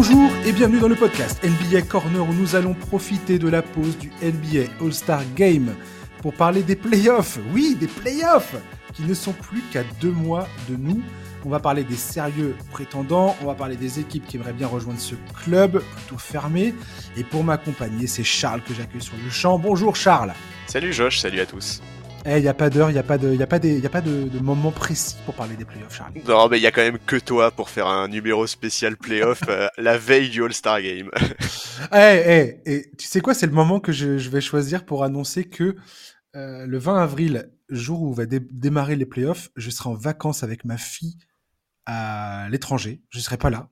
Bonjour et bienvenue dans le podcast NBA Corner où nous allons profiter de la pause du NBA All-Star Game pour parler des playoffs. Oui, des playoffs qui ne sont plus qu'à deux mois de nous. On va parler des sérieux prétendants, on va parler des équipes qui aimeraient bien rejoindre ce club plutôt fermé. Et pour m'accompagner, c'est Charles que j'accueille sur le champ. Bonjour Charles. Salut Josh, salut à tous. Eh, il n'y a pas d'heure, il n'y a pas, de, y a pas, des, y a pas de, de, moment précis pour parler des playoffs, Charles. Non, mais il y a quand même que toi pour faire un numéro spécial playoff euh, la veille du All-Star Game. Eh, eh, et tu sais quoi, c'est le moment que je, je, vais choisir pour annoncer que euh, le 20 avril, jour où va dé démarrer les playoffs, je serai en vacances avec ma fille à l'étranger. Je ne serai pas là.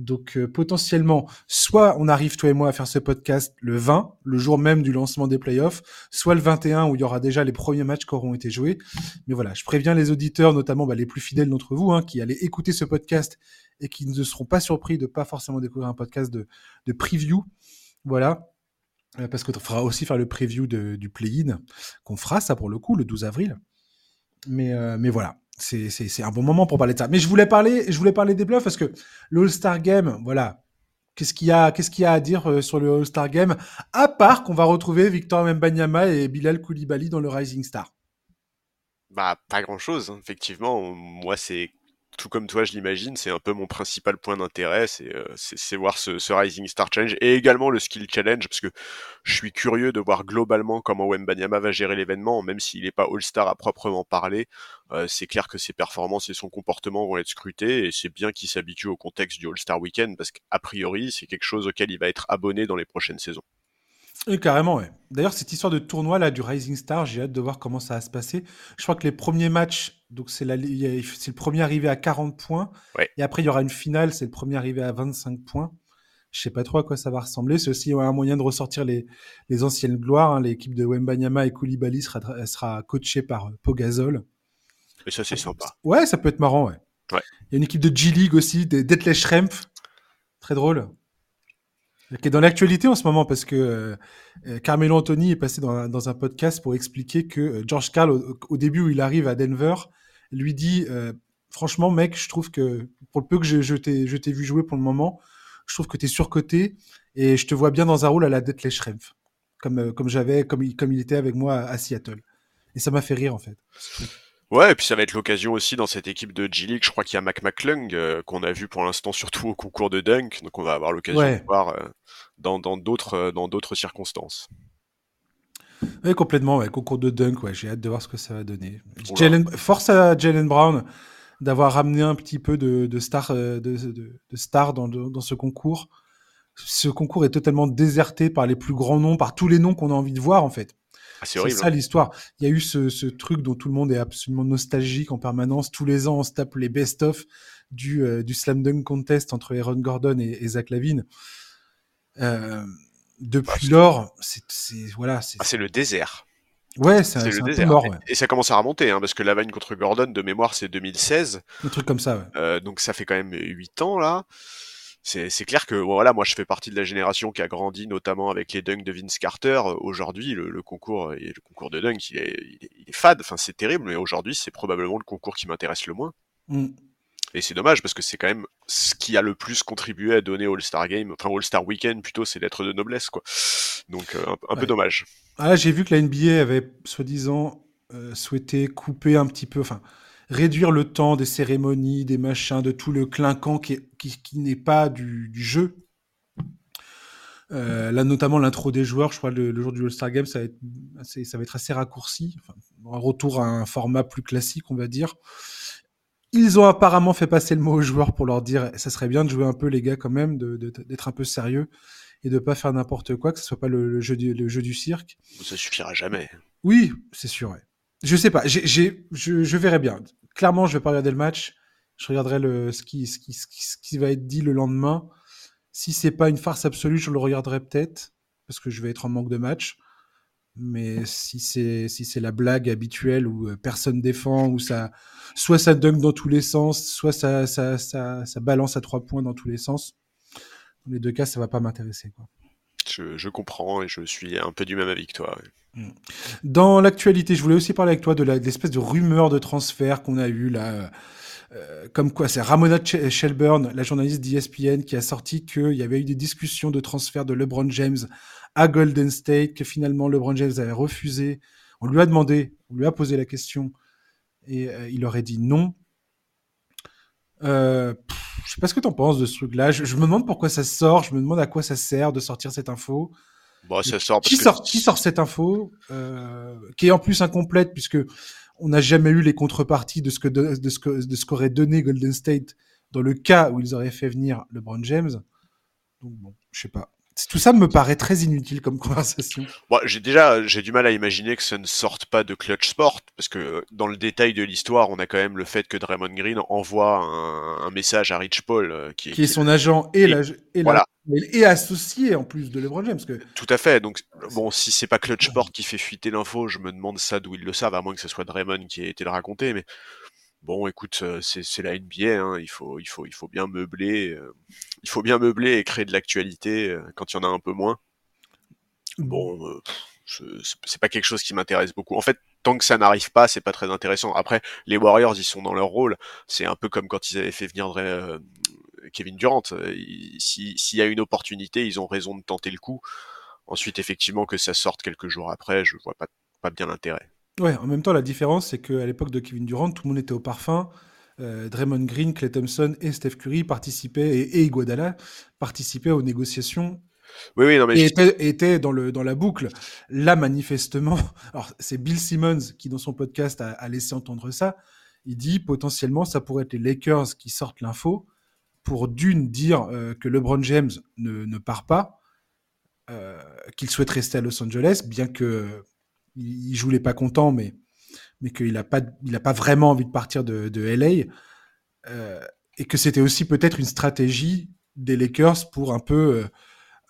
Donc euh, potentiellement, soit on arrive toi et moi à faire ce podcast le 20, le jour même du lancement des playoffs, soit le 21 où il y aura déjà les premiers matchs qui auront été joués. Mais voilà, je préviens les auditeurs, notamment bah, les plus fidèles d'entre vous, hein, qui allaient écouter ce podcast et qui ne seront pas surpris de pas forcément découvrir un podcast de, preview. Voilà. Euh, parce qu'on fera aussi faire le preview du play-in, qu'on fera ça pour le coup le 12 avril. Mais, euh, mais voilà c'est un bon moment pour parler de ça. Mais je voulais parler, je voulais parler des bluffs parce que le All-Star Game, voilà. Qu'est-ce qu'il y a, y a à dire euh, sur le All-Star Game, à part qu'on va retrouver Victor Mbanyama et Bilal Koulibaly dans le Rising Star. Bah, pas grand-chose. Hein. Effectivement, moi, c'est tout comme toi, je l'imagine, c'est un peu mon principal point d'intérêt, c'est euh, voir ce, Rising Star Challenge et également le Skill Challenge, parce que je suis curieux de voir globalement comment Wembanyama va gérer l'événement, même s'il n'est pas All-Star à proprement parler. Euh, c'est clair que ses performances et son comportement vont être scrutés, et c'est bien qu'il s'habitue au contexte du All-Star Weekend, parce qu'a priori, c'est quelque chose auquel il va être abonné dans les prochaines saisons. Et carrément, ouais. D'ailleurs, cette histoire de tournoi là du Rising Star, j'ai hâte de voir comment ça va se passer. Je crois que les premiers matchs, donc c'est le premier arrivé à 40 points, ouais. et après il y aura une finale, c'est le premier arrivé à 25 points. Je sais pas trop à quoi ça va ressembler. C'est aussi un moyen de ressortir les, les anciennes gloires. Hein. L'équipe de Wembanyama et Koulibaly sera, sera coachée par euh, Pogazol. Et ça, c'est sympa. Ouais, ça peut être marrant, ouais. ouais. Il y a une équipe de G-League aussi, des Detlef Schrempf. Très drôle qui est dans l'actualité en ce moment parce que euh, Carmelo Anthony est passé dans un, dans un, podcast pour expliquer que euh, George Karl, au, au, début où il arrive à Denver, lui dit euh, Franchement, mec, je trouve que pour le peu que je, je t'ai vu jouer pour le moment, je trouve que tu es surcoté et je te vois bien dans un rôle à la Detlef Schrempf, comme, euh, comme j'avais, comme, il, comme il était avec moi à, à Seattle. Et ça m'a fait rire en fait. Ouais, et puis ça va être l'occasion aussi dans cette équipe de G-League, je crois qu'il y a Mac McClung, euh, qu'on a vu pour l'instant surtout au concours de dunk, donc on va avoir l'occasion Ouais. de voir euh, dans dans d'autres dans d'autres circonstances. Oui, complètement, ouais. Concours de dunk, ouais. J'ai hâte de voir ce que ça va donner. Jalen, force à Jalen Brown d'avoir ramené un petit peu de, de star, euh, de, de, de star dans, ce concours. Ce concours est totalement déserté par les plus grands noms, par tous les noms qu'on a envie de voir, en fait. Ah, c'est ça l'histoire. Il y a eu ce, ce truc dont tout le monde est absolument nostalgique en permanence. Tous les ans, on se tape les best-of du, euh, du slam dunk contest entre Aaron Gordon et, et Zach Lavine. Euh, depuis lors, c'est voilà, c'est Ah, c'est le désert. ouais, c'est le désert. mort, ouais. Et ça commence à remonter, hein, parce que Lavine contre Gordon, de mémoire, c'est 2016. Un truc comme ça, ouais. Euh, donc ça fait quand même 8 ans là. C'est clair que voilà, moi je fais partie de la génération qui a grandi notamment avec les dunks de Vince Carter. Euh, Aujourd'hui, le, le concours et le concours de dunk, il est, il est, il est fade. Enfin, c'est terrible, mais aujourd'hui, c'est probablement le concours qui m'intéresse le moins. Mm. Et c'est dommage parce que c'est quand même ce qui a le plus contribué à donner All-Star Game, enfin All-Star Weekend plutôt, c'est d'être de noblesse quoi. Donc euh, un, un Ouais. peu dommage. Ah, j'ai vu que la NBA avait soi-disant euh, souhaité couper un petit peu, enfin réduire le temps des cérémonies, des machins, de tout le clinquant qui, est- qui, qui n'est pas du, du jeu. Euh, là, notamment l'intro des joueurs, je crois le, le jour du All-Star Game, ça va être assez, ça va être assez raccourci. Enfin, un retour à un format plus classique, on va dire. Ils ont apparemment fait passer le mot aux joueurs pour leur dire ça serait bien de jouer un peu, les gars, quand même, d'être un peu sérieux et de pas faire n'importe quoi, que ce soit pas le, le jeu, du, le jeu du cirque. Ça suffira jamais. Oui, c'est sûr. Ouais. Je sais pas. J'ai, j'ai, je, je verrai bien. Clairement, je vais pas regarder le match. Je regarderai le, ce, qui, ce, qui, ce, qui, ce qui va être dit le lendemain. Si c'est pas une farce absolue, je le regarderai peut-être parce que je vais être en manque de match. Mais si c'est si c'est la blague habituelle où euh, personne défend, où ça soit ça dunk dans tous les sens, soit ça ça, ça, ça balance à trois points dans tous les sens. Dans les deux cas, ça va pas m'intéresser. Quoi. Je, je comprends et je suis un peu du même avis que toi. ouais. Dans l'actualité, je voulais aussi parler avec toi de l'espèce de rumeur de transfert qu'on a eu là. euh, comme quoi, c'est Ramona Shelburne, la journaliste d'ESPN, qui a sorti qu'il y avait eu des discussions de transfert de LeBron James à Golden State, que finalement LeBron James avait refusé. On lui a demandé, on lui a posé la question, et euh, il aurait dit non. Euh, pff, je sais pas ce que t'en penses de ce truc-là. Je, je me demande pourquoi ça sort. Je me demande à quoi ça sert de sortir cette info. Bon, Et ça sort parce qui que sort, qui sort cette info, euh, qui est en plus incomplète puisque on n'a jamais eu les contreparties de ce que de, de ce que de ce qu'aurait donné Golden State dans le cas où ils auraient fait venir LeBron James. Donc bon, je sais pas. Tout ça me paraît très inutile comme conversation. Bon, j'ai déjà j'ai du mal à imaginer que ça ne sorte pas de Clutch Sport parce que euh, dans le détail de l'histoire, on a quand même le fait que Draymond Green envoie un, un message à Rich Paul euh, qui, Qui est son agent et, et- la, et, la- voilà. et associé en plus de LeBron James. Que tout à fait. Donc bon, si c'est pas Clutch Sport qui fait fuiter l'info, je me demande ça d'où ils le savent, à moins que ce soit Draymond qui ait été le raconter. Mais bon, écoute, euh, c'est la NBA. Hein, il faut il faut il faut bien meubler, euh, il faut bien meubler et créer de l'actualité euh, quand il y en a un peu moins. Bon, c'est- pas quelque chose qui m'intéresse beaucoup. En fait, tant que ça n'arrive pas, c'est pas très intéressant. Après, les Warriors, ils sont dans leur rôle. C'est un peu comme quand ils avaient fait venir Kevin Durant. S'il y a une opportunité, ils ont raison de tenter le coup. Ensuite, effectivement, que ça sorte quelques jours après, je vois pas, pas bien l'intérêt. Ouais, en même temps, la différence, c'est qu'à l'époque de Kevin Durant, tout le monde était au parfum. Euh, Draymond Green, Clay Thompson et Steph Curry participaient, et, et Iguodala participaient aux négociations Oui, oui, non, mais et je- étaient, étaient dans, le, dans la boucle. Là, manifestement, alors c'est Bill Simmons qui, dans son podcast, a, a laissé entendre ça. Il dit potentiellement, ça pourrait être les Lakers qui sortent l'info pour d'une dire euh, que LeBron James ne, ne part pas, euh, qu'il souhaite rester à Los Angeles, bien que il, joue les pas contents, mais mais qu'il n'a pas, il a pas vraiment envie de partir de, de LA, euh, et que c'était aussi peut-être une stratégie des Lakers pour un peu, euh,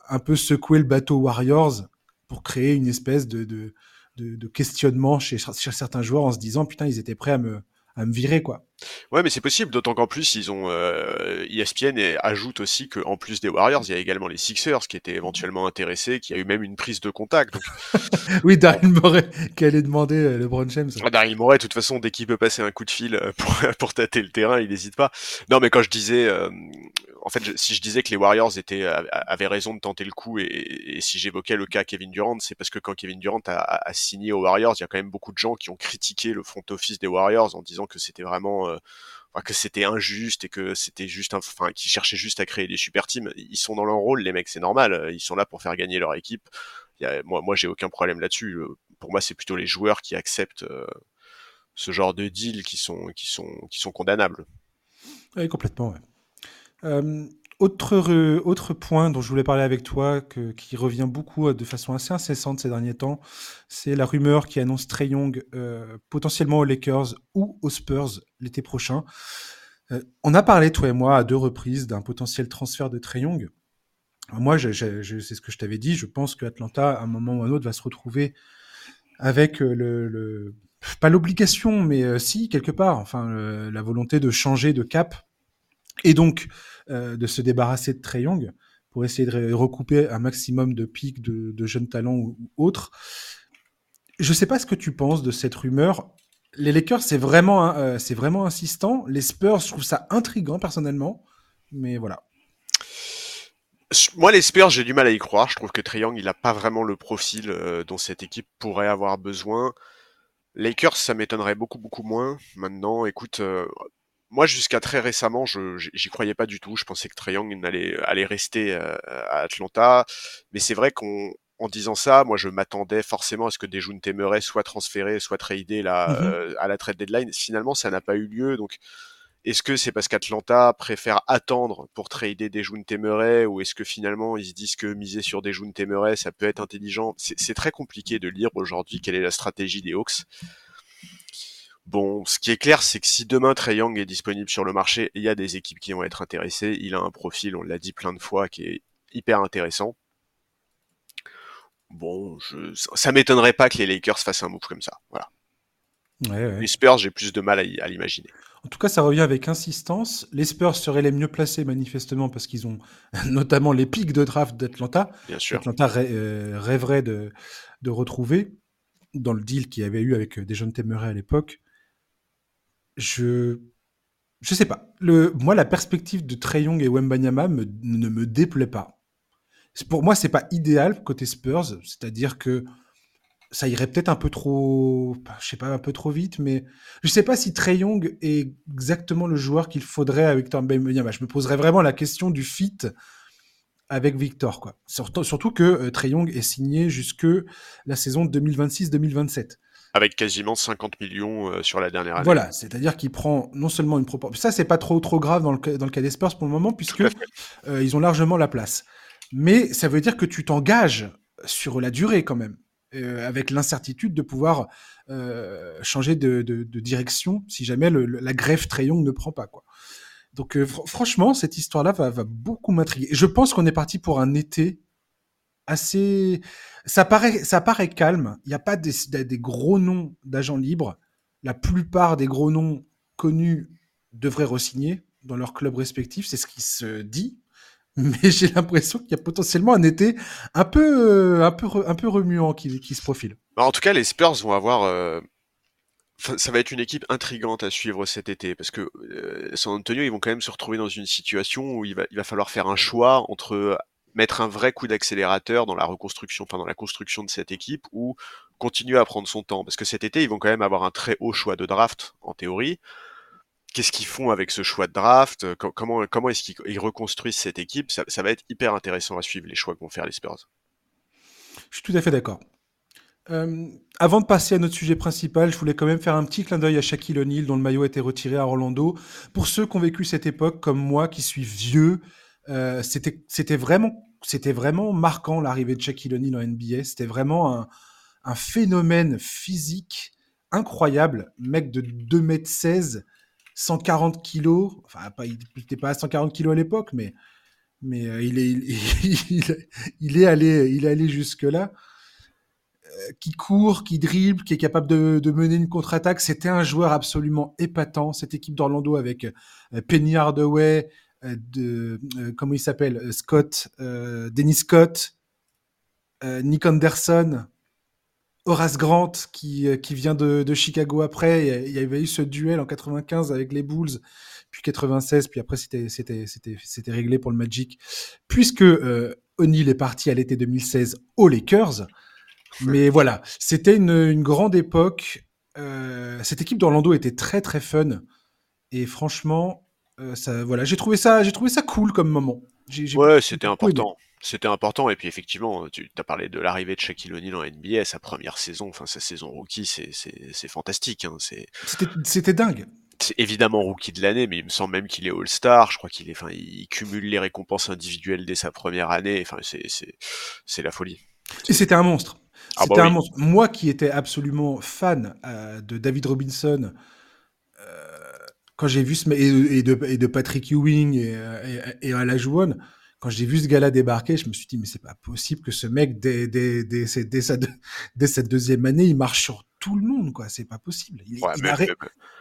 un peu secouer le bateau Warriors pour créer une espèce de, de, de, de questionnement chez, chez certains joueurs en se disant putain ils étaient prêts à me, à me virer quoi. Ouais, mais c'est possible, d'autant qu'en plus, ils ont euh, ESPN et ajoute aussi qu'en plus des Warriors, il y a également les Sixers qui étaient éventuellement intéressés, qui a eu même une prise de contact. Donc, Oui, Daryl Morey qui allait demander euh, LeBron James. Ah, Daryl Morey, de toute façon, dès qu'il peut passer un coup de fil euh, pour, pour tâter le terrain, il n'hésite pas. Non, mais quand je disais, euh, en fait, je- si je disais que les Warriors étaient avaient raison de tenter le coup, et, et si j'évoquais le cas Kevin Durant, c'est parce que quand Kevin Durant a, a- signé aux Warriors, il y a quand même beaucoup de gens qui ont critiqué le front office des Warriors en disant que c'était vraiment euh, que c'était injuste et que c'était juste enfin, qu'ils cherchaient juste à créer des super teams. Ils sont dans leur rôle, les mecs, c'est normal. Ils sont là pour faire gagner leur équipe. Y a- moi, moi, j'ai aucun problème là-dessus. Pour moi, c'est plutôt les joueurs qui acceptent euh, ce genre de deal qui sont, qui sont, qui sont condamnables. Oui, complètement. Ouais. Euh, autre, re- autre point dont je voulais parler avec toi, que- qui revient beaucoup euh, de façon assez incessante ces derniers temps, c'est la rumeur qui annonce Trey Young euh, potentiellement aux Lakers ou aux Spurs l'été prochain. Euh, on a parlé, toi et moi, à deux reprises d'un potentiel transfert de Trey Young. Alors moi, c'est ce que je t'avais dit, je pense que Atlanta, à un moment ou à un autre, va se retrouver avec euh, le, le- pas l'obligation, mais euh, si, quelque part, enfin, la volonté de changer de cap et donc euh, de se débarrasser de Trey Young pour essayer de recouper un maximum de pics de, jeunes talents ou, autres. Je sais pas ce que tu penses de cette rumeur. Les Lakers, c'est vraiment, euh, c'est vraiment insistant. Les Spurs, je trouve ça intriguant personnellement, mais voilà. Moi, les Spurs, j'ai du mal à y croire. Je trouve que Young, il a pas vraiment le profil euh, dont cette équipe pourrait avoir besoin. Lakers, ça m'étonnerait beaucoup, beaucoup moins. Maintenant, écoute, moi, jusqu'à très récemment, je j'y croyais pas du tout. Je pensais que Trae Young allait, allait rester euh, à Atlanta. Mais c'est vrai qu'en en disant ça, moi, je m'attendais forcément à ce que Dejounte Murray soit transféré, soit tradé là, Mhm. euh, à la trade deadline. Finalement, ça n'a pas eu lieu. Donc, est-ce que c'est parce qu'Atlanta préfère attendre pour trader Dejounte Murray ou est-ce que finalement ils se disent que miser sur Dejounte Murray ça peut être intelligent? C'est c'est très compliqué de lire aujourd'hui quelle est la stratégie des Hawks. Bon, ce qui est clair, c'est que si demain Trey Young est disponible sur le marché, il y a des équipes qui vont être intéressées. Il a un profil, on l'a dit plein de fois, qui est hyper intéressant. Bon, je, ça m'étonnerait pas que les Lakers fassent un move comme ça. Voilà. Ouais, ouais. Les Spurs, j'ai plus de mal à, l'imaginer. En tout cas, ça revient avec insistance. Les Spurs seraient les mieux placés manifestement parce qu'ils ont notamment les pics de draft d'Atlanta. Bien sûr. Atlanta euh, rêverait de, de retrouver dans le deal qu'il y avait eu avec euh, Dejounte Murray à l'époque. Je je sais pas. Moi, la perspective de Trey Young et Wembanyama me, ne me déplaît pas. Pour moi, c'est pas idéal côté Spurs, c'est-à-dire que ça irait peut-être un peu trop, je sais pas, un peu trop vite, mais je sais pas si Trey Young est exactement le joueur qu'il faudrait avec Victor Wembanyama. Je me poserais vraiment la question du fit avec Victor, quoi. Surtout, que euh, Trey Young est signé jusque la saison 2026-2027 avec quasiment 50 millions euh, sur la dernière année. Voilà, c'est-à-dire qu'il prend non seulement une proportion. Ça, c'est pas trop trop grave dans le, dans le cas des Spurs pour le moment, puisque euh, ils ont largement la place. Mais ça veut dire que tu t'engages sur la durée quand même, euh, avec l'incertitude de pouvoir changer de, de, de, direction si jamais le, la greffe Young ne prend pas. quoi. Donc fr franchement, cette histoire-là va, va beaucoup m'intriguer. Je pense qu'on est parti pour un été assez. Ça paraît, ça paraît calme. Il n'y a pas des, gros noms d'agents libres. La plupart des gros noms connus devraient re-signer dans leur club respectif. C'est ce qui se dit. Mais j'ai l'impression qu'il y a potentiellement un été un peu, un peu, un peu remuant qui, qui se profile. Bah, en tout cas, les Spurs vont avoir. Euh... ça va être une équipe intrigante à suivre cet été parce que euh, San Antonio, ils vont quand même se retrouver dans une situation où il va, il va falloir faire un choix entre mettre un vrai coup d'accélérateur dans la reconstruction, enfin dans la construction de cette équipe, ou continuer à prendre son temps? Parce que cet été, ils vont quand même avoir un très haut choix de draft, en théorie. Qu'est-ce qu'ils font avec ce choix de draft? Comment, comment est-ce qu'ils reconstruisent cette équipe? Ça, va être hyper intéressant à suivre les choix que vont faire les Spurs. Je suis tout à fait d'accord. Avant de passer à notre sujet principal, je voulais quand même faire un petit clin d'œil à Shaquille O'Neal, dont le maillot a été retiré à Orlando. Pour ceux qui ont vécu cette époque, comme moi, qui suis vieux, euh, c'était c'était vraiment c'était vraiment marquant l'arrivée de Shaquille O'Neal en NBA. C'était vraiment un, phénomène physique incroyable. Mec de 2 m 16, 140 kilos. Enfin, pas, il n'était pas à 140 kilos à l'époque, mais mais euh, il, est, il, est allé il est allé jusque là. Euh, qui court, qui dribble, qui est capable de, de mener une contre-attaque. C'était un joueur absolument épatant. Cette équipe d'Orlando avec Penny Hardaway, de euh, comment il s'appelle euh, Scott, Dennis Scott, Nick Anderson, Horace Grant qui, qui vient de, de, Chicago après. Il y avait eu ce duel en 95 avec les Bulls, puis 96, puis après c'était réglé pour le Magic, puisque euh, est parti à l'été 2016 aux Lakers. Mais voilà, c'était une, une, grande époque. Euh, cette équipe d'Orlando était très très fun et franchement, euh, ça, voilà, j'ai trouvé ça, j'ai trouvé ça cool comme moment. J ouais, c'était important. C'était important et puis effectivement, tu as parlé de l'arrivée de Shaquille O'Neal en NBA, sa première saison, enfin sa saison rookie, c'est fantastique. Hein, C'était dingue. C'est évidemment rookie de l'année, mais il me semble même qu'il est All-Star. Je crois qu'il est, enfin, il cumule les récompenses individuelles dès sa première année. Enfin, c'est la folie. Et c'était un monstre. Ah c'était bah un monstre. Moi qui étais absolument fan euh, de David Robinson, quand j'ai vu ce et, de, et de Patrick Ewing et, et, et Alajuwon, quand j'ai vu ce gars-là débarquer, je me suis dit mais c'est pas possible que ce mec dès, dès, dès, dès, sa, dès cette deuxième année, il marche sur tout le monde quoi. C'est pas possible. Il est, ouais, inarrê... même,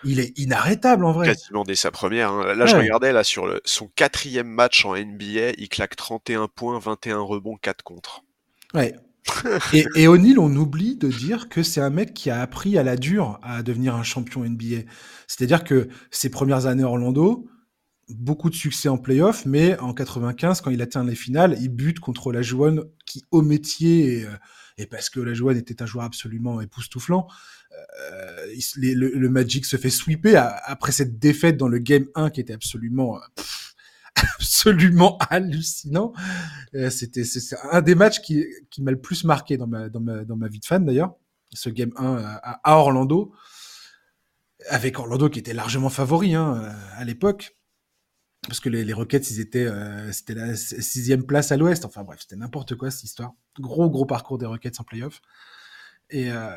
il est, inarrêtable en vrai. Quasiment dès sa première. Hein. Là, ouais. je regardais là sur le, son quatrième match en NBA, il claque 31 points, 21 rebonds, 4 contre. Ouais, et, et O'Neill, on oublie de dire que c'est un mec qui a appris à la dure à devenir un champion NBA. C'est-à-dire que ses premières années à Orlando, beaucoup de succès en playoff, mais en 95, quand il atteint les finales, il bute contre la Jouane qui, au métier, et, et parce que la Jouane était un joueur absolument époustouflant, euh, le, Magic se fait sweeper après cette défaite dans le Game 1 qui était absolument... Pff, absolument hallucinant. Euh, c'était un des matchs qui, m'a le plus marqué dans ma, vie de fan d'ailleurs. Ce game 1 à, à, Orlando, avec Orlando qui était largement favori hein, à l'époque. Parce que les, Rockets, ils étaient, euh, c'était la sixième place à l'Ouest. Enfin bref, c'était n'importe quoi cette histoire. Gros gros parcours des Rockets en playoff. Et, euh,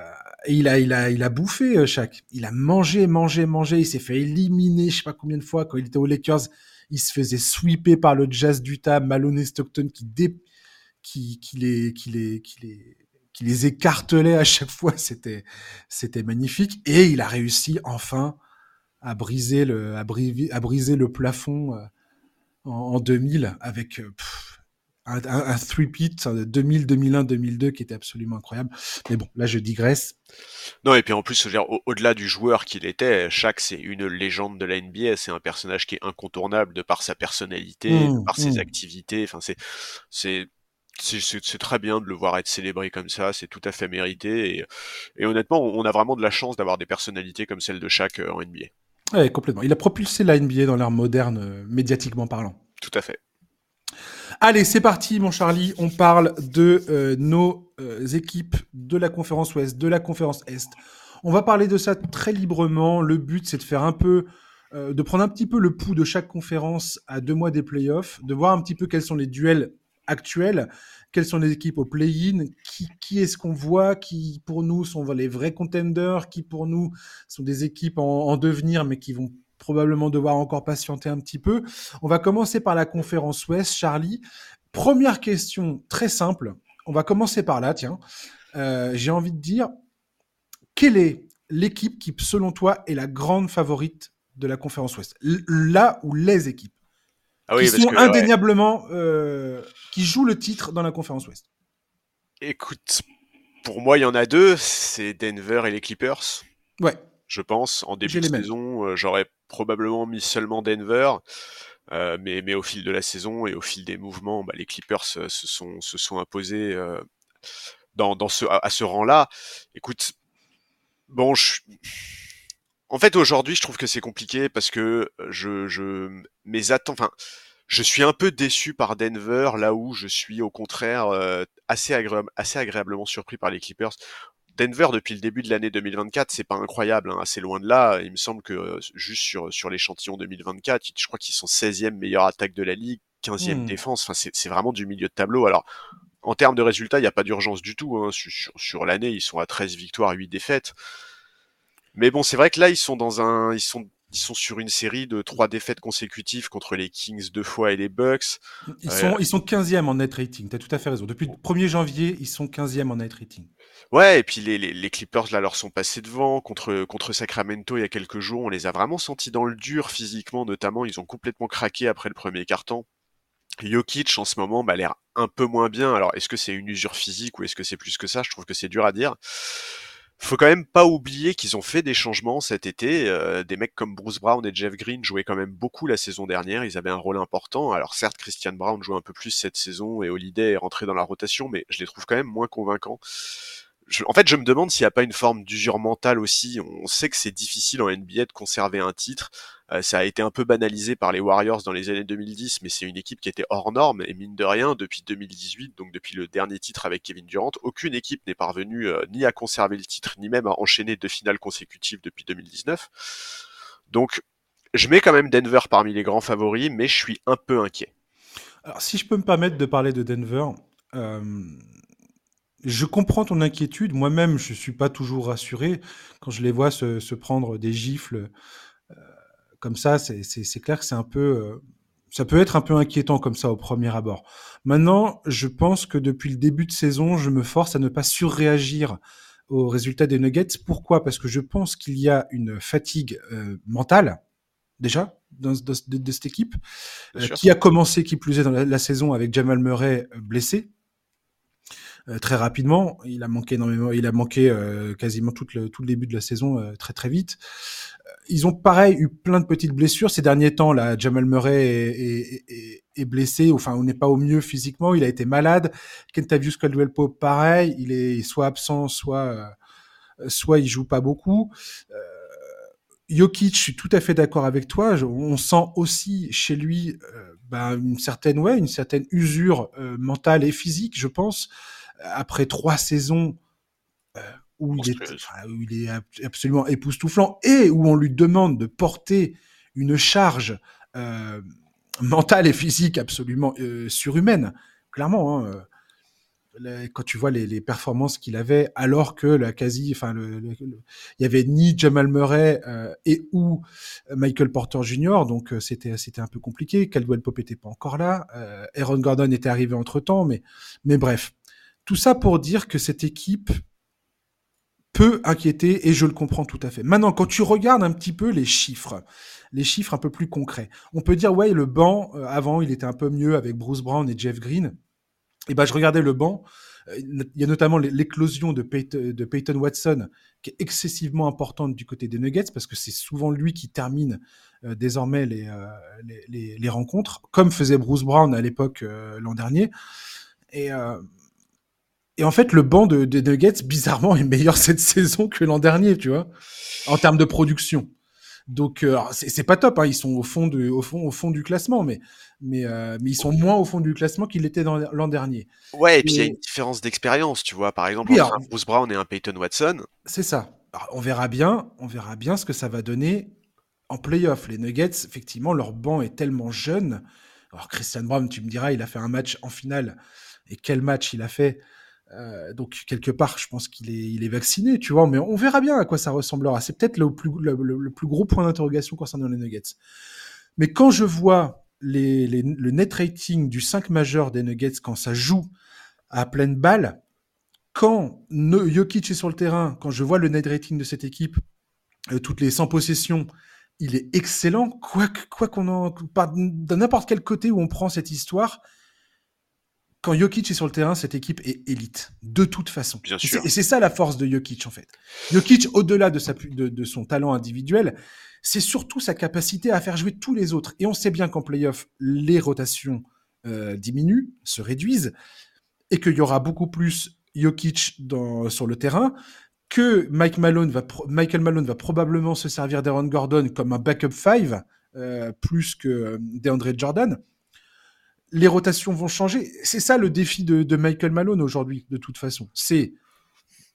il a, il a, il a bouffé euh, chaque. Il a mangé, mangé, mangé. Il s'est fait éliminer, je sais pas combien de fois quand il était aux Lakers il se faisait sweeper par le Jazz d'Utah, Malone Stockton qui, les, qui, écartelait à chaque fois. C'était, magnifique. Et il a réussi enfin à briser le, plafond euh, en, en 2000 avec, euh, un, un, three-peat 2000, 2001, 2002 qui était absolument incroyable. Mais bon, là je digresse. Non, et puis en plus, au- au-delà du joueur qu'il était, Shaq, c'est une légende de la NBA. C'est un personnage qui est incontournable de par sa personnalité, de Hum, par ses hum. activités. Enfin, c'est, c'est, très bien de le voir être célébré comme ça. C'est tout à fait mérité. Et, et honnêtement, on a vraiment de la chance d'avoir des personnalités comme celle de Shaq euh, en NBA. Ouais, complètement. Il a propulsé la NBA dans l'ère moderne, euh, médiatiquement parlant. Tout à fait. Allez, c'est parti, mon Charlie. On parle de euh, nos euh, équipes de la conférence Ouest, de la conférence Est. On va parler de ça très librement. Le but, c'est de faire un peu, euh, de prendre un petit peu le pouls de chaque conférence à deux mois des playoffs, de voir un petit peu quels sont les duels actuels, quelles sont les équipes au play-in, qui, est-ce qu'on voit, qui pour nous sont les vrais contenders, qui pour nous sont des équipes en devenir, mais qui vont probablement devoir encore patienter un petit peu. On va commencer par la conférence Ouest, Charlie. Première question très simple. On va commencer par là, tiens. Euh, J'ai envie de dire, quelle est l'équipe qui, selon toi, est la grande favorite de la conférence Ouest? Là où les équipes? Ah oui, qui parce sont que, ouais, indéniablement, euh, qui jouent le titre dans la conférence Ouest. écoute, pour moi, il y en a deux. C'est Denver et les Clippers. Ouais, je pense. En début de mêmes. saison, euh, j'aurais probablement mis seulement Denver. Euh, mais, mais au fil de la saison et au fil des mouvements, bah, les Clippers se sont, se sont imposés euh, dans, dans ce, à, ce rang-là. Écoute, bon, je... en fait aujourd'hui, je trouve que c'est compliqué parce que je, je mes attentes, enfin, je suis un peu déçu par Denver, là où je suis au contraire euh, assez, assez agréablement surpris par les Clippers. Denver depuis le début de l'année 2024, c'est pas incroyable, hein, assez loin de là. Il me semble que euh, juste sur, sur l'échantillon 2024, je crois qu'ils sont 16e meilleure attaque de la ligue, 15e Hmm. défense. Enfin, c'est c'est vraiment du milieu de tableau. Alors, en termes de résultats, il n'y a pas d'urgence du tout. Hein. Sur, sur, sur l'année, ils sont à 13 victoires, 8 défaites. Mais bon, c'est vrai que là, ils sont dans un, ils sont, ils sont sur une série de trois défaites consécutives contre les Kings deux fois et les Bucks. Ils Euh, sont, ils sont 15e en net rating. Tu as tout à fait raison. Depuis le 1er janvier, ils sont 15e en net rating. Ouais, et puis les, les, les Clippers là leur sont passés devant contre contre Sacramento il y a quelques jours. On les a vraiment sentis dans le dur physiquement, notamment. Ils ont complètement craqué après le premier carton. Jokic en ce moment bah, a l'air un peu moins bien. Alors est-ce que c'est une usure physique ou est-ce que c'est plus que ça? Je trouve que c'est dur à dire. Faut quand même pas oublier qu'ils ont fait des changements cet été. Euh, des mecs comme Bruce Brown et Jeff Green jouaient quand même beaucoup la saison dernière. Ils avaient un rôle important. Alors certes, Christian Brown joue un peu plus cette saison et Holiday est rentré dans la rotation, mais je les trouve quand même moins convaincants. En fait, je me demande s'il n'y a pas une forme d'usure mentale aussi. On sait que c'est difficile en NBA de conserver un titre. Euh, ça a été un peu banalisé par les Warriors dans les années 2010, mais c'est une équipe qui était hors norme. Et mine de rien, depuis 2018, donc depuis le dernier titre avec Kevin Durant, aucune équipe n'est parvenue euh, ni à conserver le titre, ni même à enchaîner deux finales consécutives depuis 2019. Donc, je mets quand même Denver parmi les grands favoris, mais je suis un peu inquiet. Alors, si je peux me permettre de parler de Denver, euh, je comprends ton inquiétude. Moi-même, je suis pas toujours rassuré quand je les vois se, se prendre des gifles euh, comme ça. C'est clair que c'est un peu, euh, ça peut être un peu inquiétant comme ça au premier abord. Maintenant, je pense que depuis le début de saison, je me force à ne pas surréagir aux résultats des Nuggets. Pourquoi? Parce que je pense qu'il y a une fatigue euh, mentale déjà dans, dans- de, de cette équipe euh, qui a commencé, qui plus est, dans la, la saison avec Jamal Murray euh, blessé euh, très rapidement. Il a manqué énormément, il a manqué euh, quasiment tout le, tout le début de la saison euh, très très vite. Euh, Ils ont pareil eu plein de petites blessures ces derniers temps. Là, Jamal Murray est, est, est, est blessé, enfin on n'est pas au mieux physiquement. Il a été malade. Kentavious Caldwell Pope pareil, il est soit absent, soit euh, soit il joue pas beaucoup. Jokic, je suis tout à fait d'accord avec toi. On sent aussi chez lui ben, une certaine ouais, une certaine usure euh, mentale et physique, je pense. Après trois saisons euh, où, il est, Monstrueuse. enfin, où il est ab- absolument époustouflant et où on lui demande de porter une charge euh, mentale et physique absolument euh, surhumaine, clairement. Hein, quand tu vois les, les performances qu'il avait, alors que la quasi, enfin, il y avait ni Jamal Murray euh, et ou Michael Porter Jr. Donc c'était c'était un peu compliqué. Caldwell Pope était pas encore là. Euh, Aaron Gordon était arrivé entre temps, mais mais bref, tout ça pour dire que cette équipe peut inquiéter et je le comprends tout à fait. Maintenant, quand tu regardes un petit peu les chiffres, les chiffres un peu plus concrets, on peut dire ouais le banc euh, avant il était un peu mieux avec Bruce Brown et Jeff Green. Et ben, je regardais le banc. Euh, Il y a notamment l'é- l'éclosion de Peyton, Watson, qui est excessivement importante du côté des Nuggets, parce que c'est souvent lui qui termine euh, désormais les, les, rencontres, comme faisait Bruce Brown à l'époque l'an dernier. Et, et en fait, le banc de- des Nuggets, bizarrement, est meilleur cette saison que l'an dernier, tu vois, en termes de production. Donc, euh, c'est pas top, hein, ils sont au fond, du, au, fond, au fond du classement, mais, mais, euh, mais ils sont moins au fond du classement qu'ils l'étaient l'an dernier. Ouais, et puis il y a une différence d'expérience, tu vois. Par exemple, Oui, entre alors- un Bruce Brown et un Peyton Watson, C'est ça. Alors, on verra bien, on verra bien ce que ça va donner en playoff. Les Nuggets, effectivement, leur banc est tellement jeune. Alors Christian Brown, tu me diras, il a fait un match en finale. Et quel match il a fait? Euh, Donc quelque part, je pense qu'il est, il est vacciné, tu vois. Mais on verra bien à quoi ça ressemblera. C'est peut-être le plus, le, plus gros point d'interrogation concernant les Nuggets. Mais quand je vois le net rating du 5 majeur des Nuggets quand ça joue à pleine balle, quand ne- Jokic est sur le terrain, quand je vois le net rating de cette équipe, euh, toutes les 100 possessions, il est excellent. Quoi quoi qu'on en, de n'importe quel côté où on prend cette histoire, quand Jokic est sur le terrain, cette équipe est élite, de toute façon. Bien Et sûr. c'est- Et c'est ça la force de Jokic, en fait. Jokic, au-delà de, sa, pu- de, de son talent individuel, c'est surtout sa capacité à faire jouer tous les autres. Et on sait bien qu'en playoff, les rotations euh, diminuent, se réduisent, et qu'il y aura beaucoup plus Jokic dans, sur le terrain, que Mike Malone va pro- Michael Malone va probablement se servir d'Aaron Gordon comme un backup five, euh, plus que euh, DeAndre Jordan. Les rotations vont changer. C'est ça le défi de, de Michael Malone aujourd'hui, de toute façon. C'est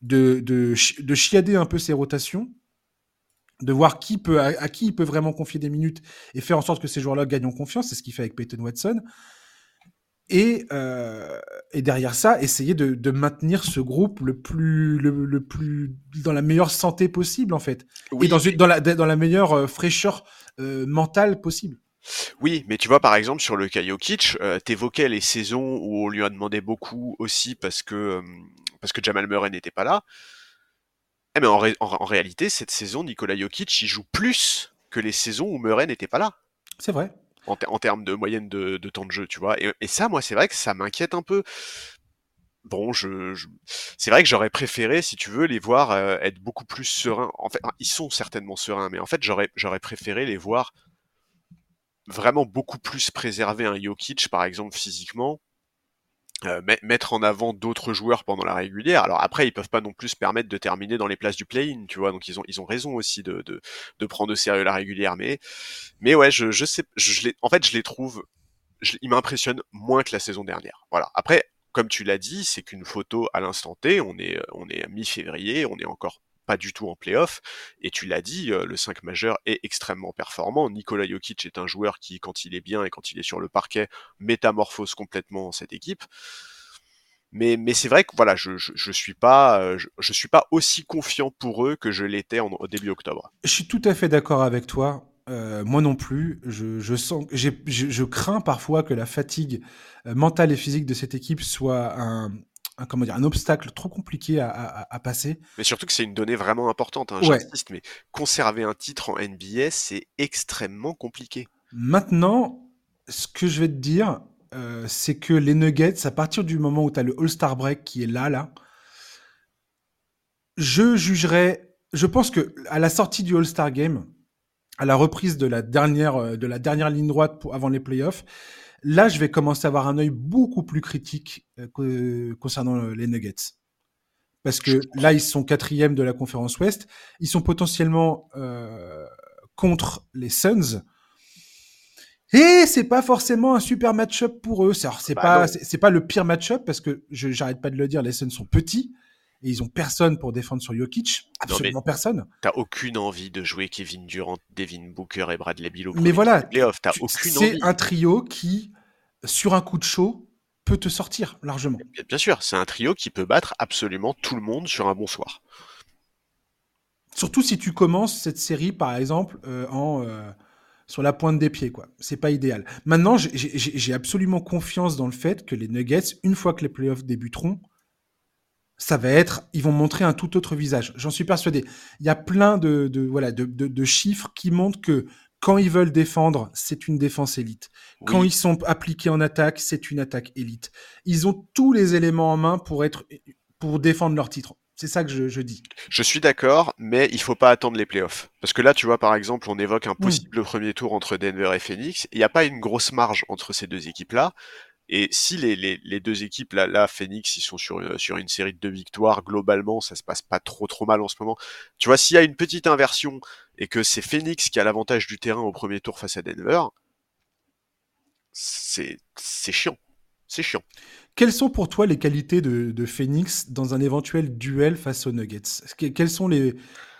de, de, chi- de chiader un peu ses rotations, de voir qui peut, à, à qui il peut vraiment confier des minutes et faire en sorte que ces joueurs-là gagnent en confiance. C'est ce qu'il fait avec Peyton Watson. Et, euh, et derrière ça, essayer de, de maintenir ce groupe le plus, le, le plus dans la meilleure santé possible, en fait. oui, et dans, une, dans, la, dans la meilleure euh, fraîcheur euh, mentale possible. Oui, mais tu vois, par exemple, sur le cas Jokic, euh, t'évoquais les saisons où on lui a demandé beaucoup aussi parce que, euh, parce que Jamal Murray n'était pas là. Eh, mais en, ré- en, en réalité, cette saison, Nikola Jokic, il joue plus que les saisons où Murray n'était pas là. C'est vrai. En, ter- en termes de moyenne de, de temps de jeu, tu vois. Et, et ça, moi, c'est vrai que ça m'inquiète un peu. Bon, je, je- c'est vrai que j'aurais préféré, si tu veux, les voir euh, être beaucoup plus sereins. En fait, ils sont certainement sereins, mais en fait, j'aurais, j'aurais préféré les voir vraiment beaucoup plus préserver un Jokic, par exemple, physiquement, euh, met- mettre en avant d'autres joueurs pendant la régulière. Alors après, ils peuvent pas non plus se permettre de terminer dans les places du play-in, tu vois. Donc ils ont ils ont raison aussi de de, de prendre au sérieux la régulière. Mais mais ouais, je je sais, je, les, en fait, je les trouve, je, ils m'impressionnent moins que la saison dernière. Voilà. Après, comme tu l'as dit, c'est qu'une photo à l'instant T. On est on est mi-février, on est encore pas du tout en playoff. Et tu l'as dit, euh, le 5 majeur est extrêmement performant. Nikola Jokic est un joueur qui, quand il est bien et quand il est sur le parquet, métamorphose complètement cette équipe. Mais, c'est vrai que voilà, je, je, suis pas, euh, je, suis pas aussi confiant pour eux que je l'étais au début octobre. Je suis tout à fait d'accord avec toi. Euh, moi non plus. Je, sens, je, crains parfois que la fatigue mentale et physique de cette équipe soit un, un, comment dire, un obstacle trop compliqué à, à- à passer. Mais surtout que c'est une donnée vraiment importante, hein, Ouais. j'insiste, mais conserver un titre en NBA, c'est extrêmement compliqué. Maintenant, ce que je vais te dire, euh, c'est que les Nuggets, à partir du moment où tu as le All-Star Break qui est là, là, je jugerais, je pense que à la sortie du All-Star Game, à la reprise de la dernière, euh, de la dernière ligne droite pour, avant les playoffs, là, je vais commencer à avoir un œil beaucoup plus critique euh, concernant euh, les Nuggets. Parce que là, ils sont quatrième de la conférence Ouest. Ils sont potentiellement euh, contre les Suns. Et c'est pas forcément un super match-up pour eux. C'est Bah pas, c'est pas le pire match-up parce que je j'arrête pas de le dire, les Suns sont petits et ils ont personne pour défendre sur Jokic, absolument personne. T'as aucune envie de jouer Kevin Durant, Devin Booker et Bradley Beal au Mais voilà, C'est un trio qui, sur un coup de chaud, peut te sortir largement. Bien- sûr, c'est un trio qui peut battre absolument tout le monde sur un bon soir. Surtout si tu commences cette série, par exemple, euh, en euh, sur la pointe des pieds, quoi. C'est pas idéal. Maintenant, j'ai absolument confiance dans le fait que les Nuggets, une fois que les playoffs débuteront, ça va être, ils vont montrer un tout autre visage. J'en suis persuadé. Il y a plein de, de voilà de, de, de chiffres qui montrent que Quand ils veulent défendre, c'est une défense élite. Quand ils sont appliqués en attaque, c'est une attaque élite. Ils ont tous les éléments en main pour être pour défendre leur titre. C'est ça que je, je dis. Je suis d'accord, mais il faut pas attendre les playoffs. Parce que là, tu vois, par exemple, on évoque un possible premier tour entre Denver et Phoenix. Il n'y a pas une grosse marge entre ces deux équipes-là. Et si les, les, les deux équipes, là, là, Phoenix, ils sont sur, euh, sur une série de deux victoires, globalement, ça se passe pas trop trop mal en ce moment. Tu vois, s'il y a une petite inversion et que c'est Phoenix qui a l'avantage du terrain au premier tour face à Denver, c'est chiant. C'est chiant. Quelles sont pour toi les qualités de, de Phoenix dans un éventuel duel face aux Nuggets? Que- Quels sont les,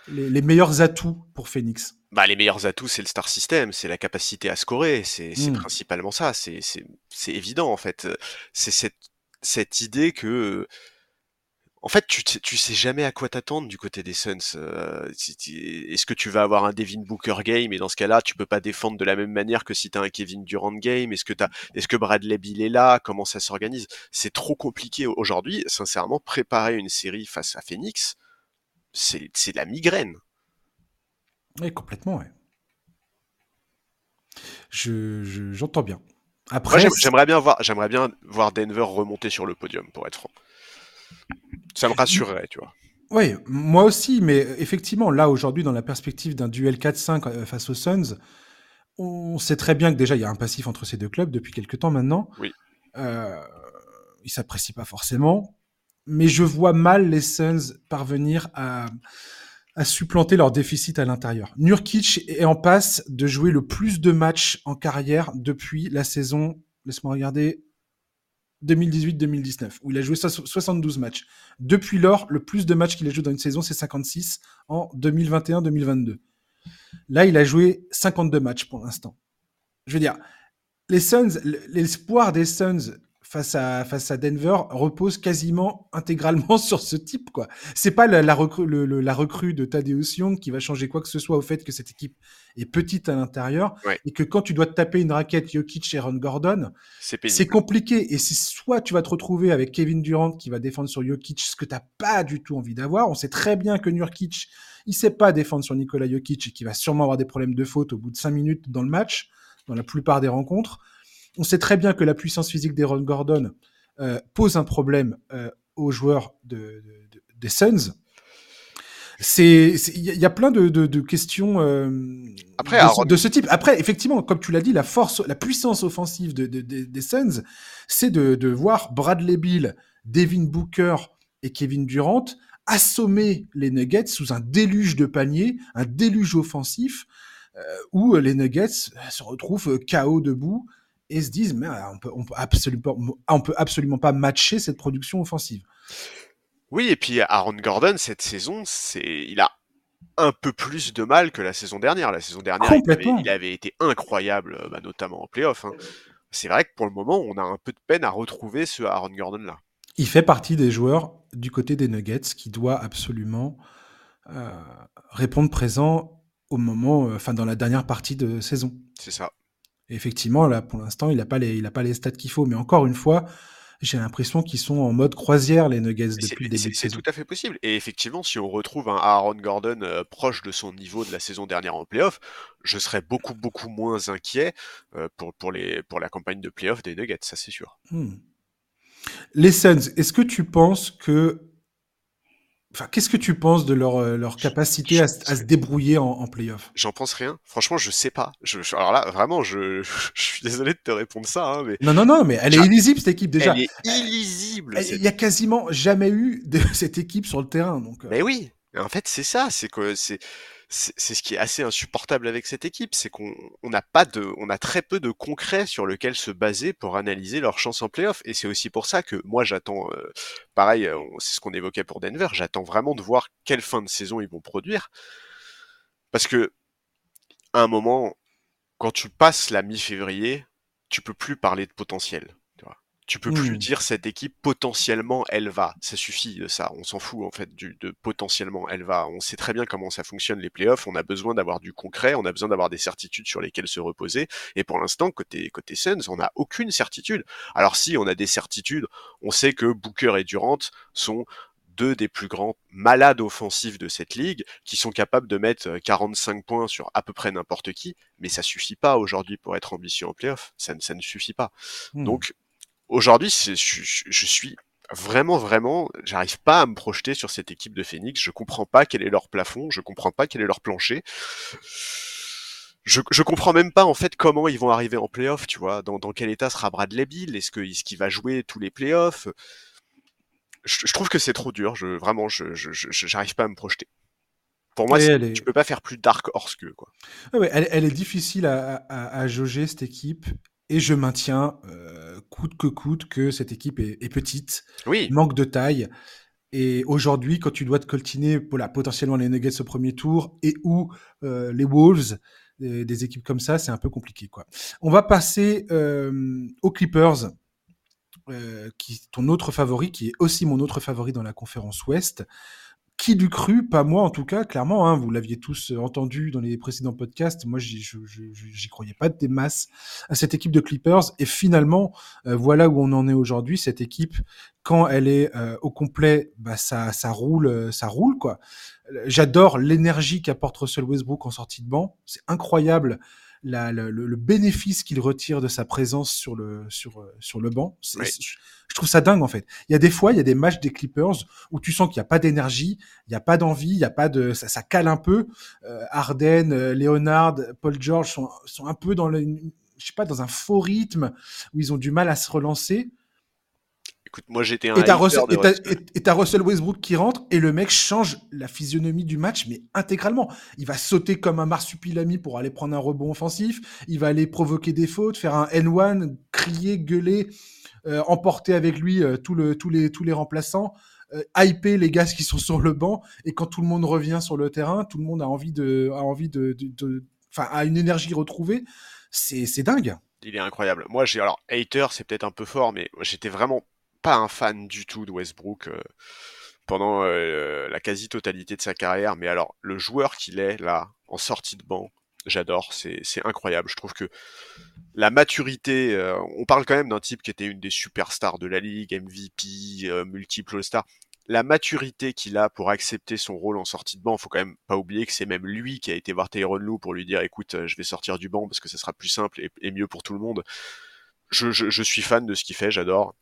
les, les meilleurs atouts pour Phoenix Bah, les meilleurs atouts, c'est le star system, c'est la capacité à scorer, c'est Hmm. principalement ça, c'est c'est c'est évident en fait. C'est cette cette idée que en fait, tu, sais- tu sais jamais à quoi t'attendre du côté des Suns. Euh, Est-ce que tu vas avoir un Devin Booker game et dans ce cas-là, tu peux pas défendre de la même manière que si t'as un Kevin Durant game Est-ce que t'as, est-ce que Bradley Bill est là Comment ça s'organise? C'est trop compliqué aujourd'hui. Sincèrement, préparer une série face à Phoenix, c'est de la migraine. Oui, complètement, ouais. Je, je- j'entends bien. Après, j'aime- j'aimerais bien voir, j'aimerais bien voir Denver remonter sur le podium, pour être franc. Ça me rassurerait, tu vois. Oui, moi aussi, mais effectivement, là, aujourd'hui, dans la perspective d'un duel 4-5 euh, face aux Suns, on sait très bien que déjà, il y a un passif entre ces deux clubs depuis quelques temps maintenant. Oui. Euh, ils s'apprécient pas forcément, mais je vois mal les Suns parvenir à, à supplanter leur déficit à l'intérieur. Nurkic est en passe de jouer le plus de matchs en carrière depuis la saison, laisse-moi regarder, 2018-2019, où il a joué so- 72 matchs. Depuis lors, le plus de matchs qu'il a joué dans une saison, c'est 56 en 2021-2022. Là, il a joué 52 matchs pour l'instant. Je veux dire, les Suns, l'espoir des Suns face à, face à Denver repose quasiment intégralement sur ce type, quoi. C'est pas la, la, recrue, le- le- la recrue de Tadeusz Young qui va changer quoi que ce soit au fait que cette équipe est petite à l'intérieur Ouais. et que quand tu dois te taper une raquette Jokic et Aaron Gordon, C'est compliqué. Et c'est soit tu vas te retrouver avec Kevin Durant qui va défendre sur Jokic, ce que tu n'as pas du tout envie d'avoir. On sait très bien que Nurkic, il sait pas défendre sur Nikola Jokic et qu'il va sûrement avoir des problèmes de faute au bout de 5 minutes dans le match, dans la plupart des rencontres. On sait très bien que la puissance physique d'Aaron Gordon euh, pose un problème euh, aux joueurs de, de- de- des Suns. C'est, il y, a- il y a plein de, questions euh, Après, de, ce- Aaron- de ce type. Après, effectivement, comme tu l'as dit, la force, la puissance offensive de, de- de- des Suns, c'est de, voir Bradley Bill, Devin Booker et Kevin Durant assommer les Nuggets sous un déluge de paniers, un déluge offensif, euh, où les Nuggets se retrouvent KO debout et se disent mais euh, on peut, on peut absolument, on peut absolument pas matcher cette production offensive. Oui, et puis Aaron Gordon, cette saison, c'est, il a un peu plus de mal que la saison dernière. La saison dernière, il avait, Complètement. il avait été incroyable, bah, notamment en playoff. hein. C'est vrai que pour le moment, on a un peu de peine à retrouver ce Aaron Gordon-là. Il fait partie des joueurs du côté des Nuggets qui doit absolument euh, répondre présent au moment, euh, enfin dans la dernière partie de saison. C'est ça. Et effectivement, là, pour l'instant, il n'a pas les, il a pas les stats qu'il faut. Mais encore une fois, j'ai l'impression qu'ils sont en mode croisière, les Nuggets, depuis le début C'est tout à fait possible. Et effectivement, si on retrouve un Aaron Gordon euh, proche de son niveau de la saison dernière en playoff, je serais beaucoup, beaucoup moins inquiet euh, pour, pour, les, pour la campagne de playoff des Nuggets, ça c'est sûr. Hmm. Les Suns, est-ce que tu penses que. Enfin, qu'est-ce que tu penses de leur, euh, leur capacité à, se débrouiller en, en playoff? J'en pense rien. Franchement, je sais pas. Je, alors là, vraiment, je, suis désolé de te répondre ça, hein, mais Non, non, non, mais elle est illisible, cette équipe, déjà. elle est illisible. Il y a quasiment jamais eu de cette équipe sur le terrain. Donc, euh, Mais oui, en fait c'est ça, c'est que c'est c'est ce qui est assez insupportable avec cette équipe, c'est qu'on on n'a pas de, on a très peu de concret sur lequel se baser pour analyser leurs chances en playoff. Et c'est aussi pour ça que moi j'attends, euh, pareil, euh, c'est ce qu'on évoquait pour Denver, j'attends vraiment de voir quelle fin de saison ils vont produire, parce que à un moment, quand tu passes la mi-février, tu peux plus parler de potentiel. Tu peux plus Hmm. dire cette équipe potentiellement elle va. Ça suffit de ça. On s'en fout en fait du de potentiellement elle va. On sait très bien comment ça fonctionne les playoffs. On a besoin d'avoir du concret. On a besoin d'avoir des certitudes sur lesquelles se reposer. Et pour l'instant côté côté Suns, on n'a aucune certitude. Alors si on a des certitudes, on sait que Booker et Durant sont deux des plus grands malades offensifs de cette ligue, qui sont capables de mettre 45 points sur à peu près n'importe qui, mais ça suffit pas aujourd'hui pour être ambitieux en playoff. Ça, ça ne suffit pas. Hmm. Donc aujourd'hui, je, je suis vraiment, vraiment, j'arrive pas à me projeter sur cette équipe de Phoenix. Je comprends pas quel est leur plafond, je comprends pas quel est leur plancher. Je, je comprends même pas en fait comment ils vont arriver en playoff, tu vois. Dans, dans quel état sera Bradley Bill Est-ce qu'il est qu'il va jouer tous les playoffs je, je, trouve que c'est trop dur. Je, vraiment, je j'arrive pas à me projeter. Pour moi, tu peux pas faire plus dark horse que quoi. Ouais, elle, elle, est difficile à, à, à, jauger cette équipe. Et je maintiens, euh, coûte que coûte, que cette équipe est, est, petite, oui. manque de taille. Et aujourd'hui, quand tu dois te coltiner pour la, potentiellement les Nuggets au premier tour et ou euh, les Wolves, des, des, équipes comme ça, c'est un peu compliqué. Quoi. On va passer euh, aux Clippers, qui ton autre favori, qui est aussi mon autre favori dans la conférence Ouest qui du cru? Pas moi en tout cas, clairement. Hein, vous l'aviez tous euh, entendu dans les précédents podcasts. Moi, j'y croyais pas des masses à cette équipe de Clippers. Et finalement, euh, voilà où on en est aujourd'hui. Cette équipe, quand elle est euh, au complet, bah, ça, ça roule, ça roule quoi. J'adore l'énergie qu'apporte Russell Westbrook en sortie de banc. C'est incroyable la, le, le, bénéfice qu'il retire de sa présence sur le, sur, euh, sur le banc. Je trouve ça dingue en fait. Il y a des fois, il y a des matchs des Clippers où tu sens qu'il n'y a pas d'énergie, il n'y a pas d'envie, il y a pas de, ça, ça cale un peu. Euh, Arden, euh, Leonard, Paul George sont, sont un peu dans le, je sais pas, dans un faux rythme où ils ont du mal à se relancer. Écoute, moi j'étais un. Et t'as Russell, Russell, Westbrook qui rentre et le mec change la physionomie du match, mais intégralement. Il va sauter comme un marsupilami pour aller prendre un rebond offensif. Il va aller provoquer des fautes, faire un N1, crier, gueuler, euh, emporter avec lui euh, tout le, tous, les, tous les remplaçants, euh, hyper les gars qui sont sur le banc. Et quand tout le monde revient sur le terrain, tout le monde a envie de, a envie de, de, enfin, a une énergie retrouvée. C'est, c'est dingue. Il est incroyable. Moi, j'ai alors hater, c'est peut-être un peu fort, mais j'étais vraiment pas un fan du tout de Westbrook euh, pendant euh, la quasi-totalité de sa carrière, mais alors le joueur qu'il est là, en sortie de banc, j'adore, c'est incroyable. Je trouve que la maturité, euh, on parle quand même d'un type qui était une des superstars de la ligue, MVP, euh, multiple All-Star. La maturité qu'il a pour accepter son rôle en sortie de banc, faut quand même pas oublier que c'est même lui qui a été voir Tyrone Lou pour lui dire écoute, je vais sortir du banc parce que ça sera plus simple et, mieux pour tout le monde. Je suis fan de ce qu'il fait, j'adore.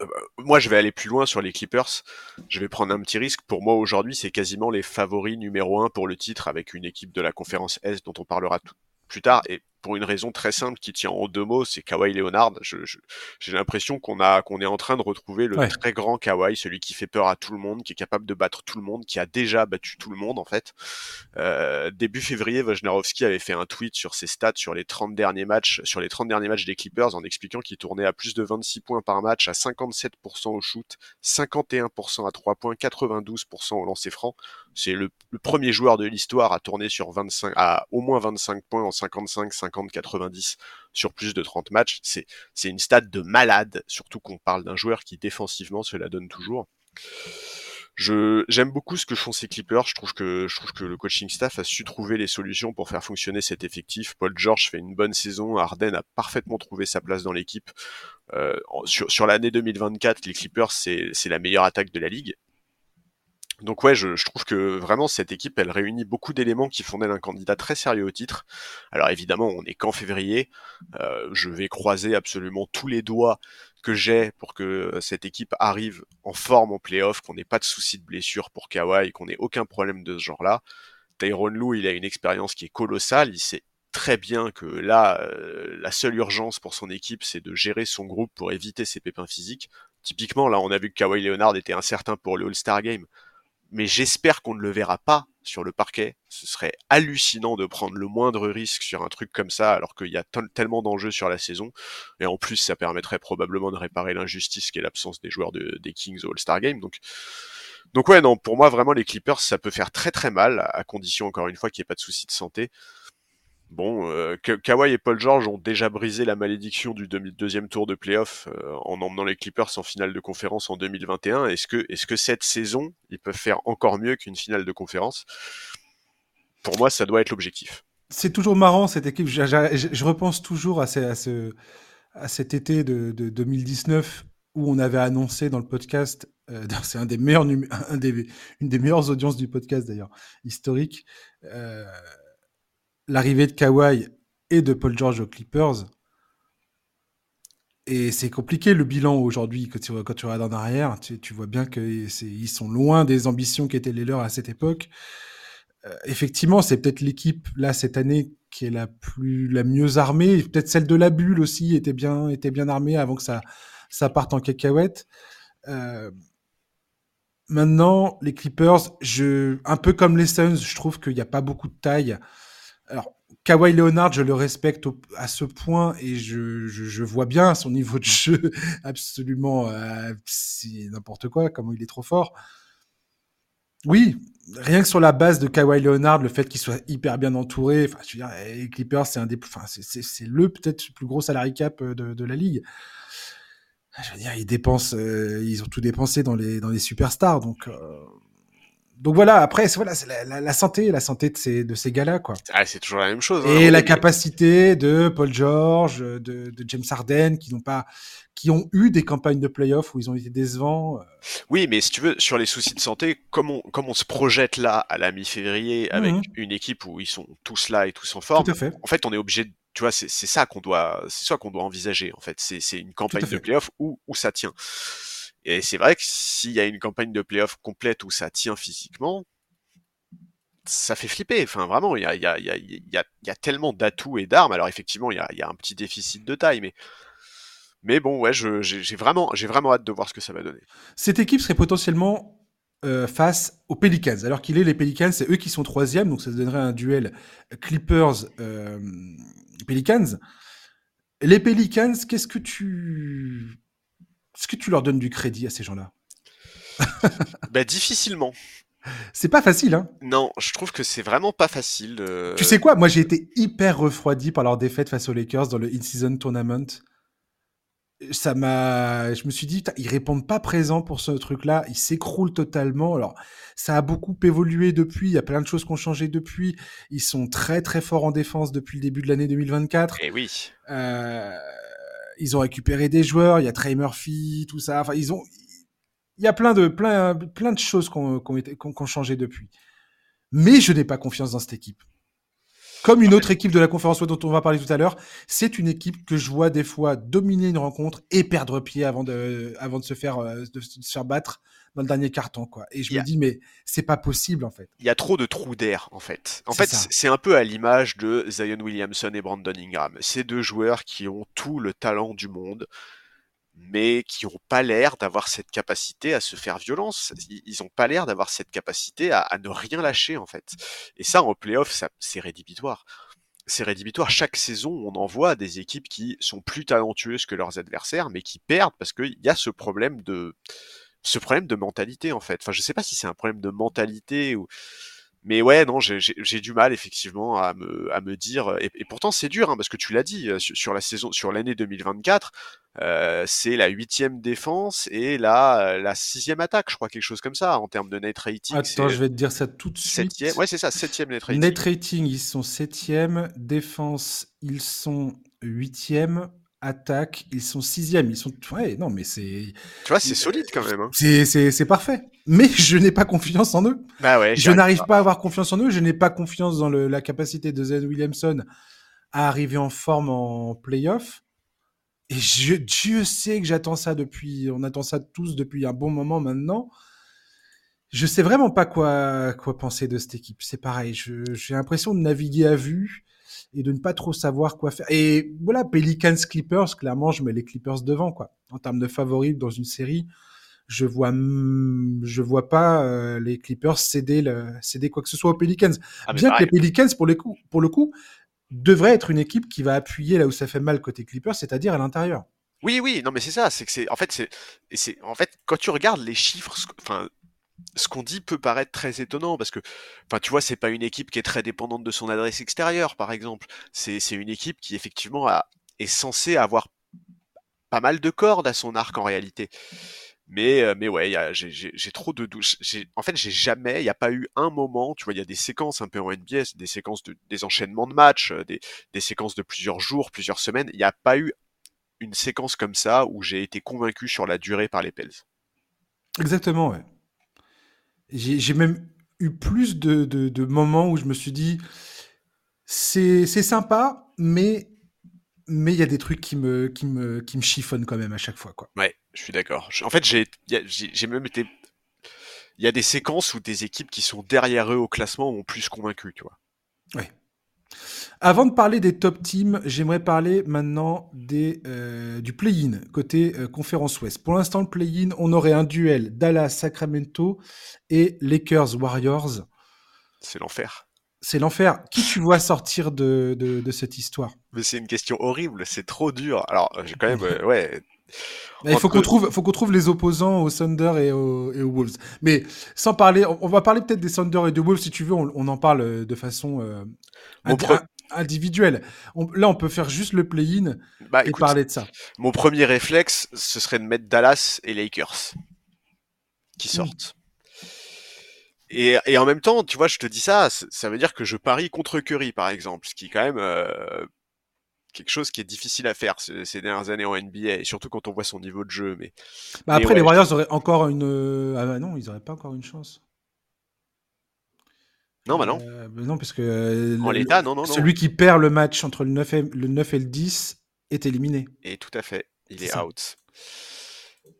Euh, moi, je vais aller plus loin sur les Clippers. Je vais prendre un petit risque. Pour moi, aujourd'hui, c'est quasiment les favoris numéro un pour le titre avec une équipe de la conférence S dont on parlera tout, plus tard. Et pour une raison très simple qui tient en deux mots, c'est Kawhi Leonard. J'ai je, j'ai l'impression qu'on a qu'on est en train de retrouver le ouais. très grand Kawhi, celui qui fait peur à tout le monde, qui est capable de battre tout le monde, qui a déjà battu tout le monde en fait. Euh, début février, Wojnarowski avait fait un tweet sur ses stats sur les 30 derniers matchs, sur les 30 derniers matchs des Clippers, en expliquant qu'il tournait à plus de 26 points par match, à 57% au shoot, 51% à 3 points, 92% au lancer franc. C'est le, le, premier joueur de l'histoire à tourner sur 25, à au moins 25 points en 55, 50, 90 sur plus de 30 matchs. C'est, une stat de malade, surtout qu'on parle d'un joueur qui défensivement se la donne toujours. J'aime beaucoup ce que font ces Clippers. Je trouve que, je trouve que le coaching staff a su trouver les solutions pour faire fonctionner cet effectif. Paul George fait une bonne saison. Harden a parfaitement trouvé sa place dans l'équipe. Euh, sur, sur l'année 2024, les Clippers, c'est la meilleure attaque de la ligue. Donc ouais, je, trouve que vraiment cette équipe, elle réunit beaucoup d'éléments qui font d'elle un candidat très sérieux au titre. Alors évidemment, on est qu'en février. Euh, je vais croiser absolument tous les doigts que j'ai pour que cette équipe arrive en forme en playoff, qu'on n'ait pas de soucis de blessure pour Kawhi, qu'on n'ait aucun problème de ce genre-là. Tyron Lou, il a une expérience qui est colossale. Il sait très bien que là, euh, la seule urgence pour son équipe, c'est de gérer son groupe pour éviter ses pépins physiques. Typiquement, là, on a vu que Kawhi Leonard était incertain pour le All-Star Game mais j'espère qu'on ne le verra pas sur le parquet. Ce serait hallucinant de prendre le moindre risque sur un truc comme ça, alors qu'il y a tellement d'enjeux sur la saison. Et en plus, ça permettrait probablement de réparer l'injustice qu'est l'absence des joueurs de, des Kings au All-Star Game. Donc, donc ouais, non, pour moi, vraiment, les Clippers, ça peut faire très très mal, à condition, encore une fois, qu'il n'y ait pas de souci de santé. Bon, euh, Kawhi et Paul George ont déjà brisé la malédiction du deuxième tour de playoff euh, en emmenant les Clippers en finale de conférence en 2021. Est-ce que, cette saison, ils peuvent faire encore mieux qu'une finale de conférence? Pour moi, ça doit être l'objectif. C'est toujours marrant cette équipe. Je, repense toujours à, ce, à, ce, à cet été de, de, 2019 où on avait annoncé dans le podcast Euh, c'est une des meilleures audiences du podcast d'ailleurs, historique. L'arrivée de Kawhi et de Paul George aux Clippers. Et c'est compliqué le bilan aujourd'hui quand tu, regardes en arrière. Tu, vois bien qu'ils sont loin des ambitions qui étaient les leurs à cette époque. Euh, effectivement, c'est peut-être l'équipe là cette année qui est la plus la mieux armée. Peut-être celle de la bulle aussi était bien était bien armée avant que ça ça parte en cacahuète. Euh, maintenant, les Clippers, je un peu comme les Suns, je trouve qu'il n'y a pas beaucoup de taille. Alors Kawhi Leonard, je le respecte à ce point et je, vois bien son niveau de jeu absolument euh, n'importe quoi, comment il est trop fort. Oui, rien que sur la base de Kawhi Leonard, le fait qu'il soit hyper bien entouré, enfin, je veux dire, les Clippers, c'est un des, enfin, c'est le peut-être plus gros salary cap euh, de, de, la ligue. Je veux dire, ils dépensent, euh, ils ont tout dépensé dans les dans les superstars, donc donc voilà, après, c'est voilà, la, la, santé, la santé de ces, de ces gars-là, quoi. Ah, c'est toujours la même chose. Hein, et la capacité de Paul George, de, de James Harden, qui n'ont pas, qui ont eu des campagnes de playoffs où ils ont été décevants. Euh. Oui, mais si tu veux, sur les soucis de santé, comme on, comme on se projette là à la mi-février avec mhm. une équipe où ils sont tous là et tous en forme, fait. en fait, on est obligé de tu vois, c'est ça qu'on doit, c'est ça qu'on doit envisager en fait. C'est une campagne de playoffs où, où ça tient. Et c'est vrai que s'il y a une campagne de playoff complète où ça tient physiquement, ça fait flipper. Enfin, vraiment, il y a, tellement d'atouts et d'armes. Alors, effectivement, il y a, un petit déficit de taille, mais. Mais bon, ouais, j'ai vraiment, vraiment hâte de voir ce que ça va donner. Cette équipe serait potentiellement euh, face aux Pelicans. Alors qu'il est les Pelicans, c'est eux qui sont troisième, donc ça donnerait un duel Clippers-Pelicans. les Pelicans, qu'est-ce que tu est-ce que tu leur donnes du crédit à ces gens-là? Bah difficilement. C'est pas facile, hein Non, je trouve que c'est vraiment pas facile. Euh. Tu sais quoi? Moi, j'ai été hyper refroidi par leur défaite face aux Lakers dans le in-season tournament. Ça m'a, je me suis dit, ils répondent pas présents pour ce truc-là, ils s'écroulent totalement. Alors, ça a beaucoup évolué depuis, il y a plein de choses qui ont changé depuis. Ils sont très très forts en défense depuis le début de l'année 2024. Et eh oui. Euh ils ont récupéré des joueurs, il y a Trey Murphy, tout ça. Enfin, ils ont, il y a plein de, plein, plein de choses qui ont, changé depuis. Mais je n'ai pas confiance dans cette équipe. Comme une autre équipe de la conférence dont on va parler tout à l'heure, c'est une équipe que je vois des fois dominer une rencontre et perdre pied avant de, avant de se faire, euh, de se faire battre dans le dernier carton, quoi. Et je me dis, mais c'est pas possible, en fait. Il y a trop de trous d'air, en fait. En fait, c'est un peu à l'image de Zion Williamson et Brandon Ingram. Ces deux joueurs qui ont tout le talent du monde, mais qui n'ont pas l'air d'avoir cette capacité à se faire violence. Ils n'ont pas l'air d'avoir cette capacité à, ne rien lâcher, en fait. Et ça, en playoff, c'est rédhibitoire c'est rédhibitoire. Chaque saison, on en voit des équipes qui sont plus talentueuses que leurs adversaires, mais qui perdent parce qu'il y a ce problème de, ce problème de mentalité en fait. Enfin, je sais pas si c'est un problème de mentalité ou mais ouais, non, j'ai du mal effectivement à me, à me dire. Et, pourtant, c'est dur hein, parce que tu l'as dit euh, sur, la saison, sur l'année 2024, euh, c'est la huitième défense et la la sixième attaque, je crois quelque chose comme ça en termes de net rating. Attends, je vais te dire ça tout de suite. Septième, ouais, c'est ça, septième net rating. Net rating, ils sont septième. Défense, ils sont huitième attaque, ils sont sixième. Ils sont. Ouais, non, mais c'est. Tu vois, c'est solide quand même. Hein. C'est parfait. Mais je n'ai pas confiance en eux. Bah ouais. Je n'arrive pas. à avoir confiance en eux. Je n'ai pas confiance dans le, la capacité de Zen Williamson à arriver en forme en playoff. Et je, Dieu sait que j'attends ça depuis. On attend ça tous depuis un bon moment maintenant. Je sais vraiment pas quoi quoi penser de cette équipe. C'est pareil. J'ai l'impression de naviguer à vue et de ne pas trop savoir quoi faire. Et voilà, Pelicans Clippers, clairement, je mets les Clippers devant, quoi. En termes de favoris dans une série, je vois, je vois pas euh, les Clippers céder, le, céder quoi que ce soit aux Pelicans. Ah, Bien que les Pelicans, pour, les coups, pour le coup, devraient être une équipe qui va appuyer là où ça fait mal côté Clippers, c'est-à-dire à, l'intérieur. Oui, oui, non, mais c'est ça. C'est que c'est, en fait, c'est, c'est, en fait, quand tu regardes les chiffres, enfin, ce qu'on dit peut paraître très étonnant parce que, enfin, tu vois, c'est pas une équipe qui est très dépendante de son adresse extérieure, par exemple. C'est une équipe qui effectivement est censée avoir pas mal de cordes à son arc en réalité. Mais, euh, mais ouais, j'ai trop de doutes. En fait, j'ai jamais, il n'y a pas eu un moment, tu vois, il y a des séquences un peu en NBA, des séquences de, des enchaînements de matchs, euh, des, des séquences de plusieurs jours, plusieurs semaines. Il n'y a pas eu une séquence comme ça où j'ai été convaincu sur la durée par les Pels. Exactement, ouais. J'ai même eu plus de, de, de, moments où je me suis dit, c'est sympa, mais mais il y a des trucs qui me, qui, me, qui me chiffonnent quand même à chaque fois. Quoi. Ouais, je suis d'accord. En fait, j'ai même été. Il y a des séquences où des équipes qui sont derrière eux au classement m'ont plus convaincu, tu vois. Ouais. Avant de parler des top teams, j'aimerais parler maintenant des, euh, du play-in, côté euh, conférence Ouest. Pour l'instant, le play-in, on aurait un duel Dallas-Sacramento et Lakers-Warriors. C'est l'enfer. C'est l'enfer. Qui tu vois sortir de, de, de cette histoire? Mais c'est une question horrible, c'est trop dur. Alors, j'ai quand même, euh, ouais. Il faut qu'on trouve, faut qu'on trouve les opposants aux Thunder et aux, et aux, Wolves. Mais sans parler, on, va parler peut-être des Thunder et des Wolves si tu veux. On, on en parle de façon euh, individuelle. là, on peut faire juste le play-in bah, et parler de ça. Mon premier réflexe, ce serait de mettre Dallas et Lakers qui sortent. Et, et, en même temps, tu vois, je te dis ça, ça veut dire que je parie contre Curry, par exemple, ce qui est quand même euh, quelque chose qui est difficile à faire ces, dernières années en NBA, et surtout quand on voit son niveau de jeu. Mais bah après, les Warriors auraient encore une. Euh, ah bah non, ils n'auraient pas encore une chance. Non, bah non. Euh, bah non, parce que. Euh, en l'état, non, non, non. Celui qui perd le match entre le 9 et le, 9 et le 10 est éliminé. Et tout à fait, il est, out.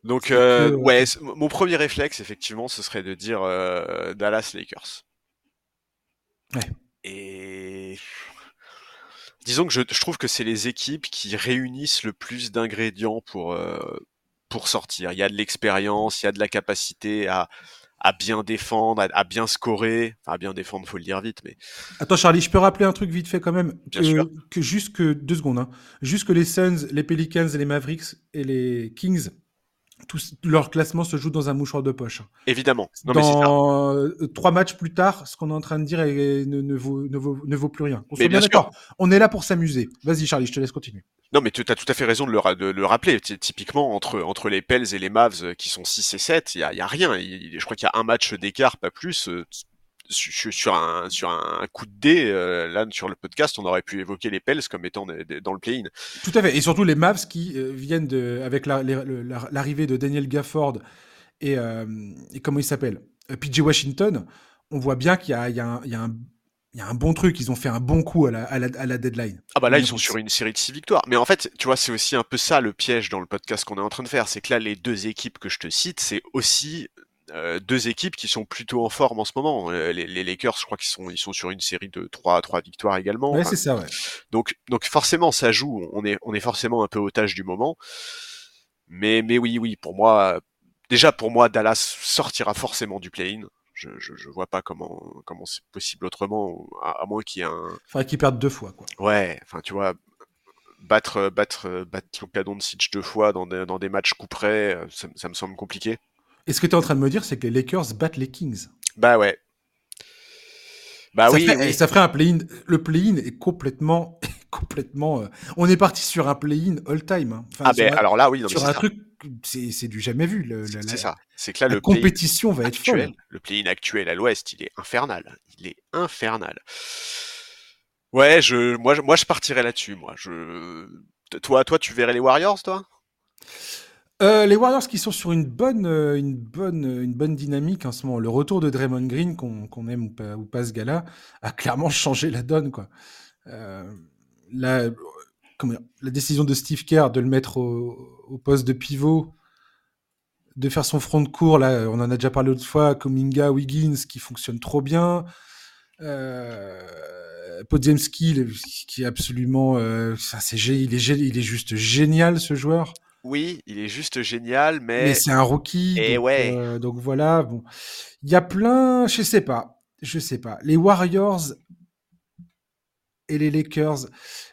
Donc, euh, ouais, mon premier réflexe, effectivement, ce serait de dire Dallas Lakers. Ouais. Et disons que je, trouve que c'est les équipes qui réunissent le plus d'ingrédients pour, euh, pour sortir. Il y a de l'expérience, il y a de la capacité à, à bien défendre, à, bien scorer. Enfin, à bien défendre, faut le dire vite, mais. Attends, Charlie, je peux rappeler un truc vite fait quand même. Bien que, sûr. que juste que deux secondes, hein. juste que les Suns, les Pelicans les Mavericks et les Kings leur classement se joue dans un mouchoir de poche. Évidemment. dans euh, trois matchs plus tard, ce qu'on est en train de dire ne, vaut, ne, vaut, plus rien. On bien, d'accord. On est là pour s'amuser. Vas-y, Charlie, je te laisse continuer. Non, mais tu as tout à fait raison de le, de le rappeler. Typiquement, entre, entre les Pels et les Mavs euh, qui sont 6 et 7, il n'y a, y a, rien. je crois qu'il y a un match d'écart, pas plus. Sur un, sur un coup de dé, euh, là sur le podcast, on aurait pu évoquer les Pels comme étant dans le play-in. Tout à fait, et surtout les Mavs qui euh, viennent de, avec l'arrivée de Daniel Gafford et, euh, et comment il s'appelle, PJ Washington, on voit bien qu'il y a, il y, a un, il y, a un, il y a un bon truc, ils ont fait un bon coup à la, à la, à la deadline. Ah bah là ils sont sur une série de six victoires. Mais en fait, tu vois, c'est aussi un peu ça le piège dans le podcast qu'on est en train de faire, c'est que là les deux équipes que je te cite, c'est aussi euh, deux équipes qui sont plutôt en forme en ce moment. Euh, les, les, Lakers, je crois qu'ils sont, ils sont sur une série de 3 trois victoires également. Ouais, c'est ça, ouais. Donc, donc forcément, ça joue. On est, on est forcément un peu otage du moment. Mais, mais oui, oui, pour moi, déjà pour moi, Dallas sortira forcément du play-in. Je, je, je, vois pas comment, comment c'est possible autrement, à, moins qu'il y ait un. Enfin, qu'il perde deux fois, quoi. Ouais, enfin, tu vois, battre, battre, battre Luka Doncic deux fois dans des, dans des matchs coup près, ça, ça me semble compliqué. Et ce que tu es en train de me dire, c'est que les Lakers battent les Kings. Bah ouais. Bah ça oui, Et ça ferait un play-in. Le play-in est complètement, complètement. Euh, on est parti sur un play-in all-time. Hein. ah ben alors là oui, non, sur un truc, c'est du jamais vu. C'est ça. C'est que là la le compétition va être folle. Le play-in actuel à l'Ouest, il est infernal. Il est infernal. Ouais, je, moi, moi, je partirais là-dessus. Moi, je, toi, toi, tu verrais les Warriors, toi? Euh, les Warriors qui sont sur une bonne, euh, une bonne, une bonne dynamique en ce moment. Le retour de Draymond Green, qu'on aime ou pas, ou pas, ce gars-là, a clairement changé la donne. Quoi. Euh, la, comment la décision de Steve Kerr de le mettre au, poste de pivot, de faire son front de cours, là, on en a déjà parlé l'autre fois, Kuminga, Wiggins, qui fonctionne trop bien. Euh, Podziemski, qui est absolument, c'est, il est, il est juste génial ce joueur. Oui, il est juste génial, mais. Mais c'est un rookie. Et donc, ouais. Euh, donc voilà, bon. Il y a plein, je sais pas, je sais pas. Les Warriors et les Lakers,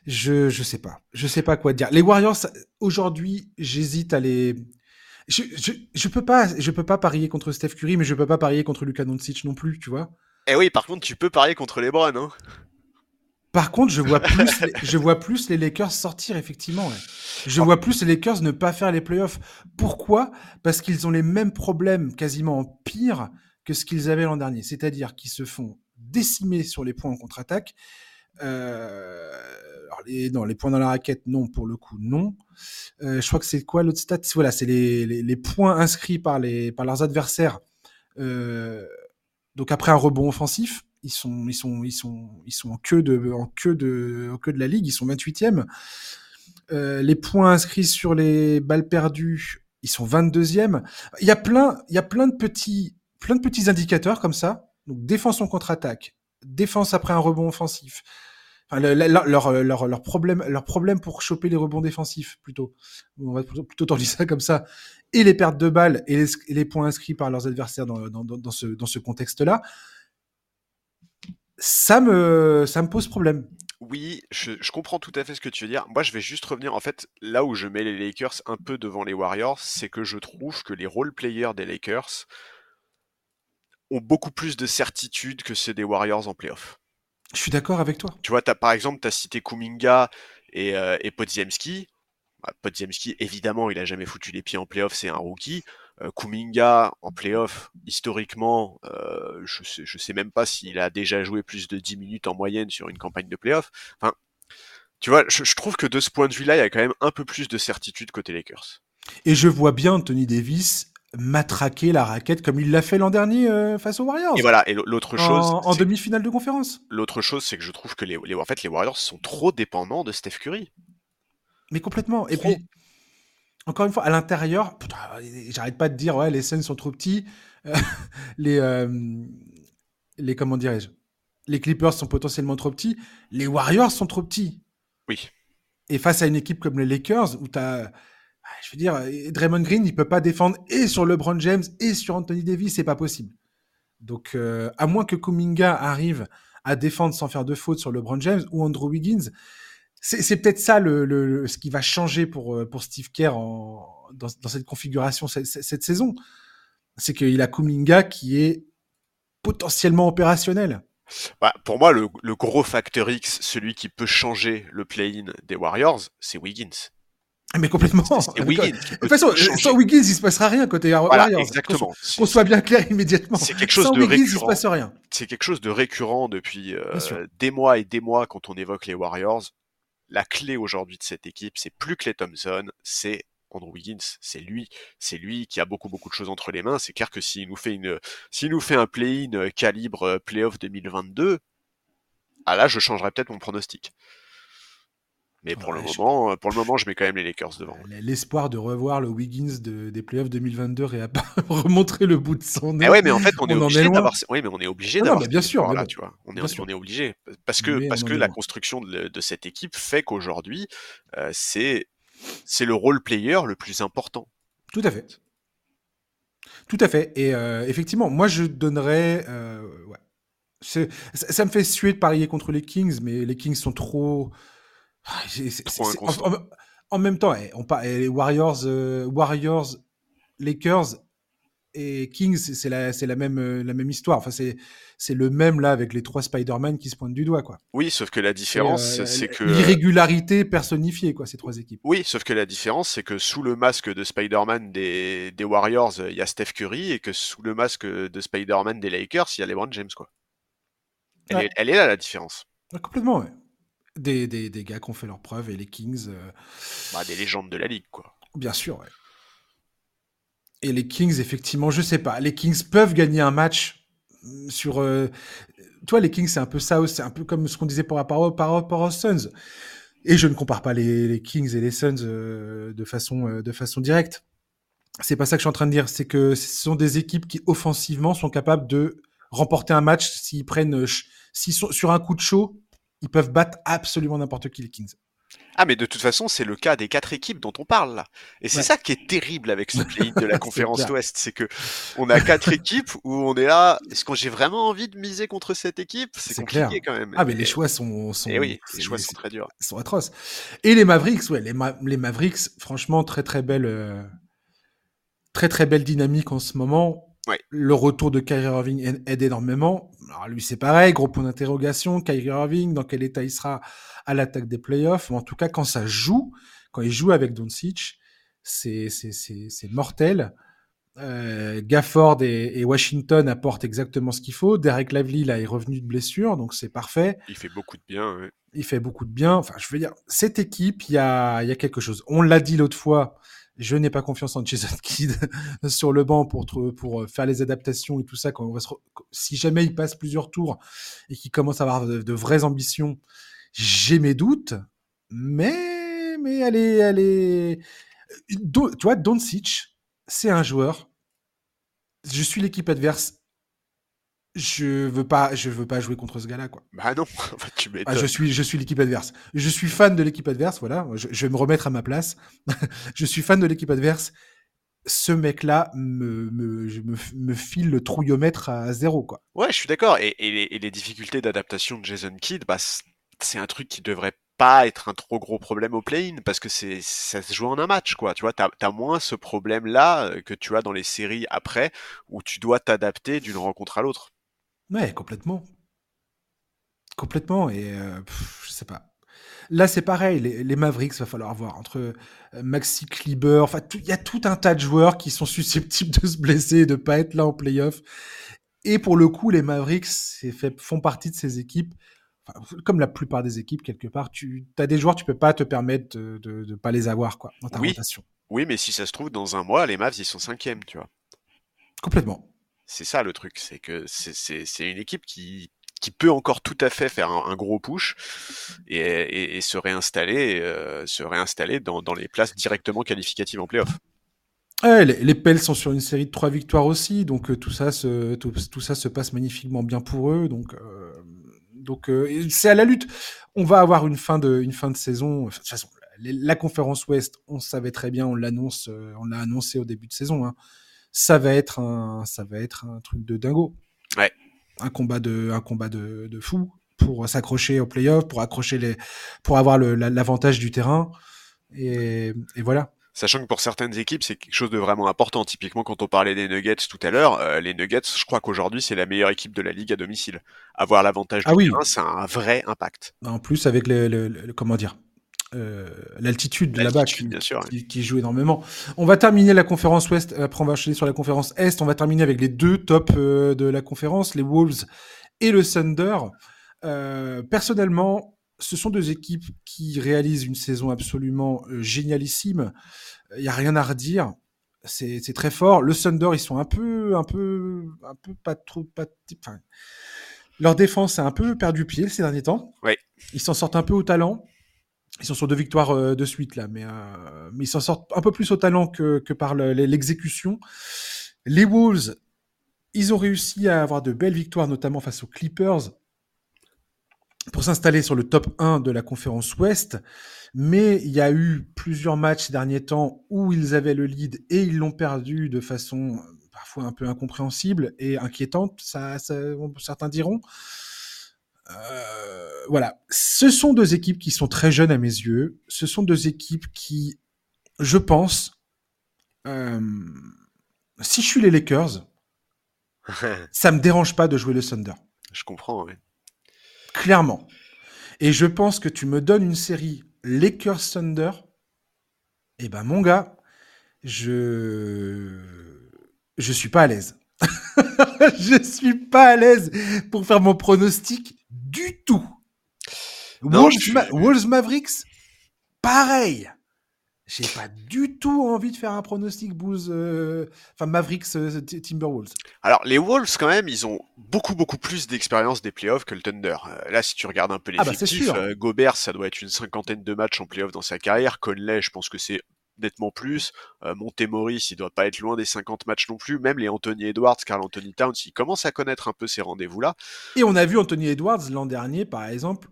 je, je sais pas. Je sais pas quoi dire. Les Warriors, aujourd'hui, j'hésite à les. Je, je, je, peux pas, je peux pas parier contre Steph Curry, mais je peux pas parier contre Luka Doncic non plus, tu vois. Eh oui, par contre, tu peux parier contre les Browns, hein. Par contre, je vois plus, les, je vois plus les Lakers sortir, effectivement. Je vois plus les Lakers ne pas faire les playoffs. Pourquoi? Parce qu'ils ont les mêmes problèmes, quasiment pire que ce qu'ils avaient l'an dernier. C'est-à-dire qu'ils se font décimer sur les points en contre-attaque. Euh, alors les, non, les points dans la raquette, non, pour le coup, non. Euh, je crois que c'est quoi l'autre stat? Voilà, c'est les, les, les, points inscrits par, les, par leurs adversaires. Euh, donc après un rebond offensif, ils sont, ils sont, ils sont, ils sont en queue de, en queue de, en queue de la ligue. Ils sont 28e. Euh, les points inscrits sur les balles perdues, ils sont 22e. Il y a plein, il y a plein de petits, plein de petits indicateurs comme ça. Défense en contre-attaque, défense après un rebond offensif. Enfin, le, leur, leur, leur, problème, leur problème pour choper les rebonds défensifs, plutôt. On va plutôt, dire ça comme ça. Et les pertes de balles et les, points inscrits par leurs adversaires dans ce, dans ce contexte-là. Ça me, ça me pose problème. Oui, je, je, comprends tout à fait ce que tu veux dire. Moi, je vais juste revenir. En fait, là où je mets les Lakers un peu devant les Warriors, c'est que je trouve que les role players des Lakers ont beaucoup plus de certitude que ceux des Warriors en playoff. Je suis d'accord avec toi. Tu vois, as, par exemple, tu as cité Kuminga et, euh, et Podziemski. Bah, Podziemski, évidemment, il a jamais foutu les pieds en playoff, c'est un rookie. Euh, Kuminga, en playoff, historiquement, euh, je, sais, je sais même pas s'il a déjà joué plus de 10 minutes en moyenne sur une campagne de playoff. Enfin, tu vois, je, je trouve que de ce point de vue-là, il y a quand même un peu plus de certitude côté Lakers. Et je vois bien Anthony Davis matraquer la raquette comme il l'a fait l'an dernier euh, face aux Warriors. Et voilà, et l'autre chose en, en demi-finale de conférence. L'autre chose, c'est que je trouve que les, les, en fait, les Warriors sont trop dépendants de Steph Curry. Mais complètement. Et puis, encore une fois, à l'intérieur, j'arrête pas de dire, ouais, les Suns sont trop petits, les, euh, les, comment dirais-je, les Clippers sont potentiellement trop petits, les Warriors sont trop petits. Oui. Et face à une équipe comme les Lakers, où tu as je veux dire, Draymond Green, il peut pas défendre et sur LeBron James et sur Anthony Davis, c'est pas possible. Donc, euh, à moins que Kuminga arrive à défendre sans faire de faute sur LeBron James ou Andrew Wiggins, c'est peut-être ça le, le, ce qui va changer pour, euh, pour Steve Kerr en, dans, dans cette configuration cette, cette saison. C'est qu'il a Kuminga qui est potentiellement opérationnel. Bah, pour moi, le, le, gros facteur X, celui qui peut changer le play-in des Warriors, c'est Wiggins. Mais complètement. Et Wiggins. De toute façon, sans Wiggins, il se passera rien côté voilà, Warriors. Exactement. Qu'on soit bien clair immédiatement. C'est quelque chose sans de Wiggins, récurrent. il se passe rien. C'est quelque chose de récurrent depuis euh, des mois et des mois quand on évoque les Warriors. La clé aujourd'hui de cette équipe, c'est plus Clay Thompson, c'est Andrew Wiggins, c'est lui, c'est lui qui a beaucoup beaucoup de choses entre les mains. C'est clair que s'il nous fait une, s'il nous fait un play-in calibre euh, playoff 2022, ah là, je changerais peut-être mon pronostic. Mais pour ouais, le moment, je... pour le moment, je mets quand même les Lakers devant. L'espoir de revoir le Wiggins de, des playoffs 2022 et à remontrer le bout de son nez. Eh ouais, mais en fait, on, on est obligé d'avoir. Oui, mais on est obligé d'avoir. Ah bien sûr, là, tu vois. On est, on est obligé parce que mais parce que la construction de, de, cette équipe fait qu'aujourd'hui, euh, c'est c'est le role player le plus important. Tout à fait. Tout à fait. Et euh, effectivement, moi, je donnerais. Euh, ouais. Ça, ça me fait suer de parier contre les Kings, mais les Kings sont trop. En, en, en, même temps, on parle, les Warriors, euh, Warriors, Lakers et Kings, c'est la, la, même, euh, la même histoire. Enfin, c'est le même là avec les trois Spider-Man qui se pointent du doigt, quoi. Oui, sauf que la différence, euh, c'est que l'irrégularité personnifiée, quoi, ces trois équipes. Oui, sauf que la différence, c'est que sous le masque de Spider-Man des, des Warriors, il y a Steph Curry et que sous le masque de Spider-Man des Lakers, il y a LeBron James, quoi. Elle, ouais. est, elle est là la différence. Ouais, complètement, ouais des, des, des, gars qui ont fait leurs preuves et les Kings. Euh... Bah, des légendes de la ligue, quoi. Bien sûr, ouais. Et les Kings, effectivement, je sais pas. Les Kings peuvent gagner un match sur. Euh... Toi, les Kings, c'est un peu ça aussi. C'est un peu comme ce qu'on disait par rapport, par rapport aux Suns. Et je ne compare pas les, les Kings et les Suns euh, de, façon, de façon directe. C'est pas ça que je suis en train de dire. C'est que ce sont des équipes qui, offensivement, sont capables de remporter un match s'ils prennent. S'ils sont sur un coup de chaud, ils peuvent battre absolument n'importe qui les Kings. Ah mais de toute façon c'est le cas des quatre équipes dont on parle là. Et c'est ouais. ça qui est terrible avec ce play de la conférence Ouest c'est que on a quatre équipes où on est là. Est-ce que j'ai vraiment envie de miser contre cette équipe? C'est compliqué clair. quand même. Ah mais les choix sont, sont et oui les choix sont très durs. sont atroces. Et les Mavericks ouais les, Ma les Mavericks franchement très très belle euh... très très belle dynamique en ce moment Ouais. Le retour de Kyrie Irving aide énormément. Alors lui, c'est pareil, gros point d'interrogation. Kyrie Irving, dans quel état il sera à l'attaque des playoffs? Mais en tout cas, quand ça joue, quand il joue avec Doncic, c'est mortel. Euh, Gafford et, et, Washington apportent exactement ce qu'il faut. Derek Lively là est revenu de blessure, donc c'est parfait. Il fait beaucoup de bien. Ouais. Il fait beaucoup de bien. Enfin, je veux dire, cette équipe, il y a, y a quelque chose. On l'a dit l'autre fois. Je n'ai pas confiance en Jason Kidd sur le banc pour pour faire les adaptations et tout ça. Quand on va si jamais il passe plusieurs tours et qu'il commence à avoir de, vraies ambitions, j'ai mes doutes. Mais mais allez allez. Do, tu vois, Doncic, c'est un joueur. Je suis l'équipe adverse. Je veux pas, je veux pas jouer contre ce gars-là, quoi. Bah non, tu ah, je suis, je suis l'équipe adverse. Je suis fan de l'équipe adverse, voilà. Je, je, vais me remettre à ma place. je suis fan de l'équipe adverse. Ce mec-là me, me, me, me, file le trouillomètre à zéro, quoi. Ouais, je suis d'accord. Et, et, les, et, les, difficultés d'adaptation de Jason Kidd, bah, c'est un truc qui devrait pas être un trop gros problème au play-in parce que c'est ça se joue en un match quoi tu vois t'as as moins ce problème là que tu as dans les séries après où tu dois t'adapter d'une rencontre à l'autre ouais complètement complètement et euh, je sais pas là c'est pareil les, les, Mavericks va falloir voir entre euh, Maxi Kleber enfin il y a tout un tas de joueurs qui sont susceptibles de se blesser et de pas être là en playoff et pour le coup les Mavericks fait, font partie de ces équipes comme la plupart des équipes, quelque part, tu as des joueurs, tu peux pas te permettre de ne pas les avoir quoi, dans ta oui. rotation. Oui, mais si ça se trouve, dans un mois, les Mavs, ils sont cinquièmes, tu vois. Complètement. C'est ça le truc, c'est que c'est une équipe qui, qui peut encore tout à fait faire un, gros push et, se réinstaller, euh, se réinstaller dans, les places directement qualificatives en playoff. Les, Pels sont sur une série de trois victoires aussi, donc euh, tout ça se tout, ça se passe magnifiquement bien pour eux. Donc euh, donc c'est à la lutte. On va avoir une fin de, une fin de saison. de toute façon, la conférence Ouest, on savait très bien, on l'annonce, on l'a annoncé au début de saison. Hein. Ça va être un, ça va être un truc de dingo. Ouais. Un combat de, un combat de, de fou pour s'accrocher au playoff, pour accrocher les, pour avoir l'avantage du terrain. Et, et voilà. Sachant que pour certaines équipes, c'est quelque chose de vraiment important. Typiquement, quand on parlait des Nuggets tout à l'heure, euh, les Nuggets, je crois qu'aujourd'hui, c'est la meilleure équipe de la ligue à domicile. Avoir l'avantage du ah oui. terrain, c'est un vrai impact. En plus, avec le, le, le comment dire, euh, l'altitude là-bas qui, sûr, qui, joue énormément. On va terminer la conférence Ouest, après on va enchaîner sur la conférence Est. On va terminer avec les deux tops euh, de la conférence, les Wolves et le Thunder. Euh, personnellement, ce sont deux équipes qui réalisent une saison absolument euh, génialissime. Il y a rien à redire. C'est très fort. Le Thunder, ils sont un peu, un peu, un peu pas trop, pas. Enfin, leur défense a un peu perdu pied ces derniers temps. Oui. Ils s'en sortent un peu au talent. Ils sont sur deux victoires euh, de suite là, mais, euh, mais ils s'en sortent un peu plus au talent que, que par l'exécution. Les Wolves, ils ont réussi à avoir de belles victoires, notamment face aux Clippers, pour s'installer sur le top 1 de la conférence Ouest. Mais il y a eu plusieurs matchs ces derniers temps où ils avaient le lead et ils l'ont perdu de façon parfois un peu incompréhensible et inquiétante, ça, ça certains diront. Euh, voilà, ce sont deux équipes qui sont très jeunes à mes yeux. Ce sont deux équipes qui, je pense, euh, si je suis les Lakers, ça me dérange pas de jouer le Thunder. Je comprends, oui. Clairement. Et je pense que tu me donnes une série Lakers Thunder, et eh ben mon gars, je je suis pas à l'aise. je suis pas à l'aise pour faire mon pronostic du tout. Non, Wolves, suis... Ma Wolves Mavericks, pareil. J'ai pas du tout envie de faire un pronostic Bulls, euh, enfin Mavericks euh, Timberwolves. Alors les Wolves quand même, ils ont beaucoup beaucoup plus d'expérience des playoffs que le Thunder. Euh, là, si tu regardes un peu les ah bah, effectifs, Gobert, ça doit être une cinquantaine de matchs en playoffs dans sa carrière. Conley, je pense que c'est nettement plus. Euh, Montemoris, il doit pas être loin des 50 matchs non plus. Même les Anthony Edwards, Carl Anthony Towns, ils commencent à connaître un peu ces rendez-vous-là. Et on a vu Anthony Edwards l'an dernier, par exemple,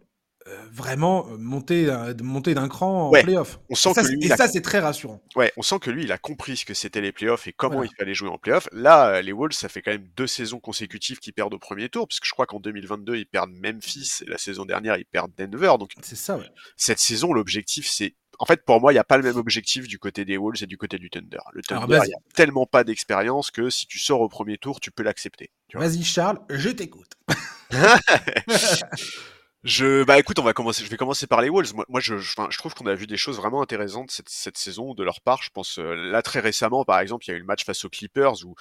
euh, vraiment monter, euh, monter d'un cran en ouais, playoff. On sent et ça, que lui, et ça c'est très rassurant. Ouais, on sent que lui, il a compris ce que c'était les playoffs et comment Voilà. il fallait jouer en playoffs. Là, les Wolves, ça fait quand même deux saisons consécutives qu'ils perdent au premier tour, parce que je crois qu'en 2022, ils perdent Memphis et la saison dernière, ils perdent Denver. Donc, C'est ça, ouais. cette saison, l'objectif, c'est. En fait, pour moi, il n'y a pas le même objectif du côté des Wolves et du côté du Thunder. Le Thunder, il n'y a tellement pas d'expérience que si tu sors au premier tour, tu peux l'accepter. Vas-y Charles, je t'écoute. Je, bah écoute, on va commencer. Je vais commencer par les Wolves. Moi, moi je, je trouve qu'on a vu des choses vraiment intéressantes cette, cette saison de leur part. Je pense euh, là très récemment, par exemple, il y a eu le match face aux Clippers où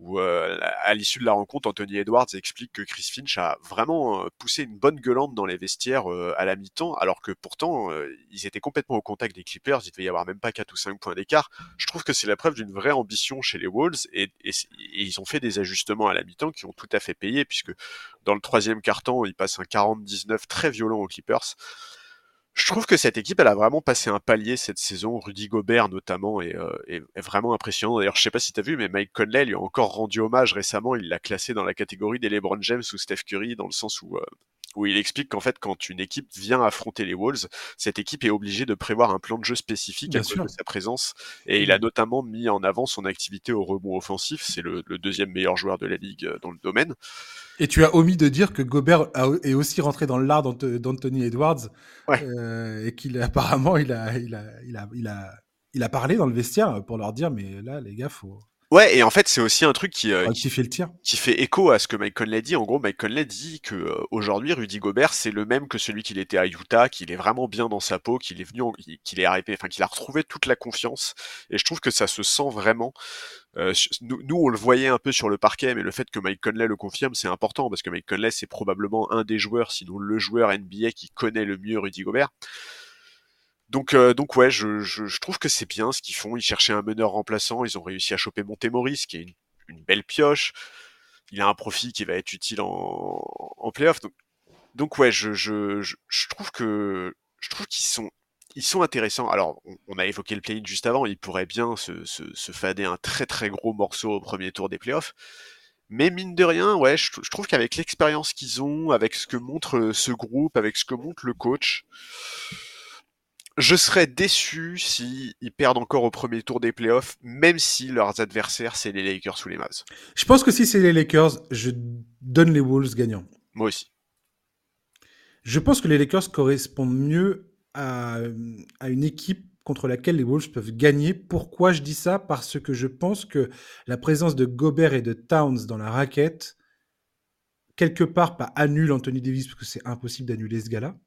où euh, à l'issue de la rencontre, Anthony Edwards explique que Chris Finch a vraiment euh, poussé une bonne gueulante dans les vestiaires euh, à la mi-temps, alors que pourtant ils étaient complètement au contact des Clippers, il devait y avoir même pas 4 ou 5 points d'écart. Je trouve que c'est la preuve d'une vraie ambition chez les Wolves et, et, et, ils ont fait des ajustements à la mi-temps qui ont tout à fait payé puisque dans le troisième quart-temps, ils passent un 40-19 très violent aux Clippers. Je trouve que cette équipe, elle a vraiment passé un palier cette saison. Rudy Gobert notamment est, euh, est, est vraiment impressionnant. D'ailleurs, je sais pas si tu as vu, mais Mike Conley lui a encore rendu hommage récemment. Il l'a classé dans la catégorie des LeBron James ou Steph Curry, dans le sens où euh, où il explique qu'en fait, quand une équipe vient affronter les Wolves, cette équipe est obligée de prévoir un plan de jeu spécifique Bien à cause de sa présence. Et il a notamment mis en avant son activité au rebond offensif. C'est le, le deuxième meilleur joueur de la ligue euh, dans le domaine. Et tu as omis de dire que Gobert a- est aussi rentré dans l'art d'Ant- d'Anthony Edwards Ouais. euh, et qu'il apparemment il a, il a, il a, il a, il a parlé dans le vestiaire pour leur dire mais là les gars faut Ouais, et en fait, c'est aussi un truc qui, euh, qui rectifier le tir. qui fait écho à ce que Mike Conley dit. En gros, Mike Conley dit que euh, aujourd'hui, Rudy Gobert, c'est le même que celui qu'il était à Utah, qu'il est vraiment bien dans sa peau, qu'il est venu, en- qu'il est arrivé, enfin, qu'il a retrouvé toute la confiance. Et je trouve que ça se sent vraiment. Euh, nous, nous, on le voyait un peu sur le parquet, mais le fait que Mike Conley le confirme, c'est important parce que Mike Conley, c'est probablement un des joueurs, sinon le joueur NBA qui connaît le mieux Rudy Gobert. Donc, euh, donc ouais, je, trouve que c'est bien ce qu'ils font. Ils cherchaient un meneur remplaçant, ils ont réussi à choper Montemoris, qui est une, belle pioche. Il a un profil qui va être utile en, en playoff. Donc, ouais, je, je, je, trouve que je trouve qu'ils sont ils sont intéressants. Alors, on, a évoqué le play-in juste avant. Ils pourraient bien se, se, fader un très très gros morceau au premier tour des playoffs. Mais mine de rien, ouais, je, trouve qu'avec l'expérience qu'ils ont, avec ce que montre ce groupe, avec ce que montre le coach, je serais déçu si ils perdent encore au premier tour des playoffs, même si leurs adversaires c'est les Lakers ou les Mavs. Je pense que si c'est les Lakers, je donne les Wolves gagnants. Moi aussi. Je pense que les Lakers correspondent mieux à, à une équipe contre laquelle les Wolves peuvent gagner. Pourquoi je dis ça? Parce que je pense que la présence de Gobert et de Towns dans la raquette, quelque part, pas annule Anthony Davis, parce que c'est impossible d'annuler ce gars-là,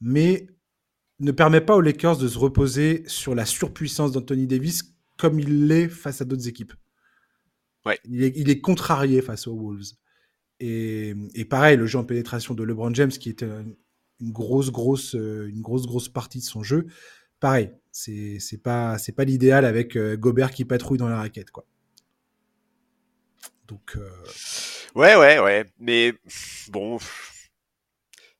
mais ne permet pas aux Lakers de se reposer sur la surpuissance d'Anthony Davis comme il l'est face à d'autres équipes. Ouais. Il, est, il est contrarié face aux Wolves. Et, et, pareil, le jeu en pénétration de LeBron James, qui était une grosse, grosse, une grosse, grosse partie de son jeu, pareil, c'est pas c'est pas l'idéal avec euh, Gobert qui patrouille dans la raquette, quoi. Donc euh... ouais, ouais, ouais, mais bon.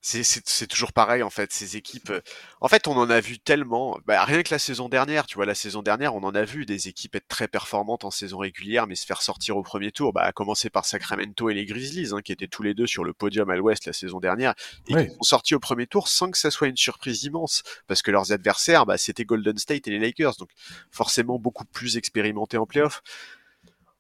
C'est toujours pareil en fait, ces équipes. En fait, on en a vu tellement. Bah, rien que la saison dernière, tu vois, la saison dernière, on en a vu des équipes être très performantes en saison régulière, mais se faire sortir au premier tour. Bah, à commencer par Sacramento et les Grizzlies, hein, qui étaient tous les deux sur le podium à l'Ouest la saison dernière, et qui sont sortis au premier tour sans que ça soit une surprise immense, parce que leurs adversaires, bah, c'était Golden State et les Lakers, donc forcément beaucoup plus expérimentés en playoff.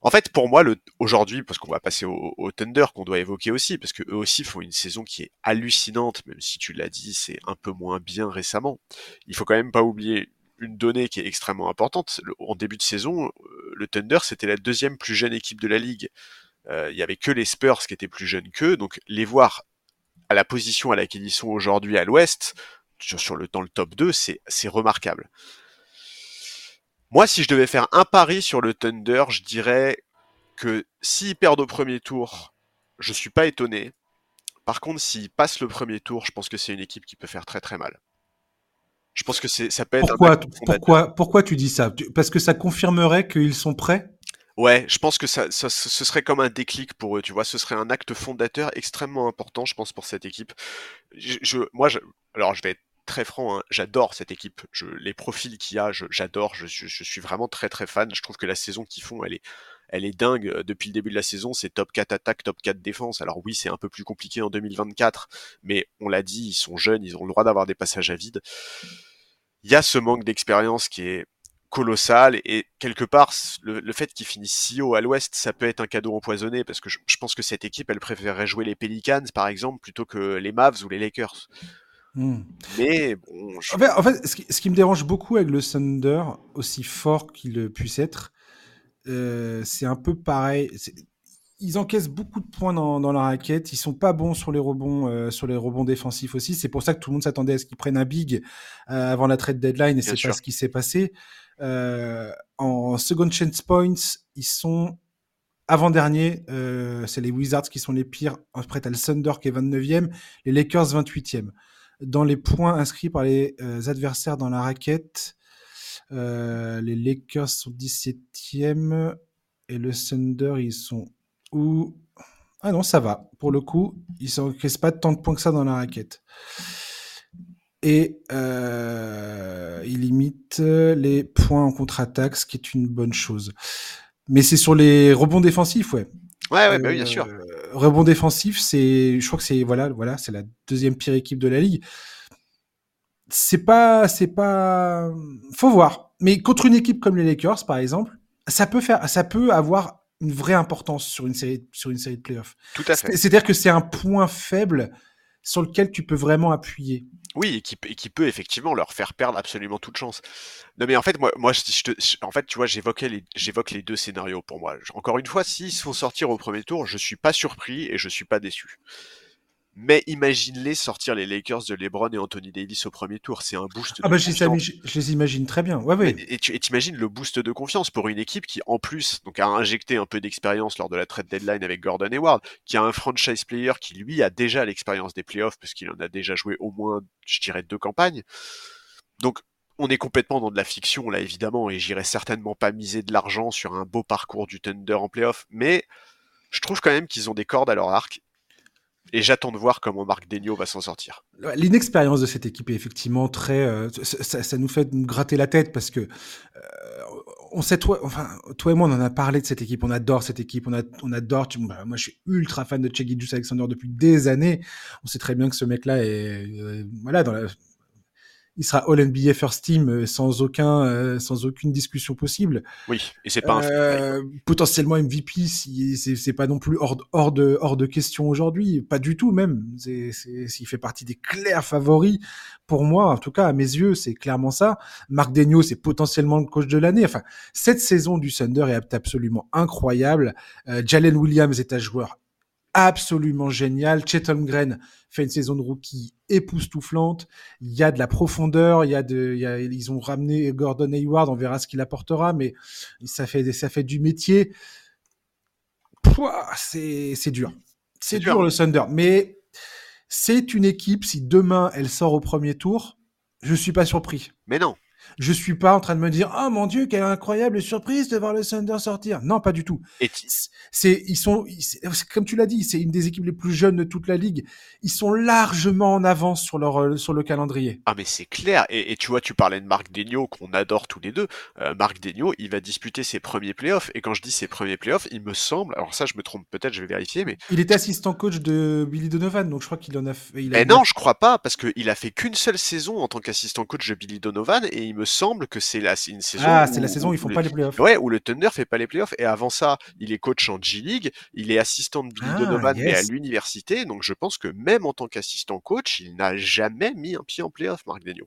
En fait, pour moi, aujourd'hui, parce qu'on va passer au, Thunder qu'on doit évoquer aussi, parce que eux aussi font une saison qui est hallucinante, même si tu l'as dit, c'est un peu moins bien récemment. Il faut quand même pas oublier une donnée qui est extrêmement importante. En début de saison, le Thunder, c'était la deuxième plus jeune équipe de la ligue. Euh, il y avait que les Spurs qui étaient plus jeunes qu'eux, donc les voir à la position à laquelle ils sont aujourd'hui à l'Ouest, sur, le, dans le top 2, c'est, c'est remarquable. Moi, si je devais faire un pari sur le Thunder, je dirais que s'ils perdent au premier tour, je suis pas étonné. Par contre, s'ils passent le premier tour, je pense que c'est une équipe qui peut faire très très mal. Je pense que c'est, ça peut être. Pourquoi, pourquoi, pourquoi tu dis ça? Parce que ça confirmerait qu'ils sont prêts? Ouais, je pense que ça, ça, ce serait comme un déclic pour eux, tu vois. Ce serait un acte fondateur extrêmement important, je pense, pour cette équipe. Je, je moi, je, alors je vais être très franc, hein, j'adore cette équipe. Les profils qu'il y a, j'adore. Je, suis vraiment très très fan. Je trouve que la saison qu'ils font, elle est, elle est dingue. Depuis le début de la saison, c'est top 4 attaque, top 4 défense. Alors oui, c'est un peu plus compliqué en 2024, mais on l'a dit, ils sont jeunes, ils ont le droit d'avoir des passages à vide. Il y a ce manque d'expérience qui est colossal et quelque part le, fait qu'ils finissent si haut à l'ouest ça peut être un cadeau empoisonné parce que je, pense que cette équipe elle préférerait jouer les Pelicans par exemple plutôt que les Mavs ou les Lakers Hmm. mais bon je... en fait, en fait ce, qui, ce, qui, me dérange beaucoup avec le Thunder aussi fort qu'il puisse être euh, c'est un peu pareil ils encaissent beaucoup de points dans, dans la raquette. Ils sont pas bons sur les rebonds, euh, sur les rebonds défensifs aussi. C'est pour ça que tout le monde s'attendait à ce qu'ils prennent un big euh, avant la trade deadline et c'est pas ce qui s'est passé. En second chance points, ils sont avant-dernier. Euh, c'est les Wizards qui sont les pires. Après, t'as le Thunder qui est 29e, les Lakers 28e. Dans les points inscrits par les euh, adversaires dans la raquette, euh, les Lakers sont 17e et le Thunder, ils sont où? Ah non, ça va. Pour le coup, ils s'encaissent pas tant de points que ça dans la raquette. Et euh, ils limitent les points en contre-attaque, ce qui est une bonne chose. Mais c'est sur les rebonds défensifs, ouais. Ouais, ouais, bah oui, bien sûr. Rebond défensif, c'est, je crois que c'est voilà, voilà, c'est la deuxième pire équipe de la ligue. C'est pas, c'est pas, faut voir. Mais contre une équipe comme les Lakers, par exemple, ça peut faire, ça peut avoir une vraie importance sur une série, sur une série de playoffs. Tout à fait. C'est-à-dire que c'est un point faible sur lequel tu peux vraiment appuyer. Oui, et qui, peut effectivement leur faire perdre absolument toute chance. Non, mais en fait, moi, moi, je, en fait, tu vois, j'évoquais les, j'évoque les deux scénarios pour moi. Encore une fois, s'ils se font sortir au premier tour, je suis pas surpris et je suis pas déçu. Mais imagine-les sortir les Lakers de LeBron et Anthony Davis au premier tour. C'est un boost Ah de bah je les, confiance. imagine- je les imagine très bien. Ouais, ouais. Et, tu et t'imagines le boost de confiance pour une équipe qui, en plus, donc a injecté un peu d'expérience lors de la trade deadline avec Gordon Hayward, qui a un franchise player qui, lui, a déjà l'expérience des playoffs, parce qu'il en a déjà joué au moins, je dirais, deux campagnes. Donc, on est complètement dans de la fiction, là, évidemment, et j'irai certainement pas miser de l'argent sur un beau parcours du Thunder en playoff, mais je trouve quand même qu'ils ont des cordes à leur arc, et j'attends de voir comment Marc Degno va s'en sortir. L'inexpérience de cette équipe est effectivement très. euh, ça, nous fait gratter la tête parce que euh, on sait toi, enfin toi et moi on en a parlé de cette équipe, on adore cette équipe, on, adore. bah, moi je suis ultra fan de Chegidjus Alexander depuis des années. On sait très bien que ce mec-là est euh, voilà dans la. Il sera All NBA First Team euh, sans aucun, euh, sans aucune discussion possible. Oui, et c'est pas un Euh, potentiellement MVP si c'est c'est pas non plus hors, de- hors de hors de question aujourd'hui. Pas du tout même. C'est c'est s'il fait partie des clairs favoris pour moi en tout cas à mes yeux c'est clairement ça. Marc Degno c'est potentiellement le coach de l'année. Enfin cette saison du Thunder est absolument incroyable. Euh, Jalen Williams est un joueur absolument génial Chet Holmgren fait une saison de rookie époustouflante il y a de la profondeur, il y a de, il y a, ils ont ramené Gordon Hayward, on verra ce qu'il apportera, mais ça fait, ça fait du métier. C'est, dur. C'est C'est dur, dur. le Thunder, mais c'est une équipe. Si demain elle sort au premier tour, je suis pas surpris. Mais non, Je suis pas en train de me dire, oh mon dieu, quelle incroyable surprise de voir le Thunder sortir. Non, pas du tout. C'est, ils sont, comme tu l'as dit, c'est une des équipes les plus jeunes de toute la ligue. Ils sont largement en avance sur leur, euh, sur le calendrier. Ah mais c'est clair, et, et tu vois, tu parlais de Marc Degno qu'on adore tous les deux. Euh, Marc Degno, il va disputer ses premiers playoffs, et quand je dis ses premiers playoffs, il me semble, alors ça je me trompe peut-être, je vais vérifier, mais Il était assistant coach de Billy Donovan, donc je crois qu'il en a fait. Il a Eh non, je crois pas, parce qu'il a fait qu'une seule saison en tant qu'assistant coach de Billy Donovan, et il me semble que c'est la, une saison. Ah, où- c'est la saison où ils font le- pas les playoffs. Ouais, où le Thunder fait pas les playoffs, et avant ça, il est coach en G-League, il est assistant de Billy Ah, Donovan, mais à l'université, donc je pense que même en tant qu'assistant coach, il n'a jamais mis un pied en playoff, Marc Degno.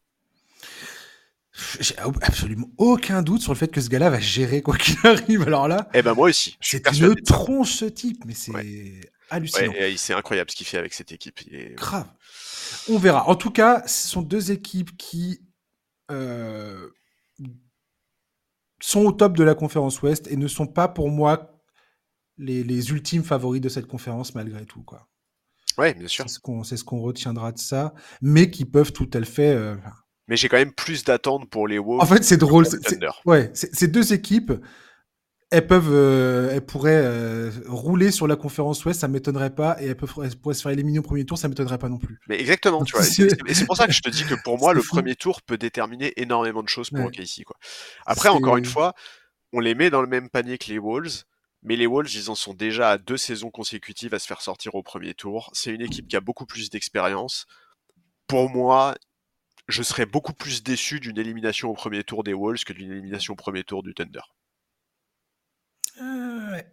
J'ai absolument aucun doute sur le fait que ce gars-là va gérer quoi qu'il arrive. Alors là, Eh ben moi aussi, c'est une tronche ce type, mais c'est hallucinant. Ouais, c'est incroyable ce qu'il fait avec cette équipe. Il est- Grave. On verra. En tout cas, ce sont deux équipes qui euh, sont au top de la conférence Ouest et ne sont pas pour moi les, les ultimes favoris de cette conférence malgré tout. Quoi. Ouais, bien sûr. C'est ce qu'on ce retiendra de ça, mais qui peuvent tout à fait. euh, Mais j'ai quand même plus d'attentes pour les Wolves. En fait, c'est drôle. Ouais, c'est- ces deux équipes, elles peuvent, euh, elles pourraient euh, rouler sur la conférence Ouest, ça m'étonnerait pas, et elles, peuvent, elles pourraient se faire éliminer au premier tour, ça m'étonnerait pas non plus. Mais exactement, tu vois. Et c'est- pour ça que je te dis que pour moi, le fou. premier tour peut déterminer énormément de choses pour Ouais. OKC, quoi. Après, encore une fois, on les met dans le même panier que les Wolves, mais les Wolves, ils en sont déjà à deux saisons consécutives à se faire sortir au premier tour. C'est une équipe qui a beaucoup plus d'expérience. Pour moi, je serais beaucoup plus déçu d'une élimination au premier tour des Wolves que d'une élimination au premier tour du Thunder. Euh, ouais.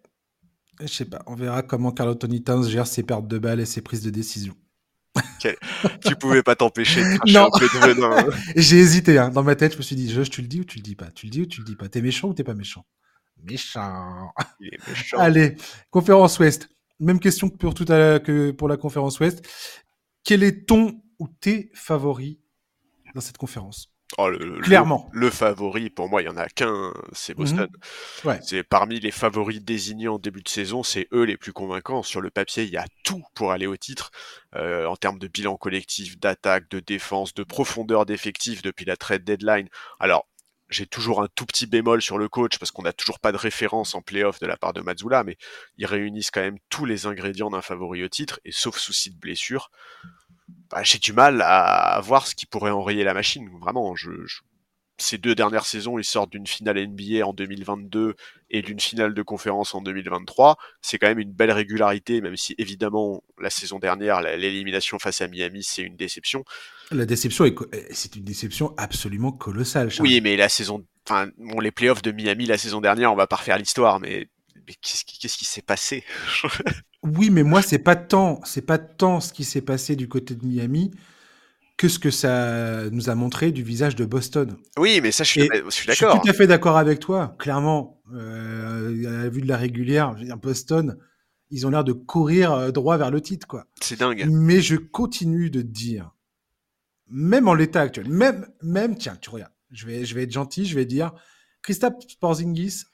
Je sais pas, on verra comment Carl Anthony Towns gère ses pertes de balles et ses prises de décision. tu pouvais pas t'empêcher de Non. un peu de venin. hein. J'ai hésité, hein. dans ma tête, je me suis dit, je, tu le dis ou tu le dis pas? Tu le dis ou tu le dis pas? T'es méchant ou t'es pas méchant? Méchant. Il est méchant. Allez, conférence Ouest. Même question que pour, tout à que pour la conférence Ouest. Quel est ton ou tes favoris dans cette conférence? Oh, le, Clairement. Le, favori, pour moi, il y en a qu'un, c'est Boston. Ouais. C'est parmi les favoris désignés en début de saison, c'est eux les plus convaincants. Sur le papier, il y a tout pour aller au titre, euh, en termes de bilan collectif, d'attaque, de défense, de profondeur d'effectifs depuis la trade deadline. Alors, j'ai toujours un tout petit bémol sur le coach parce qu'on n'a toujours pas de référence en playoff de la part de Mazzula, mais ils réunissent quand même tous les ingrédients d'un favori au titre, et sauf souci de blessure, bah, j'ai du mal à voir ce qui pourrait enrayer la machine. Vraiment, je, je- ces deux dernières saisons, ils sortent d'une finale NBA en 2022 et d'une finale de conférence en 2023. C'est quand même une belle régularité, même si évidemment la saison dernière, l'élimination face à Miami, c'est une déception. La déception, c'est une déception absolument colossale. Charles. Oui, mais la saison, enfin, bon, les playoffs de Miami la saison dernière, on va pas refaire l'histoire, mais, mais qu'est-ce qui, qu'est-ce qui s'est passé? Oui, mais moi, c'est pas tant, c'est pas tant ce qui s'est passé du côté de Miami que ce que ça nous a montré du visage de Boston. Oui, mais ça, je suis, Et je suis Je suis d'accord. tout à fait d'accord avec toi. Clairement, euh, à la vue de la régulière, je veux dire, Boston, ils ont l'air de courir euh, droit vers le titre, quoi. C'est dingue. Mais je continue de te dire, même en l'état actuel, même, même, tiens, tu regardes, je vais, je vais être gentil, je vais dire, Kristaps Porzingis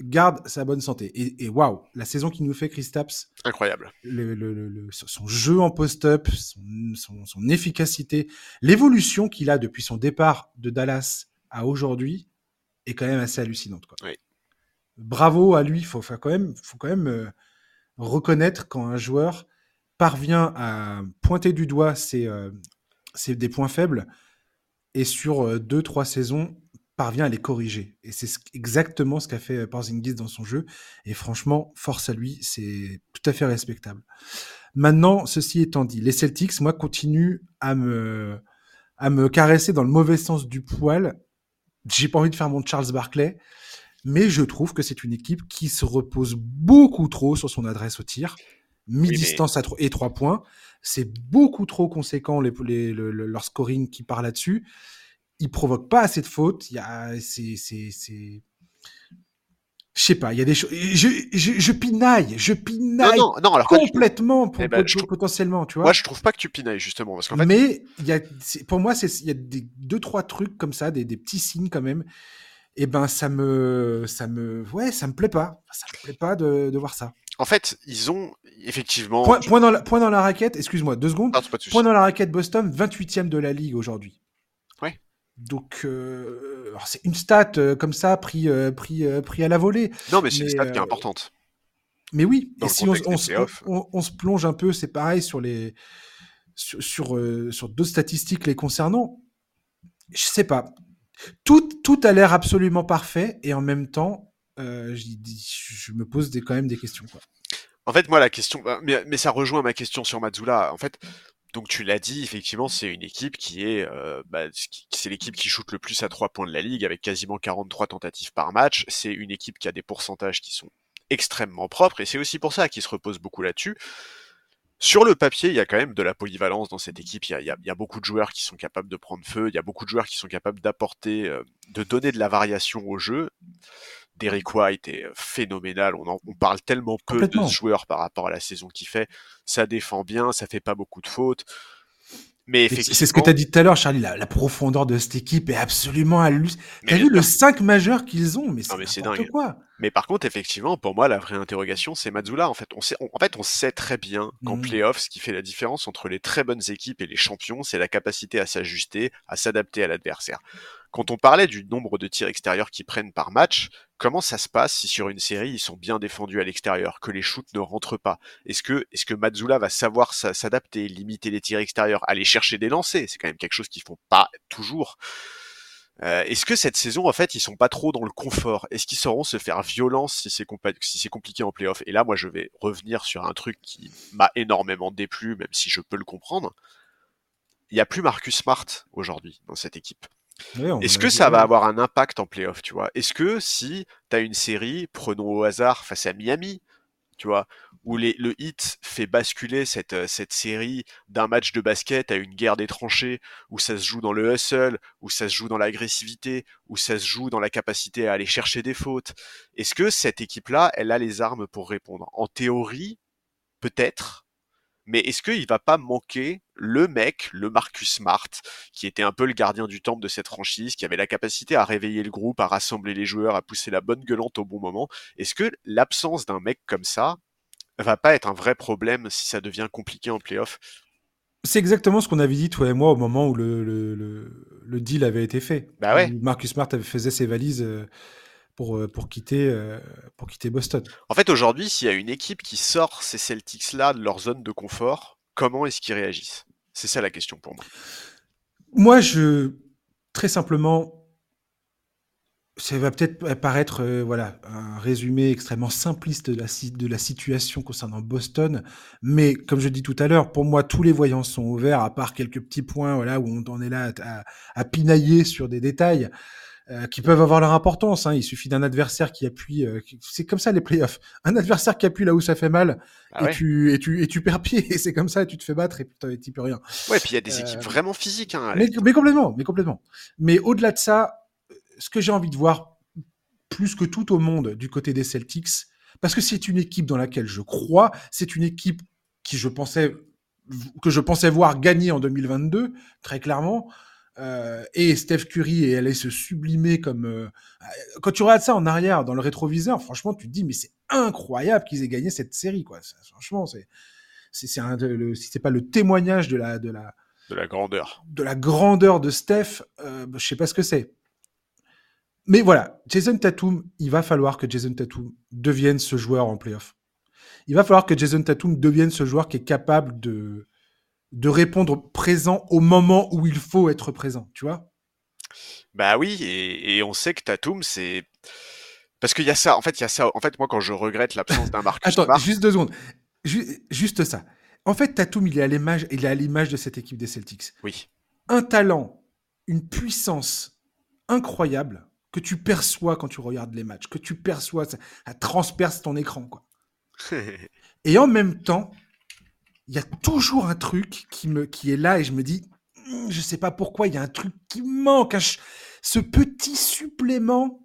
garde sa bonne santé. Et, et waouh, la saison qu'il nous fait, Kristaps, Incroyable. le, le- le- le- son jeu en post-up, son, son- son efficacité, l'évolution qu'il a depuis son départ de Dallas à aujourd'hui est quand même assez hallucinante. Quoi. Oui. Bravo à lui, il faut, faut quand même, faut quand même euh, reconnaître quand un joueur parvient à pointer du doigt ses, euh, ses- des points faibles et sur euh, deux, trois saisons parvient à les corriger. Et c'est ce- exactement ce qu'a fait euh, Porzingis dans son jeu. Et franchement, force à lui, c'est tout à fait respectable. Maintenant, ceci étant dit, les Celtics, moi, continuent à me, à me caresser dans le mauvais sens du poil. J'ai pas envie de faire mon Charles Barkley, mais je trouve que c'est une équipe qui se repose beaucoup trop sur son adresse au tir, mi-distance à tro- et trois points. C'est beaucoup trop conséquent les, les- leur scoring qui part là-dessus. Ils provoquent pas assez de fautes. Il y a, c'est, c'est, c'est, je sais pas. Il y a des choses. Je, je, je pinaille, je pinaille non, non, alors complètement pour, Eh ben, potentiellement, tu vois. Moi, je trouve pas que tu pinailles, justement, parce qu'en fait, Mais il y a, c'est- pour moi, c'est- il y a des, deux trois trucs comme ça, des, des petits signes quand même. Et ben ça me, ça me, ouais, ça me plaît pas. Ça me plaît pas de, de voir ça. en fait, ils ont effectivement. Point, point dans la, point dans la raquette. Excuse-moi, deux secondes. Non. Point dans la raquette Boston, 28e de la ligue aujourd'hui. Donc euh, c'est une stat euh, comme ça pris, euh, pris, pris à la volée. Non, mais c'est une stat qui est importante. Mais oui, Dans et si on, se- playoffs. on- on se plonge un peu, c'est pareil sur les sur sur, sur d'autres statistiques les concernant. Je sais pas. Tout tout a l'air absolument parfait et en même temps, je me pose des, quand même des questions. Quoi. En fait, moi, la question, bah, mais, mais ça rejoint ma question sur Mazzula. En fait, donc tu l'as dit, effectivement, c'est une équipe qui est, euh, bah, c'est l'équipe qui shoot le plus à trois points de la ligue, avec quasiment 43 tentatives par match. C'est une équipe qui a des pourcentages qui sont extrêmement propres, et c'est aussi pour ça qu'ils se reposent beaucoup là-dessus. Sur le papier, il y a quand même de la polyvalence dans cette équipe. Il y a, il y a- il y a beaucoup de joueurs qui sont capables de prendre feu. Il y a beaucoup de joueurs qui sont capables d'apporter, euh, de donner de la variation au jeu. Derrick White est euh, phénoménal. On, en- on parle tellement peu de ce joueur par rapport à la saison qu'il fait. Ça défend bien, ça fait pas beaucoup de fautes. Mais C'est effectivement, c'est ce que tu as dit tout à l'heure, Charlie. La, la profondeur de cette équipe est absolument hallucinante. T'as vu le sûr. 5 majeur qu'ils ont, mais c'est dingue. quoi. Mais par contre, effectivement, pour moi, la vraie interrogation, c'est Mazzula. En fait, on sait, on- en fait, on sait très bien qu'en Mhm. playoff, ce qui fait la différence entre les très bonnes équipes et les champions, c'est la capacité à s'ajuster, à s'adapter à l'adversaire. Quand on parlait du nombre de tirs extérieurs qu'ils prennent par match, comment ça se passe si sur une série ils sont bien défendus à l'extérieur, que les shoots ne rentrent pas? Est-ce que, est-ce que Mazzula va savoir sa- s'adapter, limiter les tirs extérieurs, aller chercher des lancers? C'est quand même quelque chose qu'ils font pas toujours. Euh, Est-ce que cette saison, en fait, ils sont pas trop dans le confort? Est-ce qu'ils sauront se faire violence si c'est compliqué en playoff? Et là, moi, je vais revenir sur un truc qui m'a énormément déplu, même si je peux le comprendre. Il y a plus Marcus Smart aujourd'hui dans cette équipe. Est-ce que ça va avoir un impact en playoff, tu vois? Est-ce que si tu as une série, prenons au hasard face à Miami, tu vois, où les, le hit fait basculer cette, euh, cette série d'un match de basket à une guerre des tranchées, où ça se joue dans le hustle, où ça se joue dans l'agressivité, où ça se joue dans la capacité à aller chercher des fautes. Est-ce que cette équipe-là, elle a les armes pour répondre? En théorie, peut-être, mais est-ce qu'il va pas manquer le mec, le Marcus Smart, qui était un peu le gardien du temple de cette franchise, qui avait la capacité à réveiller le groupe, à rassembler les joueurs, à pousser la bonne gueulante au bon moment? Est-ce que l'absence d'un mec comme ça va pas être un vrai problème si ça devient compliqué en playoff? C'est exactement ce qu'on avait dit, toi et moi, au moment où le, le, le, deal avait été fait. Bah ouais. Marcus Smart avait faisait ses valises euh, pour, euh, pour, quitter, euh, pour quitter Boston. En fait, aujourd'hui, s'il y a une équipe qui sort ces Celtics-là de leur zone de confort, comment est-ce qu'ils réagissent? C'est ça la question pour moi. Moi, je. Très simplement, ça va peut-être paraître euh, voilà, un résumé extrêmement simpliste de la, de la situation concernant Boston, mais comme je dis tout à l'heure, pour moi, tous les voyants sont ouverts, à part quelques petits points voilà, où on en est là à, à pinailler sur des détails. Euh, qui peuvent avoir leur importance. Hein. Il suffit d'un adversaire qui appuie. Euh, c'est comme ça les playoffs. Un adversaire qui appuie là où ça fait mal ah et, tu, et, tu, et tu perds pied. Et c'est comme ça, et tu te fais battre et tu peux rien. Ouais, puis il y a des équipes euh, vraiment physiques. Hein, mais, mais, complètement, mais complètement. Mais au-delà de ça, ce que j'ai envie de voir plus que tout au monde du côté des Celtics, parce que c'est une équipe dans laquelle je crois, c'est une équipe qui je pensais que je pensais voir gagner en 2022, très clairement. Euh, et Steph Curry et allait se sublimer comme euh, quand tu regardes ça en arrière dans le rétroviseur franchement tu te dis mais c'est incroyable qu'ils aient gagné cette série quoi. Franchement c'est c'est un le, si c'est pas le témoignage de la de la de la grandeur. de la grandeur de Steph euh, je sais pas ce que c'est. Mais voilà Jason Tatum il va falloir que Jason Tatum devienne ce joueur en playoff. Il va falloir que Jason Tatum devienne ce joueur qui est capable de de répondre présent au moment où il faut être présent, tu vois? Bah oui, et, on sait que Tatum, c'est... Parce qu'il y a ça, en fait, il y a ça. En fait, moi, quand je regrette l'absence d'un Marcus Attends, juste deux secondes. juste ça. En fait, Tatum, il est à l'image, il est à l'image de cette équipe des Celtics. Oui. Un talent, une puissance incroyable que tu perçois quand tu regardes les matchs, que tu perçois, ça, ça transperce ton écran, quoi. et en même temps, il y a toujours un truc qui, me, qui est là et je me dis, hmm, je sais pas pourquoi, il y a un truc qui manque, ce petit supplément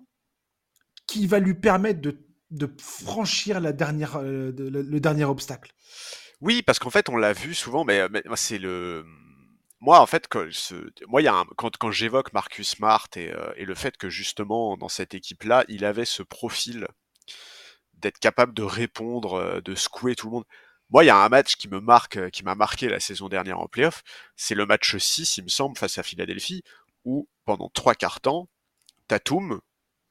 qui va lui permettre de, de franchir la dernière, euh, le, dernier obstacle. Oui, parce qu'en fait, on l'a vu souvent, mais, c'est le. Moi, en fait, quand, y a quand, quand j'évoque Marcus Smart et, euh, et, le fait que justement, dans cette équipe-là, il avait ce profil d'être capable de répondre, euh, de secouer tout le monde. Moi, il y a un match qui me marque, euh, qui m'a marqué la saison dernière en playoff. C'est le match 6, il me semble, face à Philadelphie, où pendant trois quarts temps, Tatum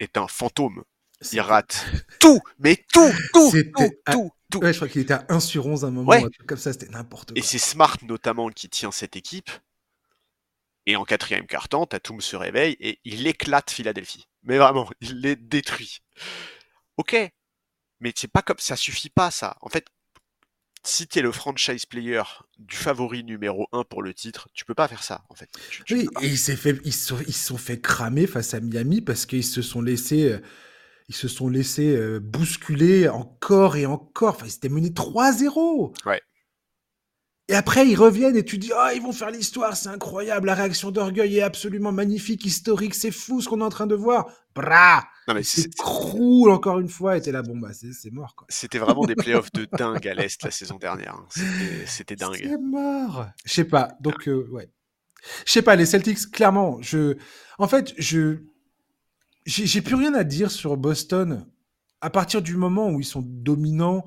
est un fantôme. Il rate tout, mais tout, tout, tout, tout, tout. Ouais, je crois qu'il était à 1 sur 11 à un moment, comme ça, c'était n'importe quoi. Et c'est Smart notamment qui tient cette équipe. Et en quatrième quart-temps, Tatum se réveille et il éclate Philadelphie. Mais vraiment, il les détruit. Ok, mais c'est pas comme ça suffit pas ça. En fait, si tu es le franchise player du favori numéro 1 pour le titre, tu peux pas faire ça en fait. oui, et ils, fait, ils, se sont, ils sont fait cramer face à Miami parce qu'ils se sont laissés euh, ils se sont laissés euh, bousculer encore et encore. Enfin, ils étaient menés 3-0. Ouais. Et après, ils reviennent et tu dis, oh, ils vont faire l'histoire, c'est incroyable, la réaction d'orgueil est absolument magnifique, historique, c'est fou ce qu'on est en train de voir. Bra Non mais c'est croule encore une fois, et t'es là, bon bah c'est mort quoi. C'était vraiment des playoffs de dingue à l'Est la saison dernière. Hein. C'était dingue. C'est mort Je sais pas, donc euh, ouais. Je sais pas, les Celtics, clairement, je... En fait, je... J'ai plus rien à dire sur Boston. À partir du moment où ils sont dominants,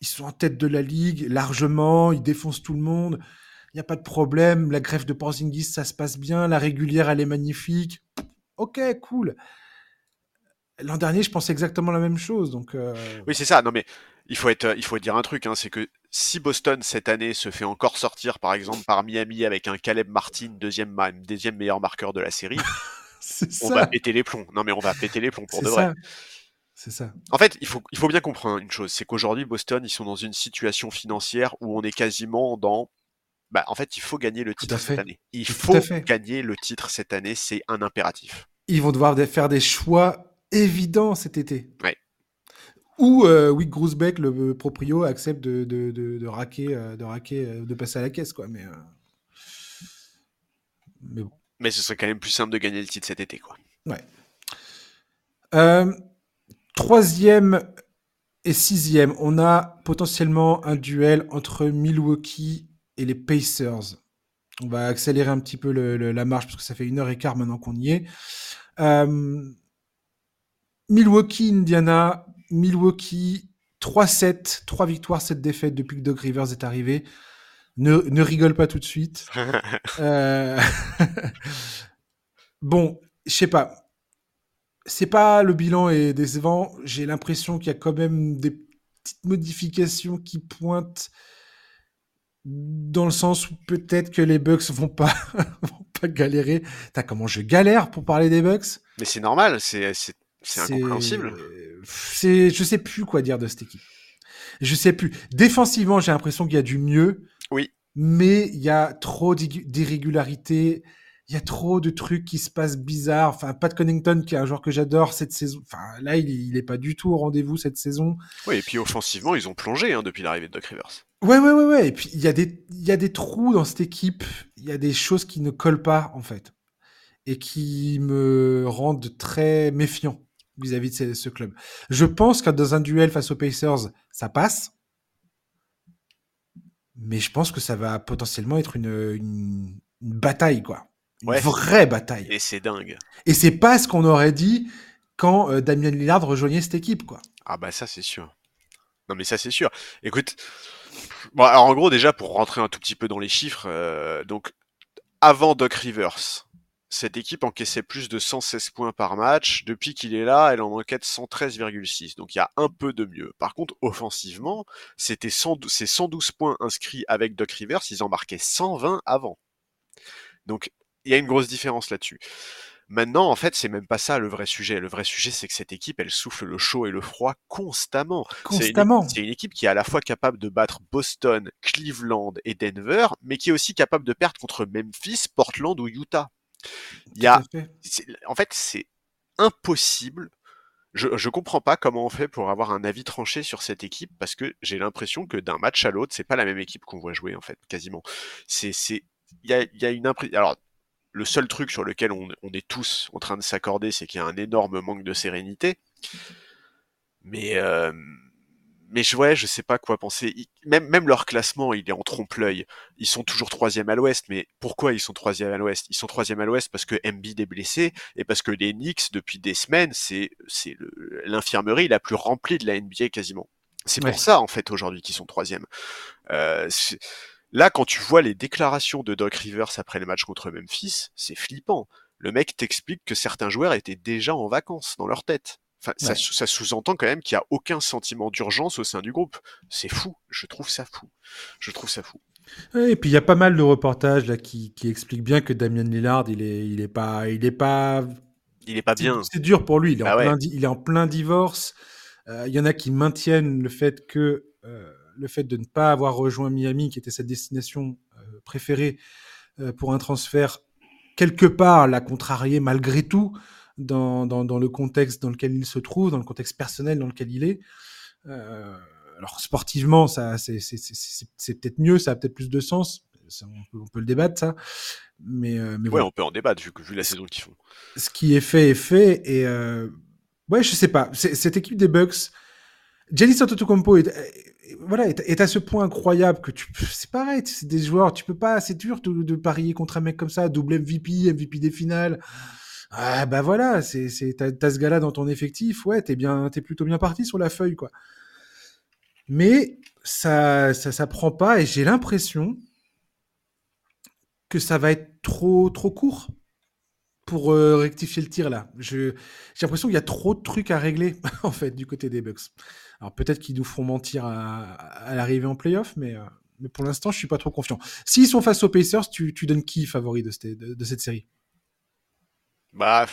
ils sont en tête de la ligue largement, ils défoncent tout le monde. Il n'y a pas de problème. La greffe de Porzingis, ça se passe bien. La régulière, elle est magnifique. Ok, cool. L'an dernier, je pensais exactement la même chose. Donc, euh, Oui, c'est ça. Non, mais il faut, être, il faut dire un truc. Hein, c'est que si Boston, cette année, se fait encore sortir, par exemple, par Miami avec un Caleb Martin, deuxième, deuxième meilleur marqueur de la série, on va péter les plombs. Non, mais on va péter les plombs pour de vrai. C'est ça. En fait, il faut, il faut bien comprendre une chose, c'est qu'aujourd'hui, Boston, ils sont dans une situation financière où on est quasiment dans... Bah, en fait, il faut gagner le titre cette année. Il faut gagner le titre cette année, c'est un impératif. Ils vont devoir faire des choix évidents cet été. Ouais. Ou euh, Wick Grousbeck, le proprio, accepte de, de, de, de raquer, euh, de raquer, euh, de passer à la caisse, quoi. Mais, euh, mais bon. Mais ce serait quand même plus simple de gagner le titre cet été, quoi. Ouais. Euh, troisième et sixième, on a potentiellement un duel entre Milwaukee et les Pacers. On va accélérer un petit peu le, le, la marche parce que ça fait une heure et quart maintenant qu'on y est. Euh, Milwaukee, Indiana, Milwaukee, 3-7, 3 victoires, 7 défaites depuis que Doc Rivers est arrivé. Ne, ne rigole pas tout de suite. euh... bon, je sais pas. C'est pas le bilan est décevant. J'ai l'impression qu'il y a quand même des petites modifications qui pointent dans le sens où peut-être que les Bucks vont pas vont pas galérer. T'as comment je galère pour parler des Bucks? Mais c'est normal, c'est incompréhensible. C'est, je sais plus quoi dire de cette équipe. Je sais plus. Défensivement, j'ai l'impression qu'il y a du mieux. Oui. Mais il y a trop d'irrégularités. Il y a trop de trucs qui se passent bizarres. Enfin, Pat Connington, qui est un joueur que j'adore cette saison. Enfin, là, il, il est pas du tout au rendez-vous cette saison. Oui, et puis offensivement, ils ont plongé hein, depuis l'arrivée de Doc Rivers. Ouais, ouais, ouais, ouais. Et puis il y a des, il y a des trous dans cette équipe. Il y a des choses qui ne collent pas en fait et qui me rendent très méfiant vis-à-vis -vis de ce, ce, club. Je pense que dans un duel face aux Pacers, ça passe. Mais je pense que ça va potentiellement être une, une, une bataille, quoi. Une ouais. vraie bataille. Et c'est dingue. Et c'est pas ce qu'on aurait dit quand euh, Damien Lillard rejoignait cette équipe, quoi. Ah bah ça c'est sûr. Non mais ça c'est sûr. Écoute, bon alors en gros déjà pour rentrer un tout petit peu dans les chiffres, euh, donc avant Doc Rivers, cette équipe encaissait plus de 116 points par match. Depuis qu'il est là, elle en enquête 113,6. Donc il y a un peu de mieux. Par contre, offensivement, c'était 112 points inscrits avec Doc Rivers. Ils en marquaient 120 avant. Donc il y a une grosse différence là-dessus. Maintenant, en fait, c'est même pas ça le vrai sujet. Le vrai sujet, c'est que cette équipe, elle souffle le chaud et le froid constamment. Constamment. C'est une, une, équipe qui est à la fois capable de battre Boston, Cleveland et Denver, mais qui est aussi capable de perdre contre Memphis, Portland ou Utah. Il y a, en fait, c'est impossible. Je, je comprends pas comment on fait pour avoir un avis tranché sur cette équipe parce que j'ai l'impression que d'un match à l'autre, c'est pas la même équipe qu'on voit jouer en fait, quasiment. C'est, c'est, il y a, il y a une impression. Alors, le seul truc sur lequel on, on est tous en train de s'accorder, c'est qu'il y a un énorme manque de sérénité. Mais euh, mais je, ouais, je sais pas quoi penser. Ils, même, même leur classement, il est en trompe-l'œil. Ils sont toujours troisième à l'Ouest, mais pourquoi ils sont troisième à l'Ouest? Ils sont troisième à l'Ouest parce que Embiid est blessé et parce que les Knicks, depuis des semaines, c'est c'est l'infirmerie la plus remplie de la NBA quasiment. C'est pour ça en fait aujourd'hui qu'ils sont troisième. Euh, là, quand tu vois les déclarations de Doc Rivers après le match contre Memphis, c'est flippant. Le mec t'explique que certains joueurs étaient déjà en vacances dans leur tête. Enfin, ouais. ça, ça sous-entend quand même qu'il n'y a aucun sentiment d'urgence au sein du groupe. C'est fou. Je trouve ça fou. Je trouve ça fou. Et puis il y a pas mal de reportages là qui, qui expliquent bien que Damien Lillard, il est, il est pas, il est pas, il est pas bien. C'est dur pour lui. Il est, ah en, ouais. plein, il est en plein divorce. Euh, il y en a qui maintiennent le fait que euh, le fait de ne pas avoir rejoint Miami, qui était sa destination euh, préférée euh, pour un transfert, quelque part l'a contrarié malgré tout dans, dans, dans, le contexte dans lequel il se trouve, dans le contexte personnel dans lequel il est. Euh, alors sportivement, ça, c'est, c'est, c'est, c'est peut-être mieux, ça a peut-être plus de sens. Ça, on, peut, on, peut, le débattre, ça. Mais, euh, mais ouais, voilà. on peut en débattre vu, vu la saison qu'ils font. Ce qui est fait est fait. Et euh, ouais, je sais pas. cette équipe des Bucks, Giannis Antetokounmpo est, voilà, est, à ce point incroyable que tu, c'est pareil, c'est des joueurs, tu peux pas, c'est dur de, parier contre un mec comme ça, double MVP, MVP des finales. Ah bah voilà, c'est c'est t'as ce gars-là dans ton effectif, ouais, t'es bien, t'es plutôt bien parti sur la feuille quoi. Mais ça, ça, ça prend pas et j'ai l'impression que ça va être trop, trop court pour euh, rectifier le tir là. Je, j'ai l'impression qu'il y a trop de trucs à régler en fait du côté des Bucks. Alors peut-être qu'ils nous feront mentir à, l'arrivée en playoff, mais, euh, mais pour l'instant je suis pas trop confiant. S'ils sont face aux Pacers, tu, tu donnes qui favori de cette, série? Bah,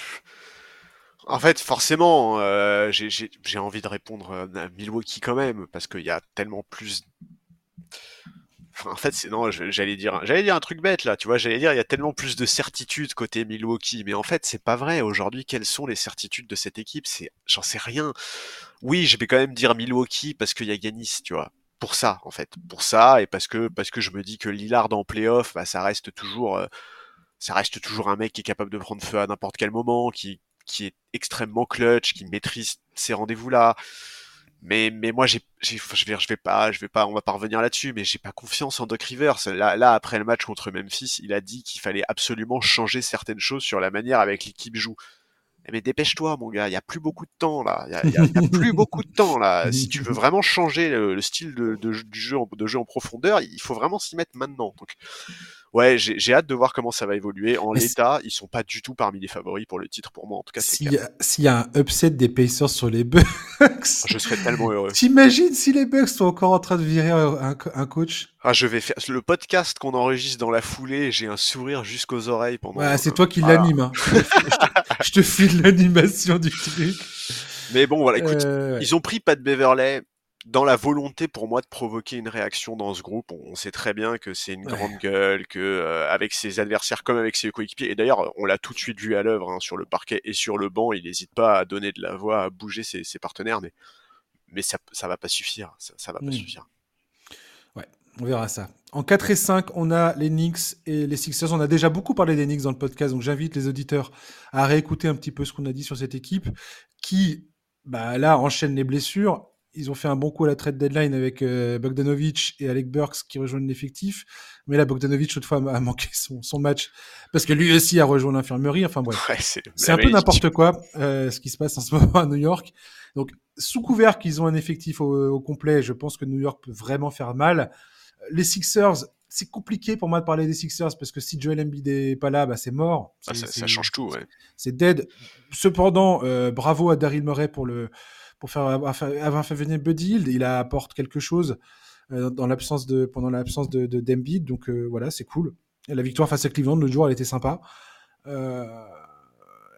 en fait, forcément, euh, j'ai envie de répondre à Milwaukee quand même, parce qu'il y a tellement plus. En fait, c'est non, j'allais dire, j'allais dire un truc bête là, tu vois, j'allais dire, il y a tellement plus de certitudes côté Milwaukee, mais en fait, c'est pas vrai. Aujourd'hui, quelles sont les certitudes de cette équipe? C'est, j'en sais rien. Oui, je vais quand même dire Milwaukee parce qu'il y a Yanis, tu vois. Pour ça, en fait, pour ça, et parce que parce que je me dis que Lillard en playoff, bah, ça reste toujours, euh, ça reste toujours un mec qui est capable de prendre feu à n'importe quel moment, qui qui est extrêmement clutch, qui maîtrise ces rendez-vous là mais mais moi j'ai je vais je vais pas je vais pas on va pas revenir là-dessus mais j'ai pas confiance en Doc Rivers. Là là après le match contre Memphis il a dit qu'il fallait absolument changer certaines choses sur la manière avec l'équipe joue. Eh, mais dépêche-toi mon gars il y a plus beaucoup de temps là. Il y a, plus beaucoup de temps là. Si tu veux vraiment changer le, style de, de, du jeu de jeu en profondeur il faut vraiment s'y mettre maintenant. Donc ouais, j'ai hâte de voir comment ça va évoluer. En l'état, ils sont pas du tout parmi les favoris pour le titre pour moi. En tout cas, s'il y, y, a un upset des Pacers sur les Bucks, je serais tellement heureux. T'imagines si les Bucks sont encore en train de virer un, un coach? Ah, je vais faire le podcast qu'on enregistre dans la foulée. J'ai un sourire jusqu'aux oreilles pendant. Ouais, c'est toi qui l'anime. Hein. je te file l'animation du truc. Mais bon, voilà, écoute, euh, ils ont pris Pat Beverley dans la volonté pour moi de provoquer une réaction dans ce groupe, on, sait très bien que c'est une grande gueule, que euh, avec ses adversaires comme avec ses coéquipiers, et d'ailleurs on l'a tout de suite vu à l'œuvre hein, sur le parquet et sur le banc, il n'hésite pas à donner de la voix, à bouger ses, partenaires, mais mais ça ça va pas suffire, ça, va pas suffire. Ouais, on verra ça. En 4 et 5, on a les Knicks et les Sixers. On a déjà beaucoup parlé des Knicks dans le podcast, donc j'invite les auditeurs à réécouter un petit peu ce qu'on a dit sur cette équipe qui, bah, là, enchaîne les blessures ils ont fait un bon coup à la trade deadline avec euh, Bogdanovic et Alec Burks qui rejoignent l'effectif. Mais là, Bogdanovic, toutefois, a manqué son, son, match parce que lui aussi a rejoint l'infirmerie. Enfin bref, c'est un peu n'importe quoi euh, ce qui se passe en ce moment à New York. Donc, sous couvert qu'ils ont un effectif au, complet, je pense que New York peut vraiment faire mal. Les Sixers, c'est compliqué pour moi de parler des Sixers parce que si Joel Embiid est pas là, bah c'est mort. Ah, ça, ça, change tout, ouais. C'est dead. Cependant, euh, bravo à Daryl Murray pour le pour faire avoir fait venir Buddy Hield. Il apporte quelque chose euh, dans l'absence de pendant l'absence de, de Donc euh, voilà, c'est cool. Et la victoire face à Cleveland le jour, elle était sympa. Euh,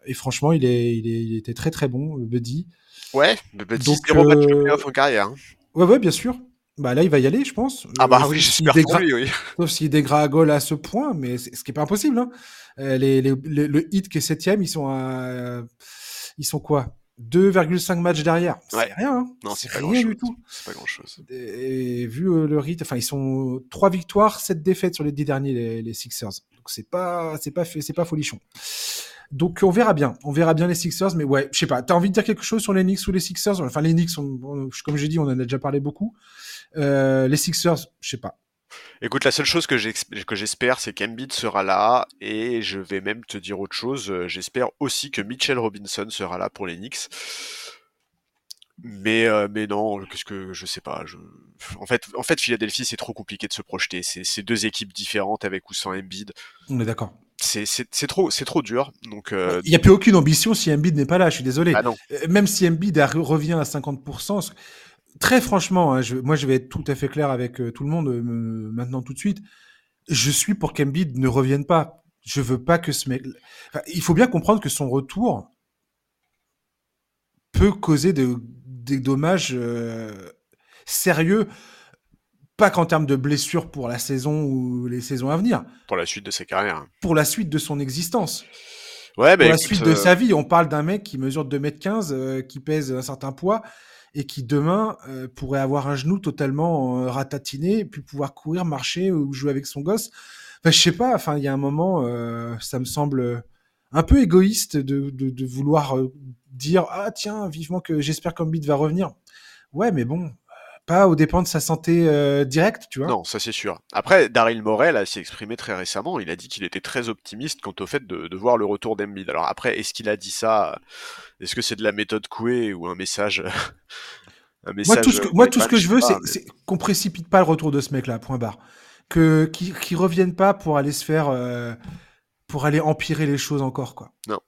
et franchement, il, est, il, était très très bon, Buddy. Ouais, Buddy, Donc, zéro match de en carrière. Hein. Ouais, ouais, bien sûr. Bah là, il va y aller, je pense. Ah bah oui, j'espère pour lui, oui. Sauf s'il dégringole à ce point, mais ce qui est pas impossible. Hein. Les, les, le hit qui est septième, ils sont à, ils sont quoi? 2,5 matchs derrière. C'est rien. Hein. Non, c'est pas rien du tout. C'est pas grand chose. Et, vu euh, le rythme, enfin, ils sont 3 victoires, 7 défaites sur les 10 derniers, les, Sixers. Donc c'est pas, c'est pas, c'est pas folichon. Donc on verra bien, on verra bien les Sixers, mais ouais, je sais pas. T'as envie de dire quelque chose sur les Knicks ou les Sixers? Enfin, les Knicks, comme j'ai dit, on en a déjà parlé beaucoup. Euh, les Sixers, je sais pas. Écoute, la seule chose que j'espère, c'est qu'Embiid sera là, et je vais même te dire autre chose. Euh, j'espère aussi que Mitchell Robinson sera là pour les Knicks. Mais euh, mais non, qu'est-ce que je sais pas. Je... En fait, en fait, Philadelphie, c'est trop compliqué de se projeter. C'est deux équipes différentes avec ou sans Embiid. On est d'accord. C'est trop c'est trop dur. Donc euh, il n'y a plus aucune ambition si Embiid n'est pas là. Je suis désolé. Ah. Même si Embiid revient à 50%, très franchement, hein, je, moi je vais être tout à fait clair avec euh, tout le monde euh, maintenant tout de suite. Je suis pour qu'Embiid ne revienne pas. Je veux pas que ce mec. il faut bien comprendre que son retour peut causer des dommages euh, sérieux, pas qu'en termes de blessures pour la saison ou les saisons à venir. Pour la suite de sa carrière. Pour la suite de son existence. Ouais, pour la suite de sa vie, on parle d'un mec qui mesure 2m15, qui pèse un certain poids et qui demain euh, pourrait avoir un genou totalement euh, ratatiné, et puis pouvoir courir, marcher ou jouer avec son gosse. Enfin, je sais pas. Enfin, il y a un moment, euh, ça me semble un peu égoïste de, de, de vouloir dire ah tiens vivement que j'espère qu'Ambit va revenir. Ouais, mais bon, pas au dépend de sa santé euh, directe, tu vois. Non, ça c'est sûr. Après, Daryl Morel s'est exprimé très récemment. Il a dit qu'il était très optimiste quant au fait de, de voir le retour d'Embiid. Alors après, est-ce qu'il a dit ça Est-ce que c'est de la méthode Coué ou un message un message Moi, tout ce que, moi, tout ce que je veux, c'est qu'on précipite pas le retour de ce mec-là. Point barre. Que qui qu revienne pas pour aller se faire, euh, pour aller empirer les choses encore, quoi. Non.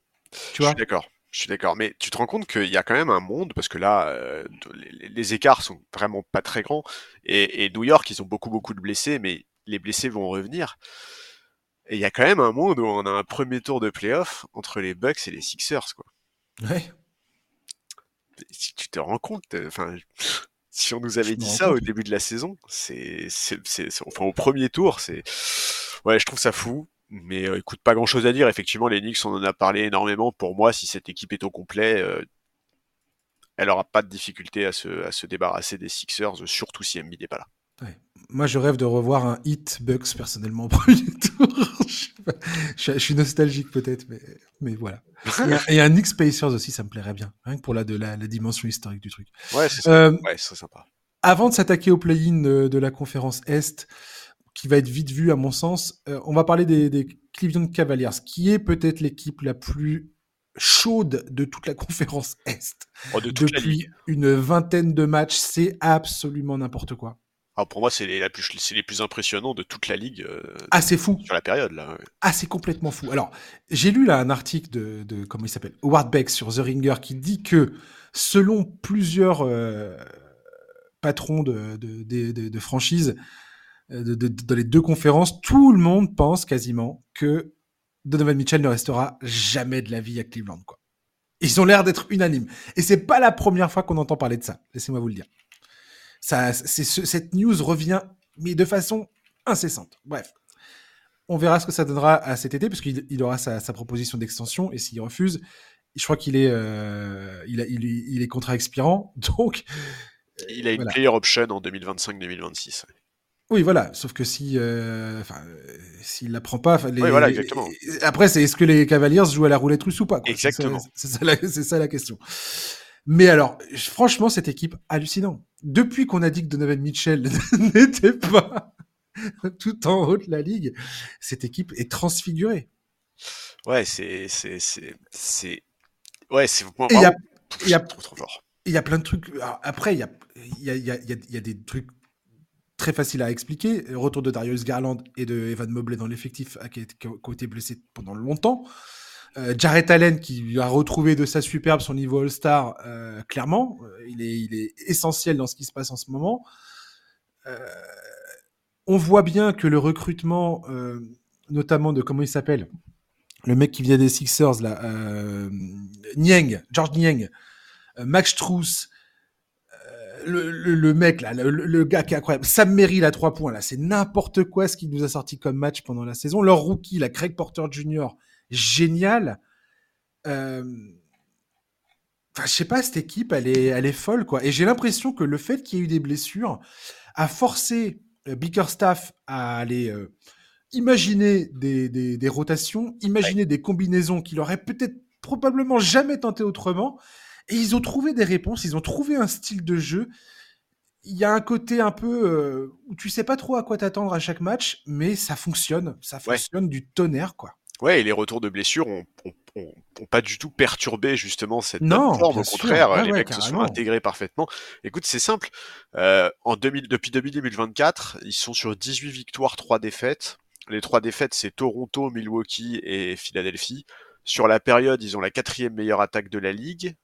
Tu vois? Je suis d'accord. Je suis d'accord, mais tu te rends compte qu'il y a quand même un monde, parce que là, euh, les, écarts sont vraiment pas très grands, et, New York, ils ont beaucoup beaucoup de blessés, mais les blessés vont revenir. Et il y a quand même un monde où on a un premier tour de playoff entre les Bucks et les Sixers, quoi. Ouais. Si tu te rends compte, enfin, si on nous avait Je dit ça au début de la saison, c'est, c'est, c'est- enfin au premier tour, c'est, ouais, je trouve ça fou. Mais euh, écoute, pas grand chose à dire. Effectivement, les Knicks, on en a parlé énormément. Pour moi, si cette équipe est au complet, euh, elle aura pas de difficulté à se, à se débarrasser des Sixers, surtout si Embiid n'est pas là. Ouais. Moi, je rêve de revoir un hit Bucks personnellement au premier tour. je, suis- nostalgique peut-être, mais, mais voilà. Et un, Knicks Pacers aussi, ça me plairait bien. Rien que pour la, de la, la dimension historique du truc. Ouais, c'est. Euh, Ouais, sympa. avant de s'attaquer au play-in de la conférence Est, qui va être vite vu à mon sens, euh, on va parler des, des Cleveland Cavaliers, qui est peut-être l'équipe la plus chaude de toute la conférence Est. Oh, de Depuis une vingtaine de matchs, c'est absolument n'importe quoi. Alors pour moi, c'est les, la plus, c'est les plus impressionnants de toute la ligue euh, Ah, c'est fou. sur la période là. Ah, c'est complètement fou. Alors, j'ai lu là un article de, de comment il s'appelle, Howard Beck sur The Ringer qui dit que selon plusieurs euh, patrons de, de, de, de- de franchises de, de- dans les deux conférences, tout le monde pense quasiment que Donovan Mitchell ne restera jamais de la vie à Cleveland. Quoi. Ils ont l'air d'être unanimes. Et c'est pas la première fois qu'on entend parler de ça. Laissez-moi vous le dire. Ça, c'est ce- cette news revient, mais de façon incessante. Bref. On verra ce que ça donnera à cet été, parce qu'il il aura sa, sa proposition d'extension, et s'il refuse, je crois qu'il est, euh, il, a- il, est- il est contrat expirant, donc Il a une voilà. player option en 2025-2026. Oui, voilà. Sauf que si, euh, enfin, s'il la prend pas, les- Oui, voilà, les- exactement. Après, c'est est-ce que les Cavaliers jouent à la roulette russe ou pas quoi? Ça- Exactement. C'est ça, la- c'est ça la question. Mais alors, franchement, cette équipe hallucinant. Depuis qu'on a dit que Donovan Mitchell n'était pas tout en haut de la ligue, cette équipe est transfigurée. Ouais, c'est, c'est, c'est, c'est, ouais, c'est il y a- il y plein de trucs. alors, après, il y, a, il y, a, il y a- il y a des trucs très faciles à expliquer. Retour de Darius Garland et de Evan Mobley dans l'effectif euh, qui, qui ont été blessés pendant longtemps. Euh, Jarrett Allen qui a retrouvé de sa superbe son niveau All-Star, euh, clairement. Euh, il, est, essentiel dans ce qui se passe en ce moment. On voit bien que le recrutement, notamment de comment il s'appelle? Le mec qui vient des Sixers, là, Niang, George Niang, Max Struess, euh, le, le, le mec là, le, le gars qui est incroyable, Sam Merrill à trois points là, c'est n'importe quoi ce qu'il nous a sorti comme match pendant la saison. Leur rookie, la Craig Porter Jr., génial. Euh... Enfin, je sais pas, cette équipe, elle est, elle est folle quoi. Et j'ai l'impression que le fait qu'il y ait eu des blessures a forcé euh, Bickerstaff à aller euh, imaginer des, des, des rotations, imaginer des combinaisons qu'il aurait peut-être probablement jamais tenté autrement. Et ils ont trouvé des réponses, ils ont trouvé un style de jeu. Il y a un côté un peu euh, où tu sais pas trop à quoi t'attendre à chaque match, mais ça fonctionne, ça Ouais. fonctionne du tonnerre quoi. Ouais, et les retours de blessures ont, ont, ont- ont pas du tout perturbé justement cette Non, forme. Au contraire, Ouais, les ouais, mecs se sont intégrés parfaitement. Écoute, c'est simple. Euh, en 2000, depuis 2024, ils sont sur 18 victoires, 3 défaites. Les trois défaites, c'est Toronto, Milwaukee et Philadelphie. Sur la période, ils ont la quatrième meilleure attaque de la ligue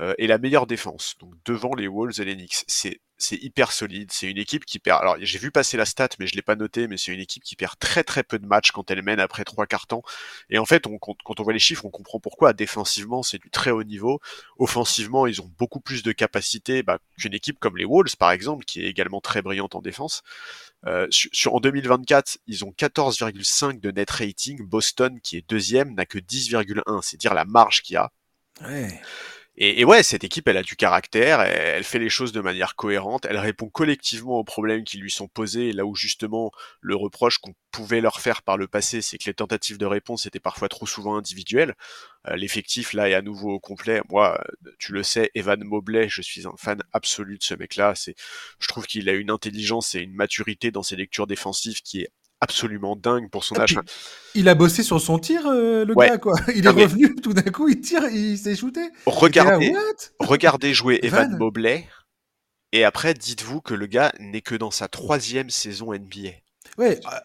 euh, et la meilleure défense, donc devant les Wolves et les Knicks. C'est c'est hyper solide. C'est une équipe qui perd. Alors j'ai vu passer la stat, mais je l'ai pas noté. Mais c'est une équipe qui perd très très peu de matchs quand elle mène après trois quarts temps. Et en fait, on, quand, on voit les chiffres, on comprend pourquoi. Défensivement, c'est du très haut niveau. Offensivement, ils ont beaucoup plus de capacité bah, qu'une équipe comme les Wolves, par exemple, qui est également très brillante en défense. Euh, sur, sur- en 2024, ils ont 14,5 de net rating. Boston, qui est deuxième, n'a que 10,1. C'est dire la marge qu'il y a. Ouais. Et, et ouais, cette équipe, elle a du caractère, elle, fait les choses de manière cohérente, elle répond collectivement aux problèmes qui lui sont posés, là où justement le reproche qu'on pouvait leur faire par le passé, c'est que les tentatives de réponse étaient parfois trop souvent individuelles. Euh, L'effectif, là, est à nouveau au complet. Moi, euh, tu le sais, Evan Mobley, je suis un fan absolu de ce mec-là. Je trouve qu'il a une intelligence et une maturité dans ses lectures défensives qui est absolument dingue pour son Et âge. il a bossé sur son tir, euh, le Ouais. gars, quoi. Il Non, est mais- revenu, tout d'un coup, il tire, il s'est shooté. Là, Regardez, regardez jouer Evan Evan Mobley, et après, dites-vous que le gars n'est que dans sa troisième saison NBA. Ouais, euh,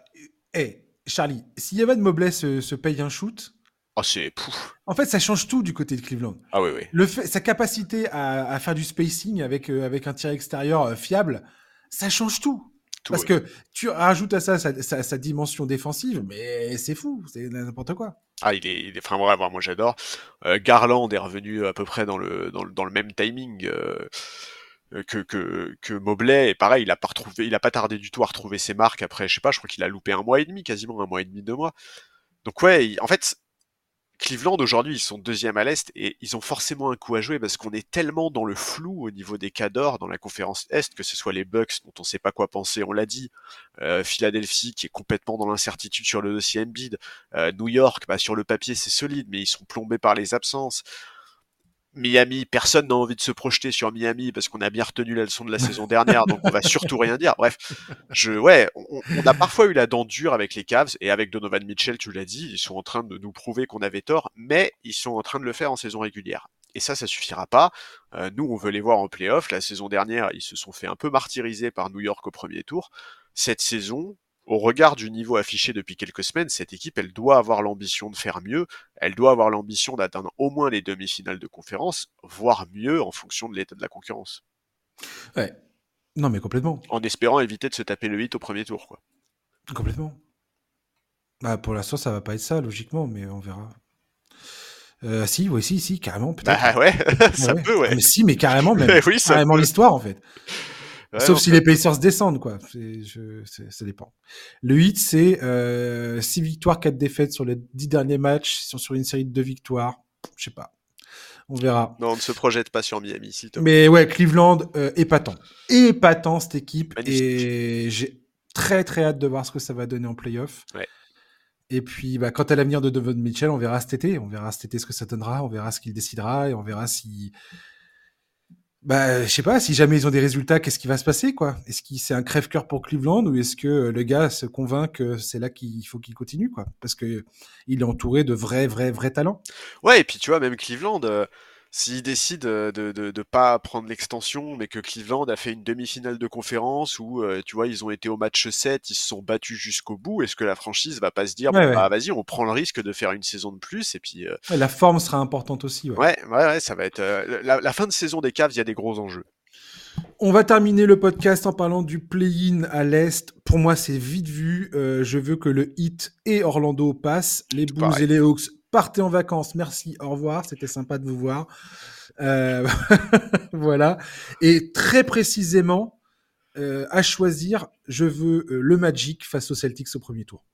hey, Charlie, si Evan Mobley se, se paye un shoot, Oh, c'est pouf. en fait, ça change tout du côté de Cleveland. Ah oui, oui. Le fait, sa capacité à, à faire du spacing avec, euh, avec un tir extérieur euh, fiable, ça change tout. Tout, Parce oui. que tu rajoutes à ça sa, sa- sa dimension défensive, mais c'est fou, c'est n'importe quoi. Ah, il est, il est, enfin, moi j'adore. Euh, Garland est revenu à peu près dans le, dans le, dans le même timing. euh, euh, que, que, que Mobley, et pareil, il a pas retrouvé, il a pas tardé du tout à retrouver ses marques après, je sais pas, je crois qu'il a loupé un mois et demi, quasiment un mois et demi, deux mois. Donc ouais, en fait, Cleveland aujourd'hui, ils sont deuxième à l'Est et ils ont forcément un coup à jouer parce qu'on est tellement dans le flou au niveau des cadors dans la conférence Est, que ce soit les Bucks dont on sait pas quoi penser, on l'a dit, euh, Philadelphie qui est complètement dans l'incertitude sur le dossier Embiid, euh, New York, bah, sur le papier c'est solide mais ils sont plombés par les absences. Miami, personne n'a envie de se projeter sur Miami parce qu'on a bien retenu la leçon de la saison dernière, donc on va surtout rien dire. Bref, je, ouais, on, a parfois eu la dent dure avec les Cavs et avec Donovan Mitchell, tu l'as dit, ils sont en train de nous prouver qu'on avait tort, mais ils sont en train de le faire en saison régulière. Et ça, ça suffira pas. Euh, nous, on veut les voir en playoff. La saison dernière, ils se sont fait un peu martyriser par New York au premier tour. Cette saison, au regard du niveau affiché depuis quelques semaines, cette équipe, elle doit avoir l'ambition de faire mieux, elle doit avoir l'ambition d'atteindre au moins les demi-finales de conférence, voire mieux en fonction de l'état de la concurrence. Ouais. Non, mais complètement. En espérant éviter de se taper le 8 au premier tour, quoi. Complètement. Bah, pour l'instant, ça va pas être ça, logiquement, mais on verra. Euh, si, oui, si, si, carrément, peut-être. Bah ouais, ça peut, ouais. Mais si, mais carrément, même. oui, carrément l'histoire, en fait. Sauf si les Pacers descendent, quoi. Je, ça dépend. Le 8, c'est euh, 6 victoires, 4 défaites sur les 10 derniers matchs. Ils sont sur une série de 2 victoires. Je sais pas. On verra. Non, on ne se projette pas sur Miami, s'il te Mais ouais, Cleveland, euh, épatant. Épatant, cette équipe. Et j'ai très, très hâte de voir ce que ça va donner en playoff. Ouais. Et puis, bah, quant à l'avenir de Devon Mitchell, on verra cet été. On verra cet été ce que ça donnera. On verra ce qu'il décidera. Et on verra si bah, je sais pas, si jamais ils ont des résultats, qu'est-ce qui va se passer, quoi? Est-ce que c'est un crève-cœur pour Cleveland ou est-ce que le gars se convainc que c'est là qu'il faut qu'il continue, quoi? Parce que il est entouré de vrais, vrais, vrais talents. Ouais, et puis tu vois, même Cleveland, euh, S'ils décident euh, de, de, de, pas prendre l'extension, mais que Cleveland a fait une demi-finale de conférence où, euh, tu vois, ils ont été au match 7, ils se sont battus jusqu'au bout, est-ce que la franchise va pas se dire, bah, vas-y, on prend le risque de faire une saison de plus et puis. Euh, la forme sera importante aussi. Ouais, ouais, ça va être. La, la, fin de saison des Cavs, il y a des gros enjeux. On va terminer le podcast en parlant du play-in à l'Est. Pour moi, c'est vite vu. je veux que le Heat et Orlando passent. Les Bulls et les Hawks partez en vacances. Merci, au revoir. C'était sympa de vous voir. Euh, voilà. Et très précisément, euh, à choisir, je veux euh, le Magic face aux Celtics au premier tour.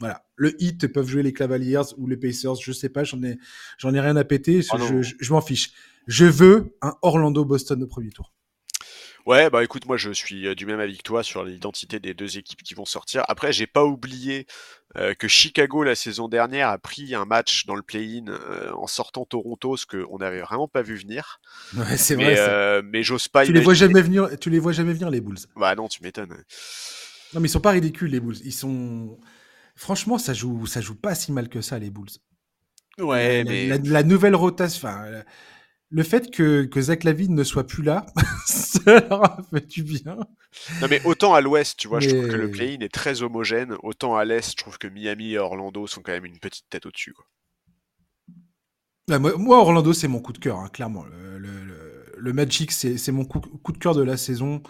Voilà. Le hit peuvent jouer les Cavaliers ou les Pacers, je sais pas, j'en ai, j'en ai rien à péter, oh je m'en fiche. Je veux un Orlando-Boston au premier tour. Ouais, bah écoute, moi je suis euh, du même avis que toi sur l'identité des deux équipes qui vont sortir. Après, j'ai pas oublié euh, que Chicago la saison dernière a pris un match dans le play-in euh, en sortant Toronto, ce qu'on n'avait vraiment pas vu venir. Ouais, c'est vrai. mais j'ose pas. Tu les vois jamais venir. Tu les vois jamais venir les Bulls. Bah non, tu m'étonnes. Non, mais ils sont pas ridicules les Bulls. Ils sont. Franchement, ça joue, ça joue pas si mal que ça les Bulls. Ouais, la, mais la, nouvelle rotation le fait que, que Zach Lavine ne soit plus là, ça leur a fait du bien. Non mais autant à l'ouest, tu vois, je trouve que le play-in est très homogène, autant à l'est, je trouve que Miami et Orlando sont quand même une petite tête au-dessus. Bah, moi, Orlando, c'est mon coup de cœur, hein, clairement. Le, Magic, c'est mon coup, de cœur de la saison.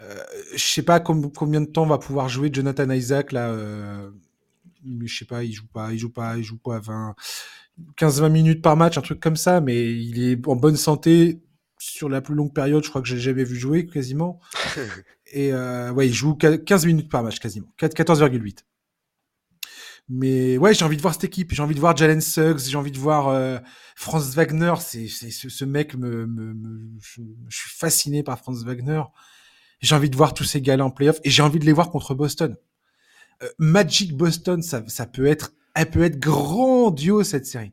Euh, je sais pas combien de temps va pouvoir jouer Jonathan Isaac là. Euh, mais je sais pas, il joue pas, il joue pas, il joue pas à 20. 15-20 minutes par match, un truc comme ça, mais il est en bonne santé sur la plus longue période. Je crois que j'ai jamais vu jouer quasiment. Et euh, ouais, il joue 15 minutes par match quasiment, 14,8. Mais ouais, j'ai envie de voir cette équipe. J'ai envie de voir Jalen Suggs. J'ai envie de voir euh, Franz Wagner. C'est, ce, ce, mec me, me, je, suis fasciné par Franz Wagner. J'ai envie de voir tous ces gars-là en playoff et j'ai envie de les voir contre Boston. Euh, Magic Boston, ça, ça peut être elle peut être grandiose cette série.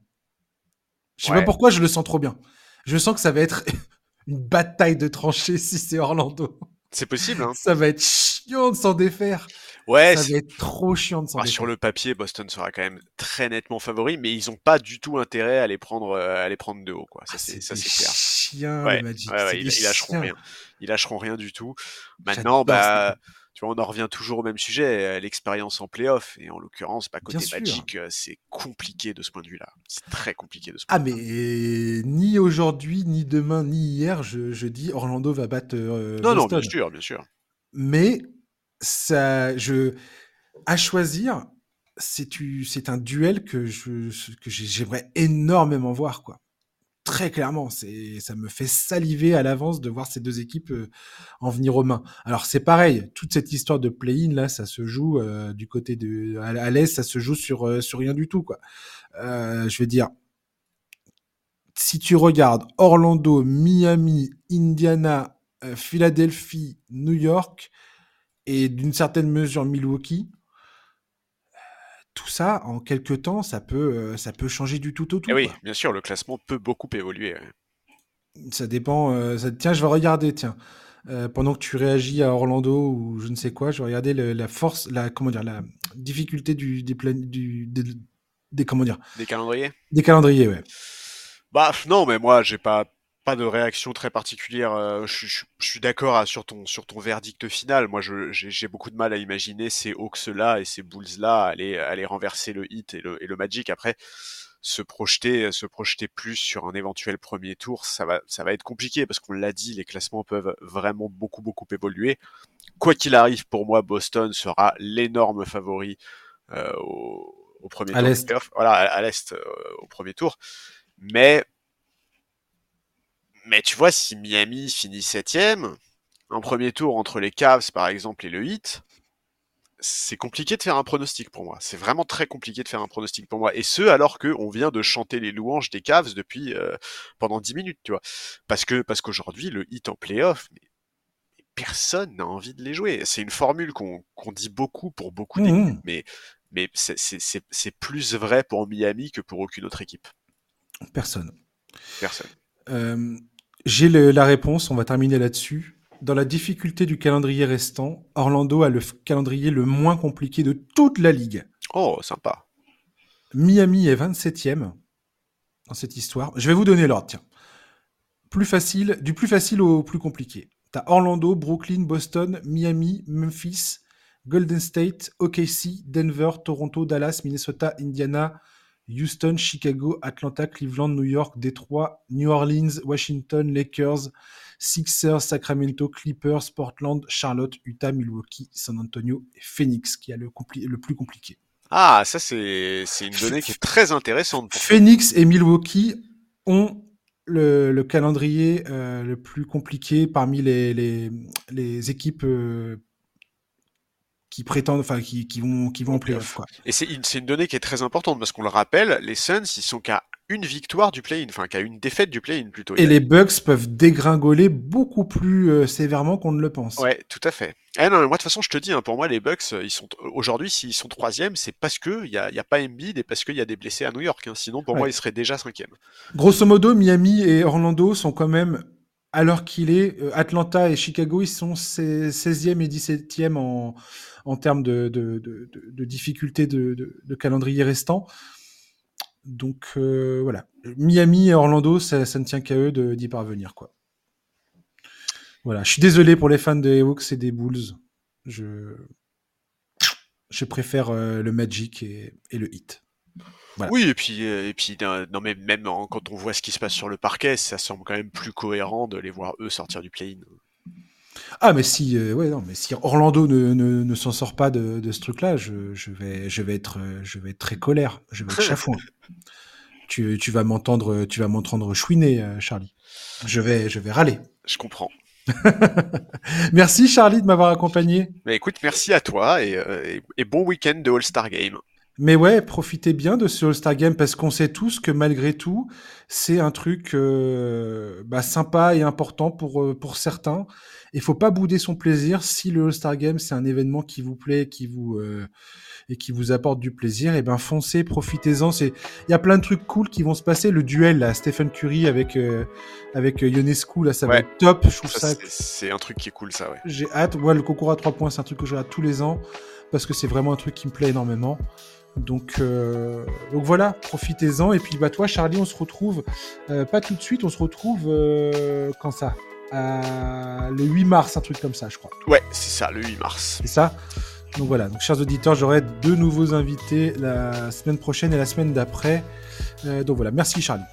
Je sais pas pourquoi je le sens trop bien. Je sens que ça va être une bataille de tranchées si c'est Orlando. C'est possible. Hein. Ça va être chiant de s'en défaire. Ouais, ça va être trop chiant de s'en bah, défaire. Sur le papier, Boston sera quand même très nettement favori, mais ils ont pas du tout intérêt à les prendre, euh, à les prendre de haut, quoi. Ça, ah, c'est, ça, c'est clair. Ouais. Ouais, ils, ils, lâcheront rien. Ils lâcheront rien du tout. Maintenant, bah, on en revient toujours au même sujet, l'expérience en playoff. Et en l'occurrence, pas côté Magic, euh, c'est compliqué de ce point de vue-là. C'est très compliqué de ce point ah, de vue. Ah, mais ni aujourd'hui, ni demain, ni hier, je, dis Orlando va battre. Euh, non, non, bien sûr, bien sûr. Mais ça, je, à choisir, c'est un duel que j'aimerais énormément voir, quoi. Très clairement. Ça me fait saliver à l'avance de voir ces deux équipes euh, en venir aux mains. Alors c'est pareil, toute cette histoire de play-in là, ça se joue euh, du côté de à, l'est, ça se joue sur euh, rien du tout quoi. je veux dire, si tu regardes Orlando, Miami, Indiana, Philadelphie, New York et d'une certaine mesure Milwaukee, tout ça, en quelques temps, ça peut, euh, ça peut changer du tout au tout. Et eh oui, bien sûr, le classement peut beaucoup évoluer. Ça dépend. Euh, ça... Tiens, je vais regarder. Tiens, euh, pendant que tu réagis à Orlando ou je ne sais quoi, je vais regarder la force, la comment dire, la difficulté du des, du, des, des comment dire, des calendriers? Des calendriers, ouais. Bah non, mais moi j'ai pas pas de réaction très particulière. Euh, je, suis d'accord sur ton sur ton verdict final. Moi, j'ai beaucoup de mal à imaginer ces Hawks là et ces Bulls là aller aller renverser le Heat et le, et le Magic. Après, se projeter se projeter plus sur un éventuel premier tour, ça va ça va être compliqué parce qu'on l'a dit, les classements peuvent vraiment beaucoup beaucoup évoluer. Quoi qu'il arrive, pour moi, Boston sera l'énorme favori euh, au, premier tour. Voilà, à, l'est euh, au premier tour. Mais mais tu vois, si Miami finit septième, un premier tour entre les Cavs par exemple et le Heat, c'est compliqué de faire un pronostic pour moi. C'est vraiment très compliqué de faire un pronostic pour moi. Et ce, alors que on vient de chanter les louanges des Cavs depuis euh, pendant 10 minutes, tu vois. Parce que parce qu'aujourd'hui, le Heat en playoff, mais, personne n'a envie de les jouer. C'est une formule qu'on dit beaucoup pour beaucoup mmh. d'équipes, mais mais c'est plus vrai pour Miami que pour aucune autre équipe. Personne. Personne. Euh, j'ai la réponse, on va terminer là-dessus. Dans la difficulté du calendrier restant, Orlando a le calendrier le moins compliqué de toute la ligue. Oh, sympa. Miami est 27e dans cette histoire. Je vais vous donner l'ordre, tiens. Plus facile, du plus facile au plus compliqué. T'as Orlando, Brooklyn, Boston, Miami, Memphis, Golden State, OKC, Denver, Toronto, Dallas, Minnesota, Indiana, Houston, Chicago, Atlanta, Cleveland, New York, Detroit, New Orleans, Washington, Lakers, Sixers, Sacramento, Clippers, Portland, Charlotte, Utah, Milwaukee, San Antonio et Phoenix, qui a le, le plus compliqué. Ah, ça c'est une donnée qui est très intéressante. Phoenix et Milwaukee ont le, calendrier euh, le plus compliqué parmi les, les, les équipes euh, qui prétendent, enfin qui, qui, vont qui vont en playoff. Quoi. Et c'est une, une donnée qui est très importante parce qu'on le rappelle, les Suns ils sont qu'à une victoire du play-in, enfin qu'à une défaite du play-in plutôt. Et les Bucks peuvent dégringoler beaucoup plus euh, sévèrement qu'on ne le pense. Ouais, tout à fait. Eh non, moi de toute façon je te dis, hein, pour moi les Bucks, euh, ils sont aujourd'hui s'ils sont troisième, c'est parce que il y a, y a, pas Embiid et parce qu'il y a des blessés à New York. Hein. Sinon pour moi ils seraient déjà cinquième. Grosso modo, Miami et Orlando sont quand même alors qu'il est euh, Atlanta et Chicago, ils sont 16e et 17e en, en termes de, de, de, de difficulté de, calendrier restant. Donc euh, voilà, Miami et Orlando, ça, ne tient qu'à eux d'y parvenir. quoi. Voilà, je suis désolé pour les fans des Hawks et des Bulls. Je, je préfère euh, le Magic et, le Heat. Oui, et puis, euh, et puis non, mais même quand on voit ce qui se passe sur le parquet, ça semble quand même plus cohérent de les voir eux sortir du play-in. Ah, mais si, euh, ouais, non, mais si Orlando ne, ne, ne s'en sort pas de, de ce truc-là, je, je, vais, je, vais être, je vais être très colère, je vais être chafouin. tu, tu vas m'entendre, tu vas m'entendre chouiner, euh, Charlie. Je vais, je vais râler. Je comprends. merci Charlie de m'avoir accompagné. Mais écoute, merci à toi et, et, et bon week-end de All-Star Game. Mais ouais, profitez bien de ce All-Star Game parce qu'on sait tous que malgré tout, c'est un truc euh, bah, sympa et important pour, euh, pour certains. Il faut pas bouder son plaisir. Si le All-Star Game, c'est un événement qui vous plaît, qui vous euh, et qui vous apporte du plaisir, et eh ben foncez, profitez-en. C'est il y a plein de trucs cool qui vont se passer. Le duel là, Stephen Curry avec avec Ionescu là, ça va être top. Je trouve ça. c'est un truc qui est cool ça. Ouais. J'ai hâte. Ouais, le concours à trois points, c'est un truc que je regarde tous les ans parce que c'est vraiment un truc qui me plaît énormément. Donc, euh, donc voilà, profitez-en. Et puis bah toi, Charlie, on se retrouve euh, pas tout de suite, on se retrouve euh, quand ça? Le 8 mars, un truc comme ça, je crois. Ouais, c'est ça, le 8 mars. C'est ça. Donc voilà, donc chers auditeurs, j'aurai deux nouveaux invités la semaine prochaine et la semaine d'après. donc voilà, merci Charlie.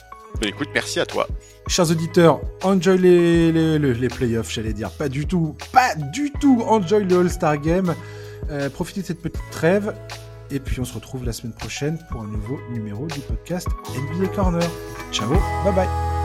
Bah écoute, merci à toi. Chers auditeurs, enjoy les, les, les playoffs, j'allais dire. Pas du tout, pas du tout, enjoy le All-Star Game. profitez de cette petite trêve. Et puis on se retrouve la semaine prochaine pour un nouveau numéro du podcast NBA Corner. Ciao, bye bye